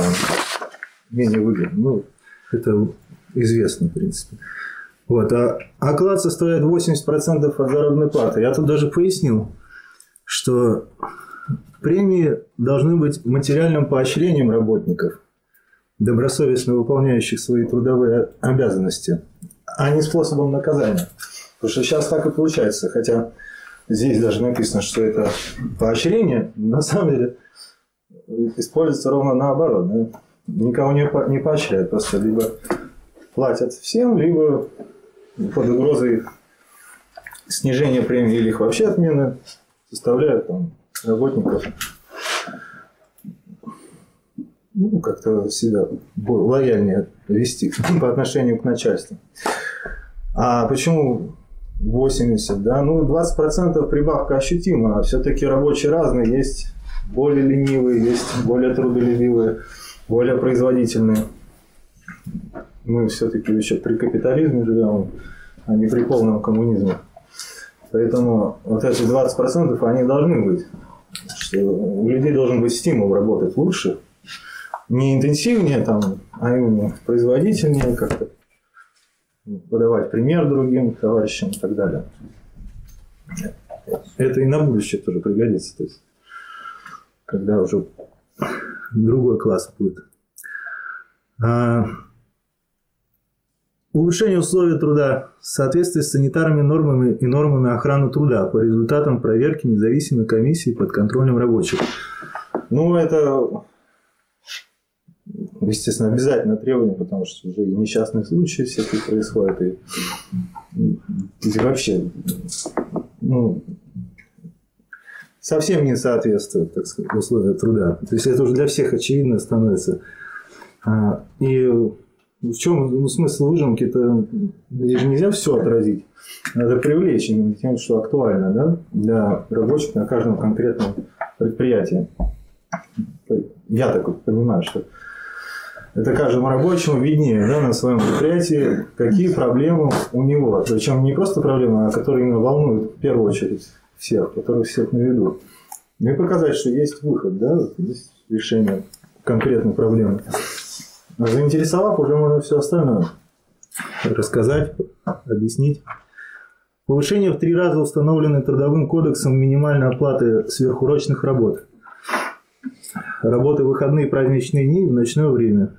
менее выгодно. Ну, это известно, в принципе. Вот. А оклад составляет 80% от заработной платы. Я тут даже пояснил, что премии должны быть материальным поощрением работников, добросовестно выполняющих свои трудовые обязанности, а не способом наказания. Потому что сейчас так и получается. Хотя здесь даже написано, что это поощрение, на самом деле используется ровно наоборот. Никого не, по, не поощряют, просто либо платят всем, либо под угрозой снижения премии или их вообще отмены заставляют там, работников ну, как-то себя лояльнее вести по отношению к начальству. А почему 80, да? Ну, 20% прибавка ощутима, все-таки рабочие разные, есть более ленивые, есть более трудолюбивые более производительные. Мы все-таки еще при капитализме живем, а не при полном коммунизме. Поэтому вот эти 20% они должны быть. Что у людей должен быть стимул работать лучше. Не интенсивнее, там, а именно производительнее как-то. Подавать пример другим товарищам и так далее. Это и на будущее тоже пригодится. То есть, когда уже другой класс будет. Улучшение условий труда в соответствии с санитарными нормами и нормами охраны труда по результатам проверки независимой комиссии под контролем рабочих. Ну, это, естественно, обязательно требование, потому что уже и несчастные случаи всякие происходят, и, и вообще, ну, совсем не соответствует, так сказать, условия труда. То есть это уже для всех очевидно становится. А, и в чем ну, смысл выжимки? Это здесь нельзя все отразить. Надо привлечь именно тем, что актуально да, для рабочих на каждом конкретном предприятии. Я так понимаю, что это каждому рабочему виднее да, на своем предприятии, какие проблемы у него. Причем не просто проблемы, а которые именно волнуют в первую очередь всех, которые всех на виду. И показать, что есть выход, да, есть решение конкретной проблемы. Заинтересовав, уже можно все остальное рассказать, объяснить. Повышение в три раза установленной трудовым кодексом минимальной оплаты сверхурочных работ. Работы в выходные праздничные дни в ночное время.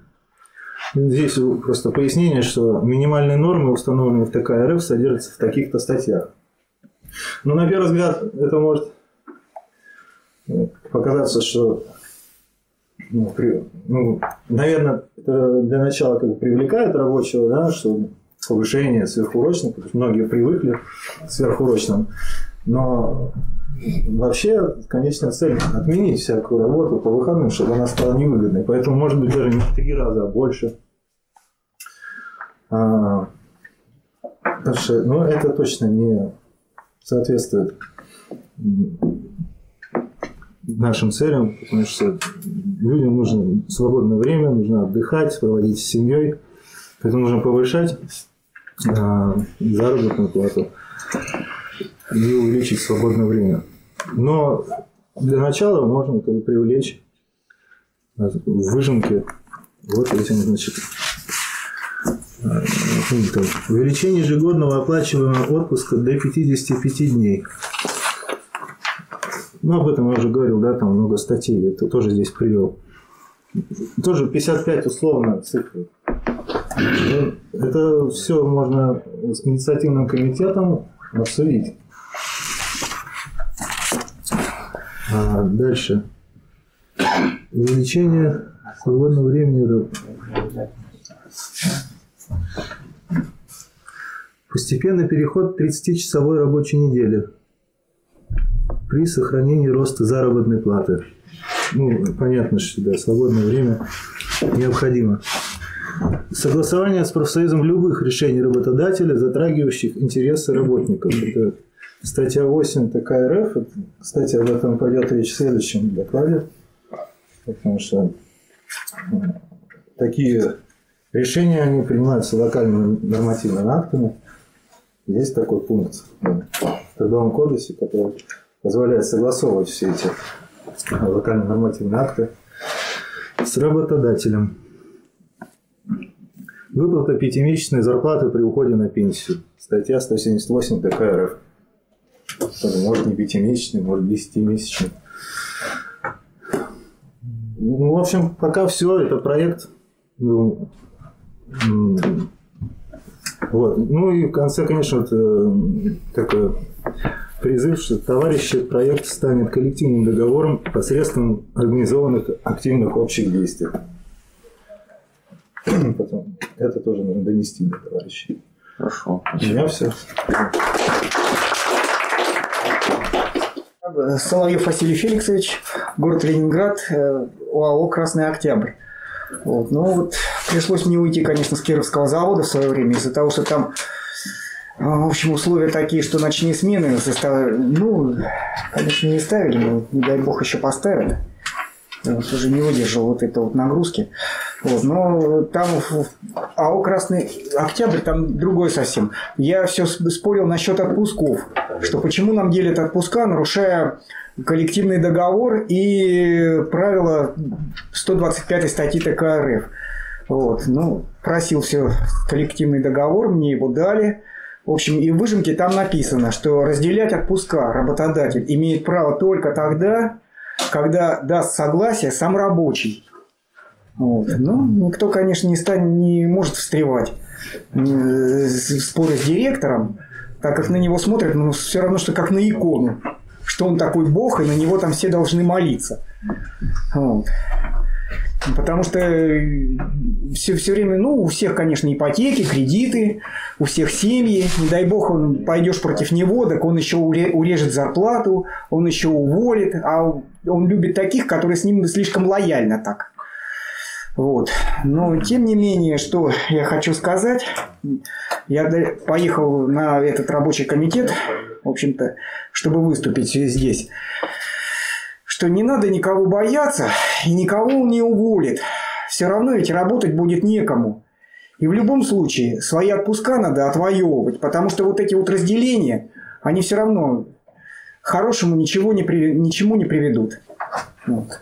Здесь просто пояснение, что минимальные нормы, установленные в ТК РФ, содержатся в таких-то статьях. Но на первый взгляд это может показаться, что ну, при, ну, наверное, для начала как бы привлекает рабочего, да, что повышение сверхурочных, потому что многие привыкли к сверхурочным. Но вообще конечная цель – отменить всякую работу по выходным, чтобы она стала невыгодной. Поэтому, может быть, даже не в три раза, а больше. А, потому что ну, это точно не соответствует нашим целям, потому что людям нужно свободное время, нужно отдыхать, проводить с семьей, поэтому нужно повышать а, заработную плату и увеличить свободное время. Но для начала можно как бы, привлечь в выжимке вот этим, значит, пунктом. Увеличение ежегодного оплачиваемого отпуска до 55 дней. Ну, об этом я уже говорил, да, там много статей, это тоже здесь привел. Тоже 55 условно цифры. Это все можно с инициативным комитетом обсудить. А дальше. Увеличение свободного времени. Постепенный переход к 30-часовой рабочей неделе при сохранении роста заработной платы. Ну, понятно, что да, свободное время необходимо. Согласование с профсоюзом любых решений работодателя, затрагивающих интересы работников. Это статья 8 ТК РФ. Кстати, об этом пойдет речь в следующем докладе. Потому что такие решения они принимаются локальными нормативными актами. Есть такой пункт в Трудовом кодексе, который позволяет согласовывать все эти локальные нормативные акты с работодателем. Выплата пятимесячной зарплаты при уходе на пенсию. Статья 178 ТК РФ. Может не пятимесячный, может десятимесячный. Ну, в общем, пока все, это проект. Ну, вот. Ну и в конце, конечно, вот, э, такое призыв, что товарищи проект станет коллективным договором посредством организованных активных общих действий. <clears throat> Потом это тоже нужно донести до товарищей. Хорошо. У меня все. Соловьев Василий Феликсович, город Ленинград, э, ОАО «Красный Октябрь». Вот. Ну вот пришлось мне уйти, конечно, с Кировского завода в свое время из-за того, что там в общем, условия такие, что ночные смены заставили, ну, конечно, не ставили, но не дай бог еще поставят. вот, уже не выдержал вот этой вот нагрузки. Вот, но там АО «Красный Октябрь» там другой совсем. Я все спорил насчет отпусков, что почему нам делят отпуска, нарушая коллективный договор и правила 125 статьи ТК РФ. Вот, ну, просил все коллективный договор, мне его дали. В общем, и в выжимке там написано, что разделять отпуска работодатель имеет право только тогда, когда даст согласие сам рабочий. Вот. Ну, никто, конечно, не, станет, не может встревать э, споры с директором, так как на него смотрят, ну, все равно, что как на икону, что он такой бог, и на него там все должны молиться. Вот. Потому что все, все время, ну, у всех, конечно, ипотеки, кредиты, у всех семьи. Не дай бог, он пойдешь против него, так он еще уре- урежет зарплату, он еще уволит. А он любит таких, которые с ним слишком лояльно так. Вот. Но, тем не менее, что я хочу сказать, я поехал на этот рабочий комитет, в общем-то, чтобы выступить здесь что не надо никого бояться и никого он не уволит. Все равно ведь работать будет некому. И в любом случае свои отпуска надо отвоевывать, потому что вот эти вот разделения, они все равно хорошему ничего не при- ничему не приведут. Вот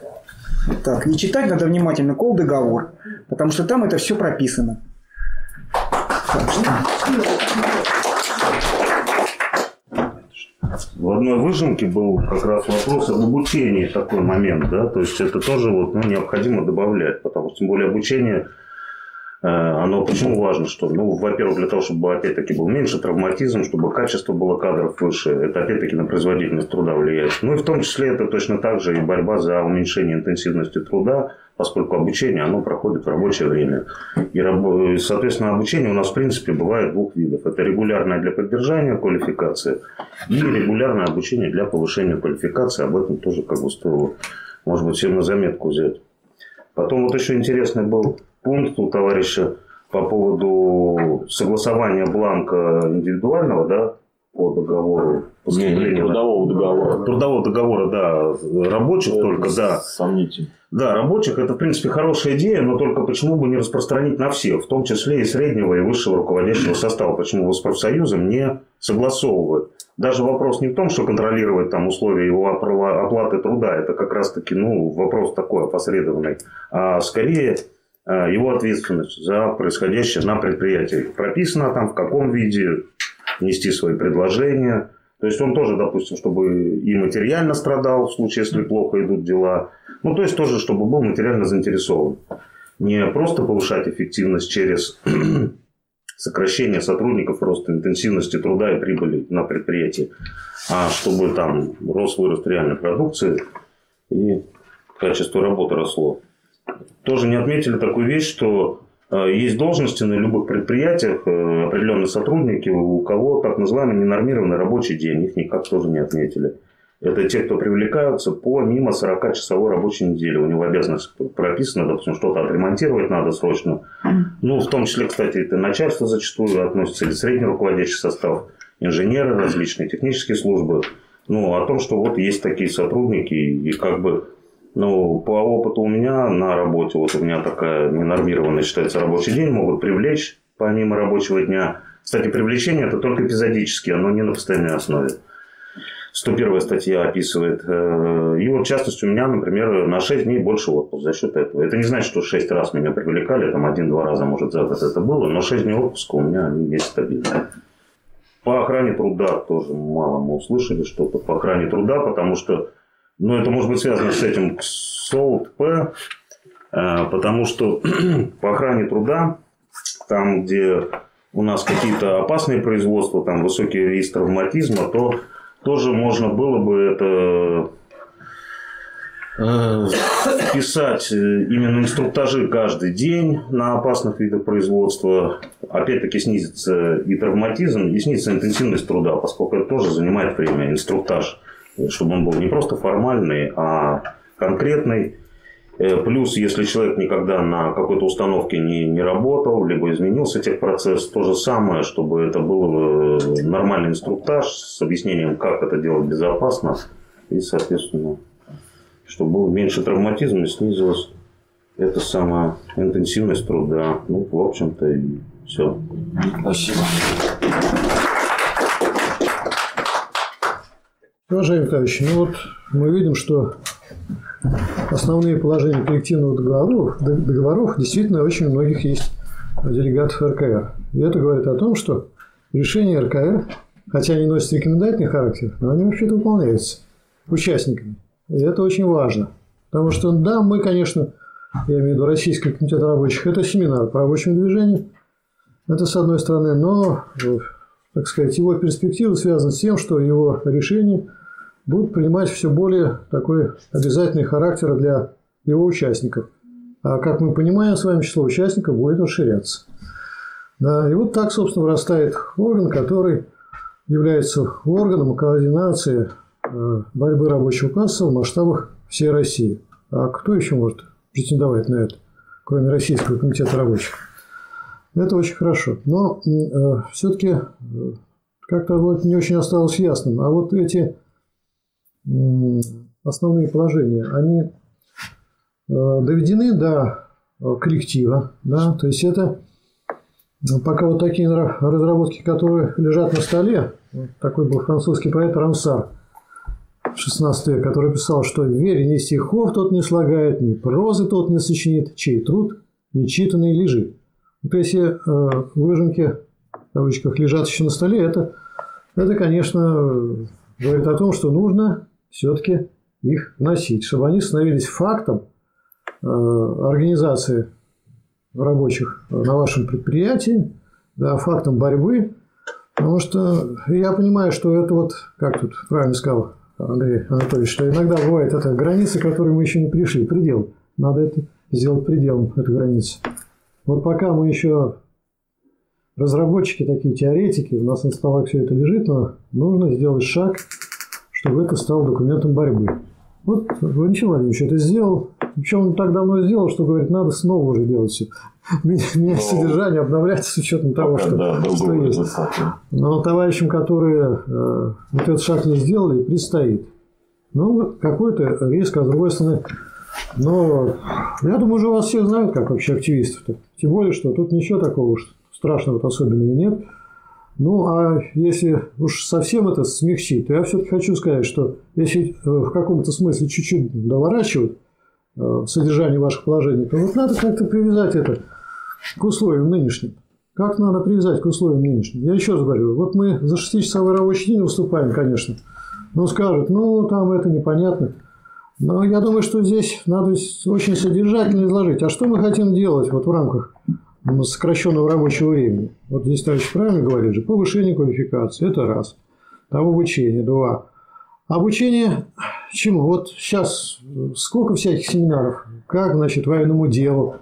Так. И читать надо внимательно кол договор, потому что там это все прописано. Так что- В одной выжимке был как раз вопрос об обучении такой момент, да, то есть это тоже вот, ну, необходимо добавлять, потому что тем более обучение, э, оно почему важно, что, ну, во-первых, для того, чтобы опять-таки был меньше травматизм, чтобы качество было кадров выше, это опять-таки на производительность труда влияет. Ну и в том числе это точно так же и борьба за уменьшение интенсивности труда, поскольку обучение, оно проходит в рабочее время. И, и, соответственно, обучение у нас, в принципе, бывает двух видов. Это регулярное для поддержания квалификации и регулярное обучение для повышения квалификации. Об этом тоже как бы стоило, может быть, всем на заметку взять. Потом вот еще интересный был пункт у товарища по поводу согласования бланка индивидуального, да, по договору на- трудового договора. Трудового договора, да, рабочих только, да. Сомнительно. Да, рабочих это, в принципе, хорошая идея, но только почему бы не распространить на всех, в том числе и среднего и высшего руководящего состава, почему его с профсоюзом не согласовывают. Даже вопрос не в том, что контролировать там условия его опла- оплаты труда, это как раз-таки ну, вопрос такой опосредованный, а скорее э, его ответственность за происходящее на предприятии. Прописано там, в каком виде нести свои предложения. То есть он тоже, допустим, чтобы и материально страдал в случае, если плохо идут дела. Ну, то есть тоже, чтобы был материально заинтересован. Не просто повышать эффективность через <clears throat> сокращение сотрудников, рост интенсивности труда и прибыли на предприятии, а чтобы там рос вырост реальной продукции и качество работы росло. Тоже не отметили такую вещь, что есть должности на любых предприятиях, э, определенные сотрудники, у кого так называемый ненормированный рабочий день, их никак тоже не отметили. Это те, кто привлекаются помимо 40-часовой рабочей недели. У него обязанность прописана, допустим, что-то отремонтировать надо срочно. Ну, в том числе, кстати, это начальство зачастую относится, или средний руководящий состав, инженеры, различные технические службы. Ну, о том, что вот есть такие сотрудники, и как бы, ну, по опыту у меня на работе, вот у меня такая ненормированная считается рабочий день, могут привлечь помимо рабочего дня. Кстати, привлечение это только эпизодически, оно не на постоянной основе. 101 статья описывает. э, И вот, в частности, у меня, например, на 6 дней больше отпуск за счет этого. Это не значит, что 6 раз меня привлекали, там один-два раза, может, за год это было, но 6 дней отпуска у меня они есть стабильно. По охране труда тоже мало мы услышали что-то по охране труда, потому что, ну, это может быть связано с этим СОУТ-П, э, потому что <clears throat> по охране труда, там, где у нас какие-то опасные производства, там высокий риск травматизма, то тоже можно было бы это э, писать э, именно инструктажи каждый день на опасных видах производства. Опять-таки снизится и травматизм, и снизится интенсивность труда, поскольку это тоже занимает время, инструктаж, чтобы он был не просто формальный, а конкретный. Э, Плюс, если человек никогда на какой-то установке не, не работал, либо изменился техпроцесс, то же самое, чтобы это был э, нормальный инструктаж с объяснением, как это делать безопасно и, соответственно, чтобы было меньше травматизма и снизилась эта самая интенсивность труда. Ну, в общем-то, и все. Спасибо. Уважаемые товарищи, ну вот мы видим, что основные положения коллективных договоров, договоров действительно очень многих есть делегатов РКР. И это говорит о том, что решения РКР, хотя они носят рекомендательный характер, но они вообще-то выполняются участниками. И это очень важно. Потому что, да, мы, конечно, я имею в виду Российский комитет рабочих, это семинар по рабочему движению. Это с одной стороны, но, так сказать, его перспективы связаны с тем, что его решения будут принимать все более такой обязательный характер для его участников. А как мы понимаем, с вами число участников будет расширяться. Да, и вот так, собственно, вырастает орган, который является органом координации э, борьбы рабочего класса в масштабах всей России. А кто еще может претендовать на это, кроме Российского комитета рабочих? Это очень хорошо. Но э, все-таки э, как-то вот не очень осталось ясным. А вот эти основные положения, они э, доведены до коллектива. Да? То есть это пока вот такие разработки, которые лежат на столе, такой был французский поэт Рамсар, 16 век, который писал, что вере ни стихов тот не слагает, ни прозы тот не сочинит, чей труд нечитанный лежит. Вот эти э, выжимки, в кавычках, лежат еще на столе, это, это, конечно, говорит о том, что нужно все-таки их носить, чтобы они становились фактом э, организации рабочих на вашем предприятии, да, фактом борьбы, потому что я понимаю, что это вот, как тут правильно сказал Андрей Анатольевич, что иногда бывает это границы, к которой мы еще не пришли, предел. Надо это сделать пределом, эту границу. Вот пока мы еще разработчики, такие теоретики, у нас на столах все это лежит, но нужно сделать шаг, чтобы это стало документом борьбы. Вот Валентин Владимирович это сделал. Причем он так давно сделал, что говорит, надо снова уже делать все. <laughs> Менять содержание, обновлять с учетом того, что, да, что есть. Но товарищам, которые э, вот этот шаг не сделали, предстоит. Ну, какой-то риск, а с другой стороны, но я думаю, уже вас все знают, как вообще активистов-то. Тем более, что тут ничего такого уж страшного особенного нет. Ну, а если уж совсем это смягчить, то я все-таки хочу сказать, что если э, в каком-то смысле чуть-чуть доворачивать э, содержание ваших положений, то вот надо как-то привязать это к условиям нынешним. Как надо привязать к условиям нынешним? Я еще раз говорю, вот мы за 6-часовой рабочий день выступаем, конечно, но скажут, ну, там это непонятно. Но я думаю, что здесь надо очень содержательно изложить. А что мы хотим делать вот в рамках сокращенного рабочего времени? Вот здесь товарищ правильно говорит же, повышение квалификации – это раз. Там обучение – два. Обучение чему? Вот сейчас сколько всяких семинаров? Как, значит, военному делу?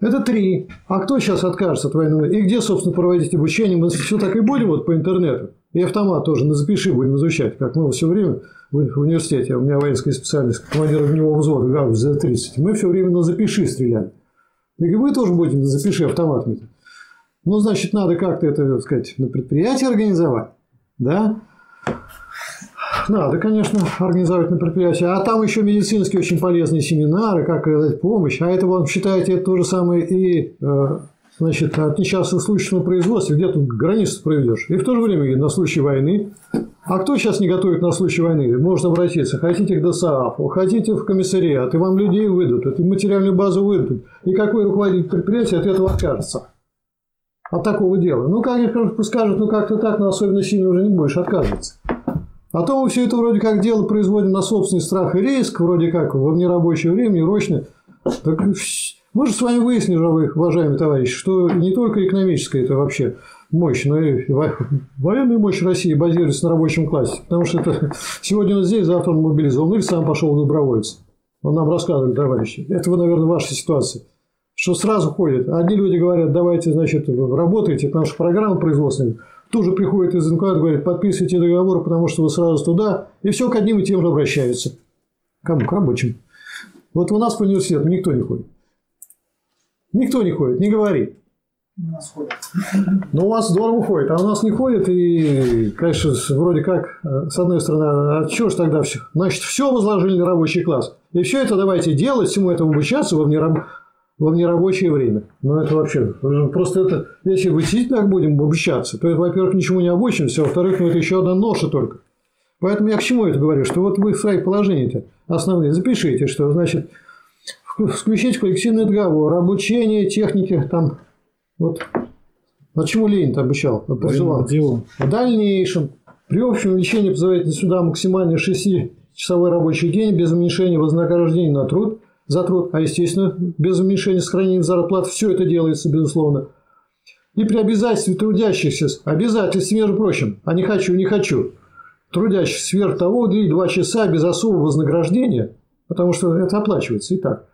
Это три. А кто сейчас откажется от военного? И где, собственно, проводить обучение? Мы все так и будем вот по интернету. И автомат тоже на запиши будем изучать, как мы все время в университете, у меня воинская специальность, командир огневого взвода, гаубиц за 30, мы все время на запиши стреляли. И вы тоже будете на запиши автоматами. -то. Ну, значит, надо как-то это, так сказать, на предприятии организовать, да? Надо, конечно, организовать на предприятии. А там еще медицинские очень полезные семинары, как оказать помощь. А это, вам считаете, это то же самое и э, значит, от несчастных случаев на производстве, где тут границу проведешь. И в то же время на случай войны. А кто сейчас не готовит на случай войны? Можно обратиться. Хотите к ДСАФу, хотите в комиссариат, и вам людей выдадут, и материальную базу выдадут. И какой руководитель предприятия от этого откажется? От такого дела. Ну, как скажут, ну как-то так, но особенно сильно уже не будешь отказываться. А то мы все это вроде как дело производим на собственный страх и риск, вроде как в нерабочее время, неурочно. Так мы же с вами выяснили, уважаемые товарищи, что не только экономическая это вообще мощь, но и военная мощь России базируется на рабочем классе. Потому что это <laughs> сегодня он здесь, завтра он мобилизован или сам пошел добровольцем. Он нам рассказывали, товарищи. Это наверное, ваша ситуация. Что сразу ходят. Одни люди говорят, давайте, значит, работайте, это наша программа производственная. Тут же приходит из НКВД, говорит, подписывайте договор, потому что вы сразу туда. И все к одним и тем же обращаются. Кому? К рабочим. Вот у нас по университету никто не ходит. Никто не ходит, не говорит. У нас ходят. <laughs> Ну, у вас здорово ходит, а у нас не ходит. И, конечно, вроде как, э, с одной стороны, а что ж тогда все? Значит, все возложили на рабочий класс. И все это давайте делать, всему этому обучаться во, внераб- во внерабочее время. Ну, это вообще... Просто это, если вы действительно так будем обучаться, то это, во-первых, ничему не обучимся, а во-вторых, ну, это еще одна ноша только. Поэтому я к чему это говорю? Что вот вы в своих положениях основные запишите, что, значит, включить коллективный договор, обучение техники, там, вот а чему Ленин обучал? Призывал? В дальнейшем, при общем увеличении позволительного суда максимально 6-часовой рабочий день без уменьшения вознаграждения на труд, за труд, а естественно, без уменьшения сохранения зарплаты, все это делается, безусловно. И при обязательстве трудящихся, обязательстве, между прочим, а не хочу, не хочу, трудящихся сверх того уделить 2 часа без особого вознаграждения, потому что это оплачивается и так.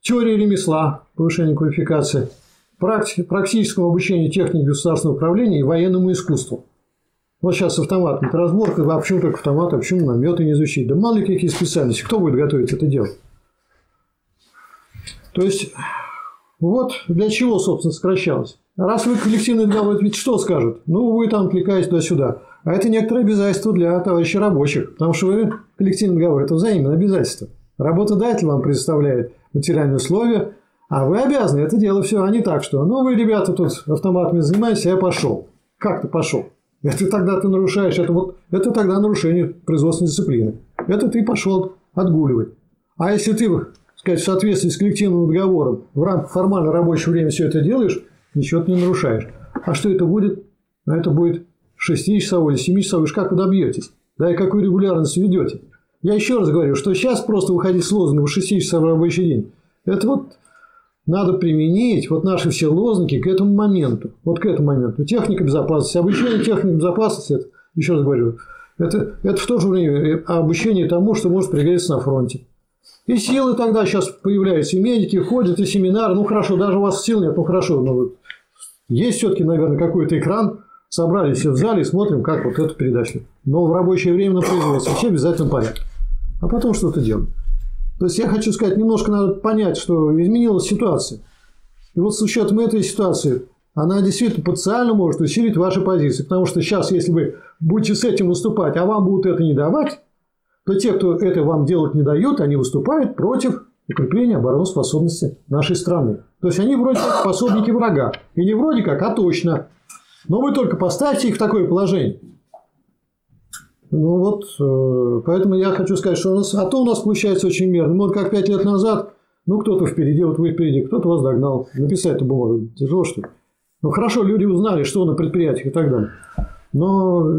Теория ремесла, повышение квалификации, практи- практическому обучению технике государственного управления и военному искусству. Вот сейчас автомат, разборка, а почему только автомат, а почему наметы не изучить? Да мало ли какие специальности, кто будет готовить это дело? То есть, вот для чего, собственно, сокращалось. Раз вы коллективный договор, ведь что скажут? Ну, вы там отвлекаетесь туда-сюда. А это некоторое обязательство для товарищей рабочих, потому что вы коллективный договор – это взаимное обязательство. Работодатель вам предоставляет материальные условия, а вы обязаны это дело все, а не так, что ну вы, ребята, тут автоматами занимаетесь, а я пошел. Как ты пошел? Это тогда ты нарушаешь, это вот это тогда нарушение производственной дисциплины. Это ты пошел отгуливать. А если ты, сказать, в соответствии с коллективным договором в рамках формально рабочего времени все это делаешь, ничего ты не нарушаешь. А что это будет? А это будет 6-часовой или 7-часовой, уж как вы добьетесь? Да и какую регулярность ведете? Я еще раз говорю, что сейчас просто выходить с лозунгом 6-часовой рабочий день, это вот надо применить вот наши все лозунги к этому моменту. Вот к этому моменту. Техника безопасности, обучение техники безопасности, это, еще раз говорю, это, это в то же время обучение тому, что может пригодиться на фронте. И силы тогда сейчас появляются, и медики ходят, и семинары. Ну хорошо, даже у вас сил нет, ну хорошо. Но есть все-таки, наверное, какой-то экран, собрались все в зале, смотрим, как вот эту передачу. Но в рабочее время на производстве все в обязательном порядке. А потом что-то делаем. То есть я хочу сказать, немножко надо понять, что изменилась ситуация. И вот с учетом этой ситуации, она действительно потенциально может усилить ваши позиции. Потому что сейчас, если вы будете с этим выступать, а вам будут это не давать, то те, кто это вам делать не дает, они выступают против укрепления обороноспособности нашей страны. То есть они вроде как пособники врага. И не вроде как, а точно. Но вы только поставьте их в такое положение. Ну вот, э, поэтому я хочу сказать, что у нас, а то у нас получается очень мерно. Ну, вот как пять лет назад, ну кто-то впереди, вот вы впереди, кто-то вас догнал. Написать-то бумагу тяжело, что ли? Ну хорошо, люди узнали, что на предприятиях и так далее. Но, э,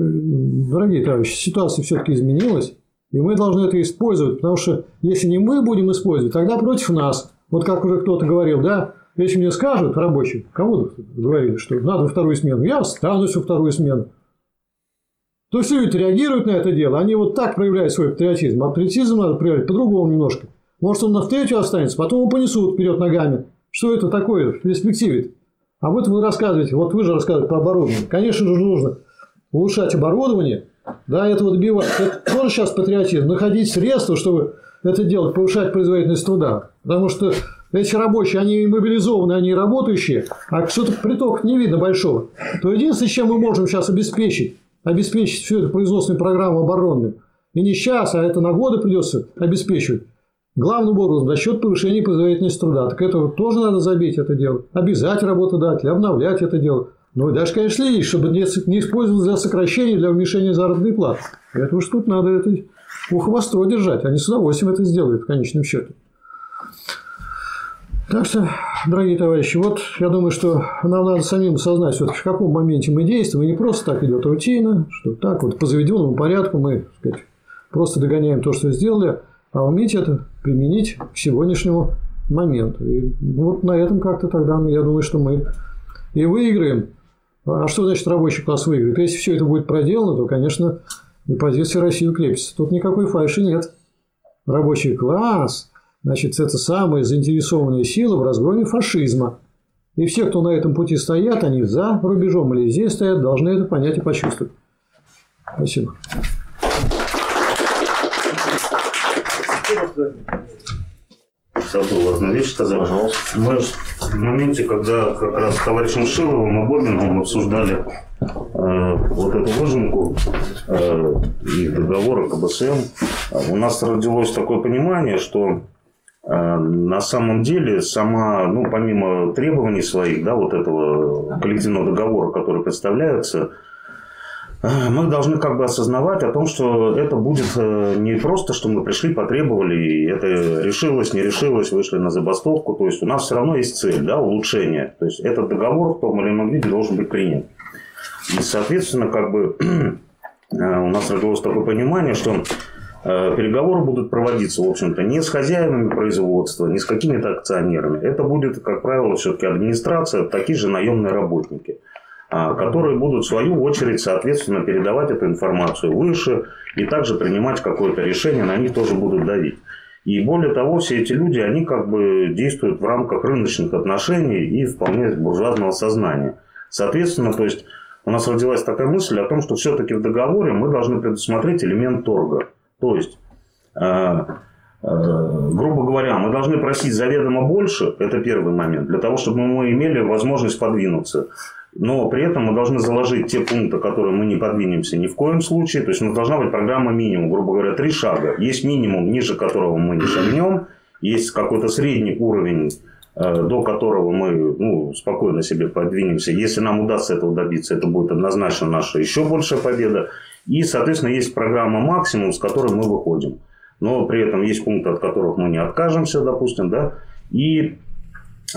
дорогие товарищи, ситуация все-таки изменилась, и мы должны это использовать, потому что если не мы будем использовать, тогда против нас. Вот как уже кто-то говорил, да, если мне скажут рабочие, кому говорили, что надо вторую смену, я останусь во вторую смену. То есть люди реагируют на это дело, они вот так проявляют свой патриотизм. А патриотизм надо проявлять по-другому немножко. Может, он на в третью останется, потом его понесут вперед ногами. Что это такое в перспективе? А вот вы рассказываете, вот вы же рассказываете про оборудование. Конечно же, нужно улучшать оборудование, да, этого добивать. Это тоже сейчас патриотизм. Находить средства, чтобы это делать, повышать производительность труда. Потому что эти рабочие, они мобилизованы, они работающие, а что-то приток не видно большого. То единственное, чем мы можем сейчас обеспечить, обеспечить всю эту производственную программу оборонную, и не сейчас, а это на годы придется обеспечивать, главным образом за счет повышения производительности труда. Так это тоже надо забить это дело. Обязать работодателя, обновлять это дело. Ну и даже, конечно, следить, чтобы не использовать для сокращения, для уменьшения заработной платы. Это уж тут надо это ухо востро держать. Они с удовольствием это сделают в конечном счете. Так что, дорогие товарищи, вот я думаю, что нам надо самим осознать, все в каком моменте мы действуем. И не просто так идет рутина, что так вот по заведенному порядку мы сказать, просто догоняем то, что сделали, а уметь это применить к сегодняшнему моменту. И вот на этом как-то тогда, ну, я думаю, что мы и выиграем. А что значит рабочий класс выиграет? Если все это будет проделано, то, конечно, и позиция России укрепится. Тут никакой фальши нет. Рабочий класс, значит, это самые заинтересованные силы в разгроме фашизма. И все, кто на этом пути стоят, они за рубежом или здесь стоят, должны это понять и почувствовать. Спасибо. забыл одну вещь сказать. Мы в моменте, когда как раз с товарищем Шиловым и Бобиным обсуждали э, вот эту выжимку э, их договора КБСМ, у нас родилось такое понимание, что э, на самом деле сама, ну, помимо требований своих, да, вот этого коллективного договора, который представляется, э, мы должны как бы осознавать о том, что это будет э, не просто, что мы пришли, потребовали, и это решилось, не решилось, вышли на забастовку. То есть у нас все равно есть цель, да, улучшение. То есть этот договор в том или ином виде должен быть принят. И, соответственно, как бы <clears throat> у нас родилось такое понимание, что переговоры будут проводиться, в общем-то, не с хозяевами производства, не с какими-то акционерами. Это будет, как правило, все-таки администрация, такие же наемные работники которые будут в свою очередь, соответственно, передавать эту информацию выше и также принимать какое-то решение, на них тоже будут давить. И более того, все эти люди, они как бы действуют в рамках рыночных отношений и вполне буржуазного сознания. Соответственно, то есть у нас родилась такая мысль о том, что все-таки в договоре мы должны предусмотреть элемент торга. То есть, э, э, грубо говоря, мы должны просить заведомо больше, это первый момент, для того, чтобы мы имели возможность подвинуться. Но при этом мы должны заложить те пункты, которые мы не подвинемся ни в коем случае. То есть у нас должна быть программа минимум, грубо говоря, три шага. Есть минимум, ниже которого мы не шагнем. Есть какой-то средний уровень, э, до которого мы ну, спокойно себе подвинемся. Если нам удастся этого добиться, это будет однозначно наша еще большая победа. И, соответственно, есть программа максимум, с которой мы выходим. Но при этом есть пункты, от которых мы не откажемся, допустим, да. И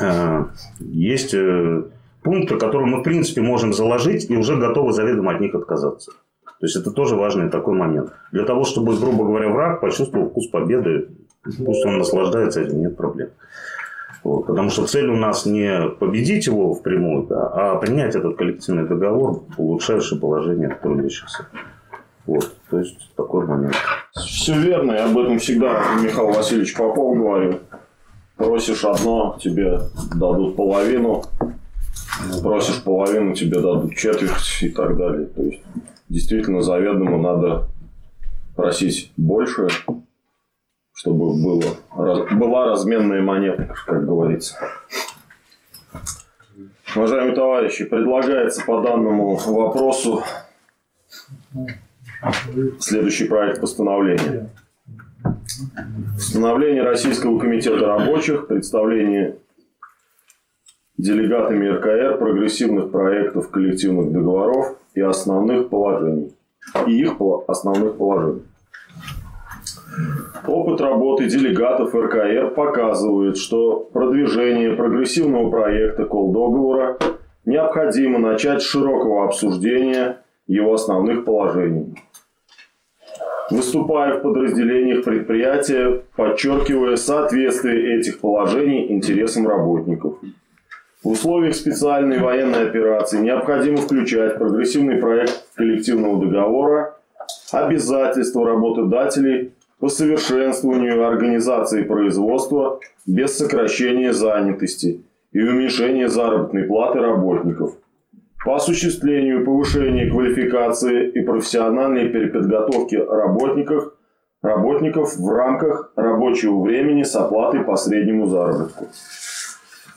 э, есть э, пункты, которые мы, в принципе, можем заложить и уже готовы заведомо от них отказаться. То есть, это тоже важный такой момент. Для того, чтобы, грубо говоря, враг почувствовал вкус победы, пусть он наслаждается этим, нет проблем. Вот, потому что цель у нас не победить его впрямую, да, а принять этот коллективный договор, улучшающий положение трудящихся. Вот, то есть такой момент. Все верно, я об этом всегда Михаил Васильевич Попов говорил. Просишь одно, тебе дадут половину, просишь половину, тебе дадут четверть и так далее. То есть, действительно, заведомо надо просить больше, чтобы было, была разменная монета, как говорится. Уважаемые товарищи, предлагается по данному вопросу следующий проект постановления. Постановление Российского комитета рабочих, представление делегатами РКР прогрессивных проектов коллективных договоров и основных положений. И их основных положений. Опыт работы делегатов РКР показывает, что продвижение прогрессивного проекта колл-договора необходимо начать с широкого обсуждения его основных положений. Выступая в подразделениях предприятия, подчеркивая соответствие этих положений интересам работников – в условиях специальной военной операции необходимо включать прогрессивный проект коллективного договора, обязательства работодателей по совершенствованию организации производства без сокращения занятости и уменьшения заработной платы работников, по осуществлению повышения квалификации и профессиональной переподготовки работников, работников в рамках рабочего времени с оплатой по среднему заработку.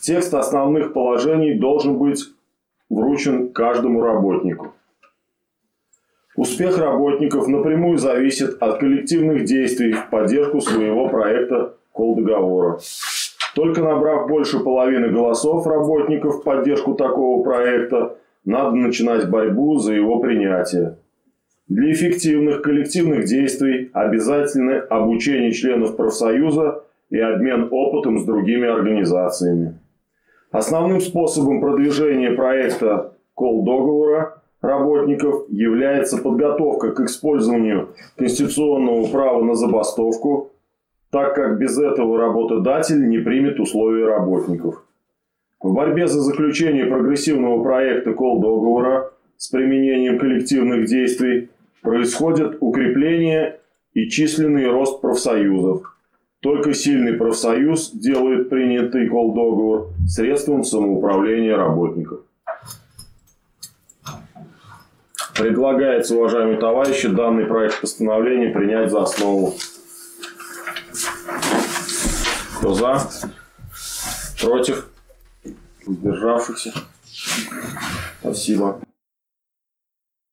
Текст основных положений должен быть вручен каждому работнику. Успех работников напрямую зависит от коллективных действий в поддержку своего проекта колл-договора. Только набрав больше половины голосов работников в поддержку такого проекта, надо начинать борьбу за его принятие. Для эффективных коллективных действий обязательны обучение членов профсоюза и обмен опытом с другими организациями. Основным способом продвижения проекта колл-договора работников является подготовка к использованию конституционного права на забастовку, так как без этого работодатель не примет условия работников. В борьбе за заключение прогрессивного проекта колл-договора с применением коллективных действий происходит укрепление и численный рост профсоюзов – только сильный профсоюз делает принятый колл-договор средством самоуправления работников. Предлагается, уважаемые товарищи, данный проект постановления принять за основу. Кто за? Против? Сдержавшихся? Спасибо.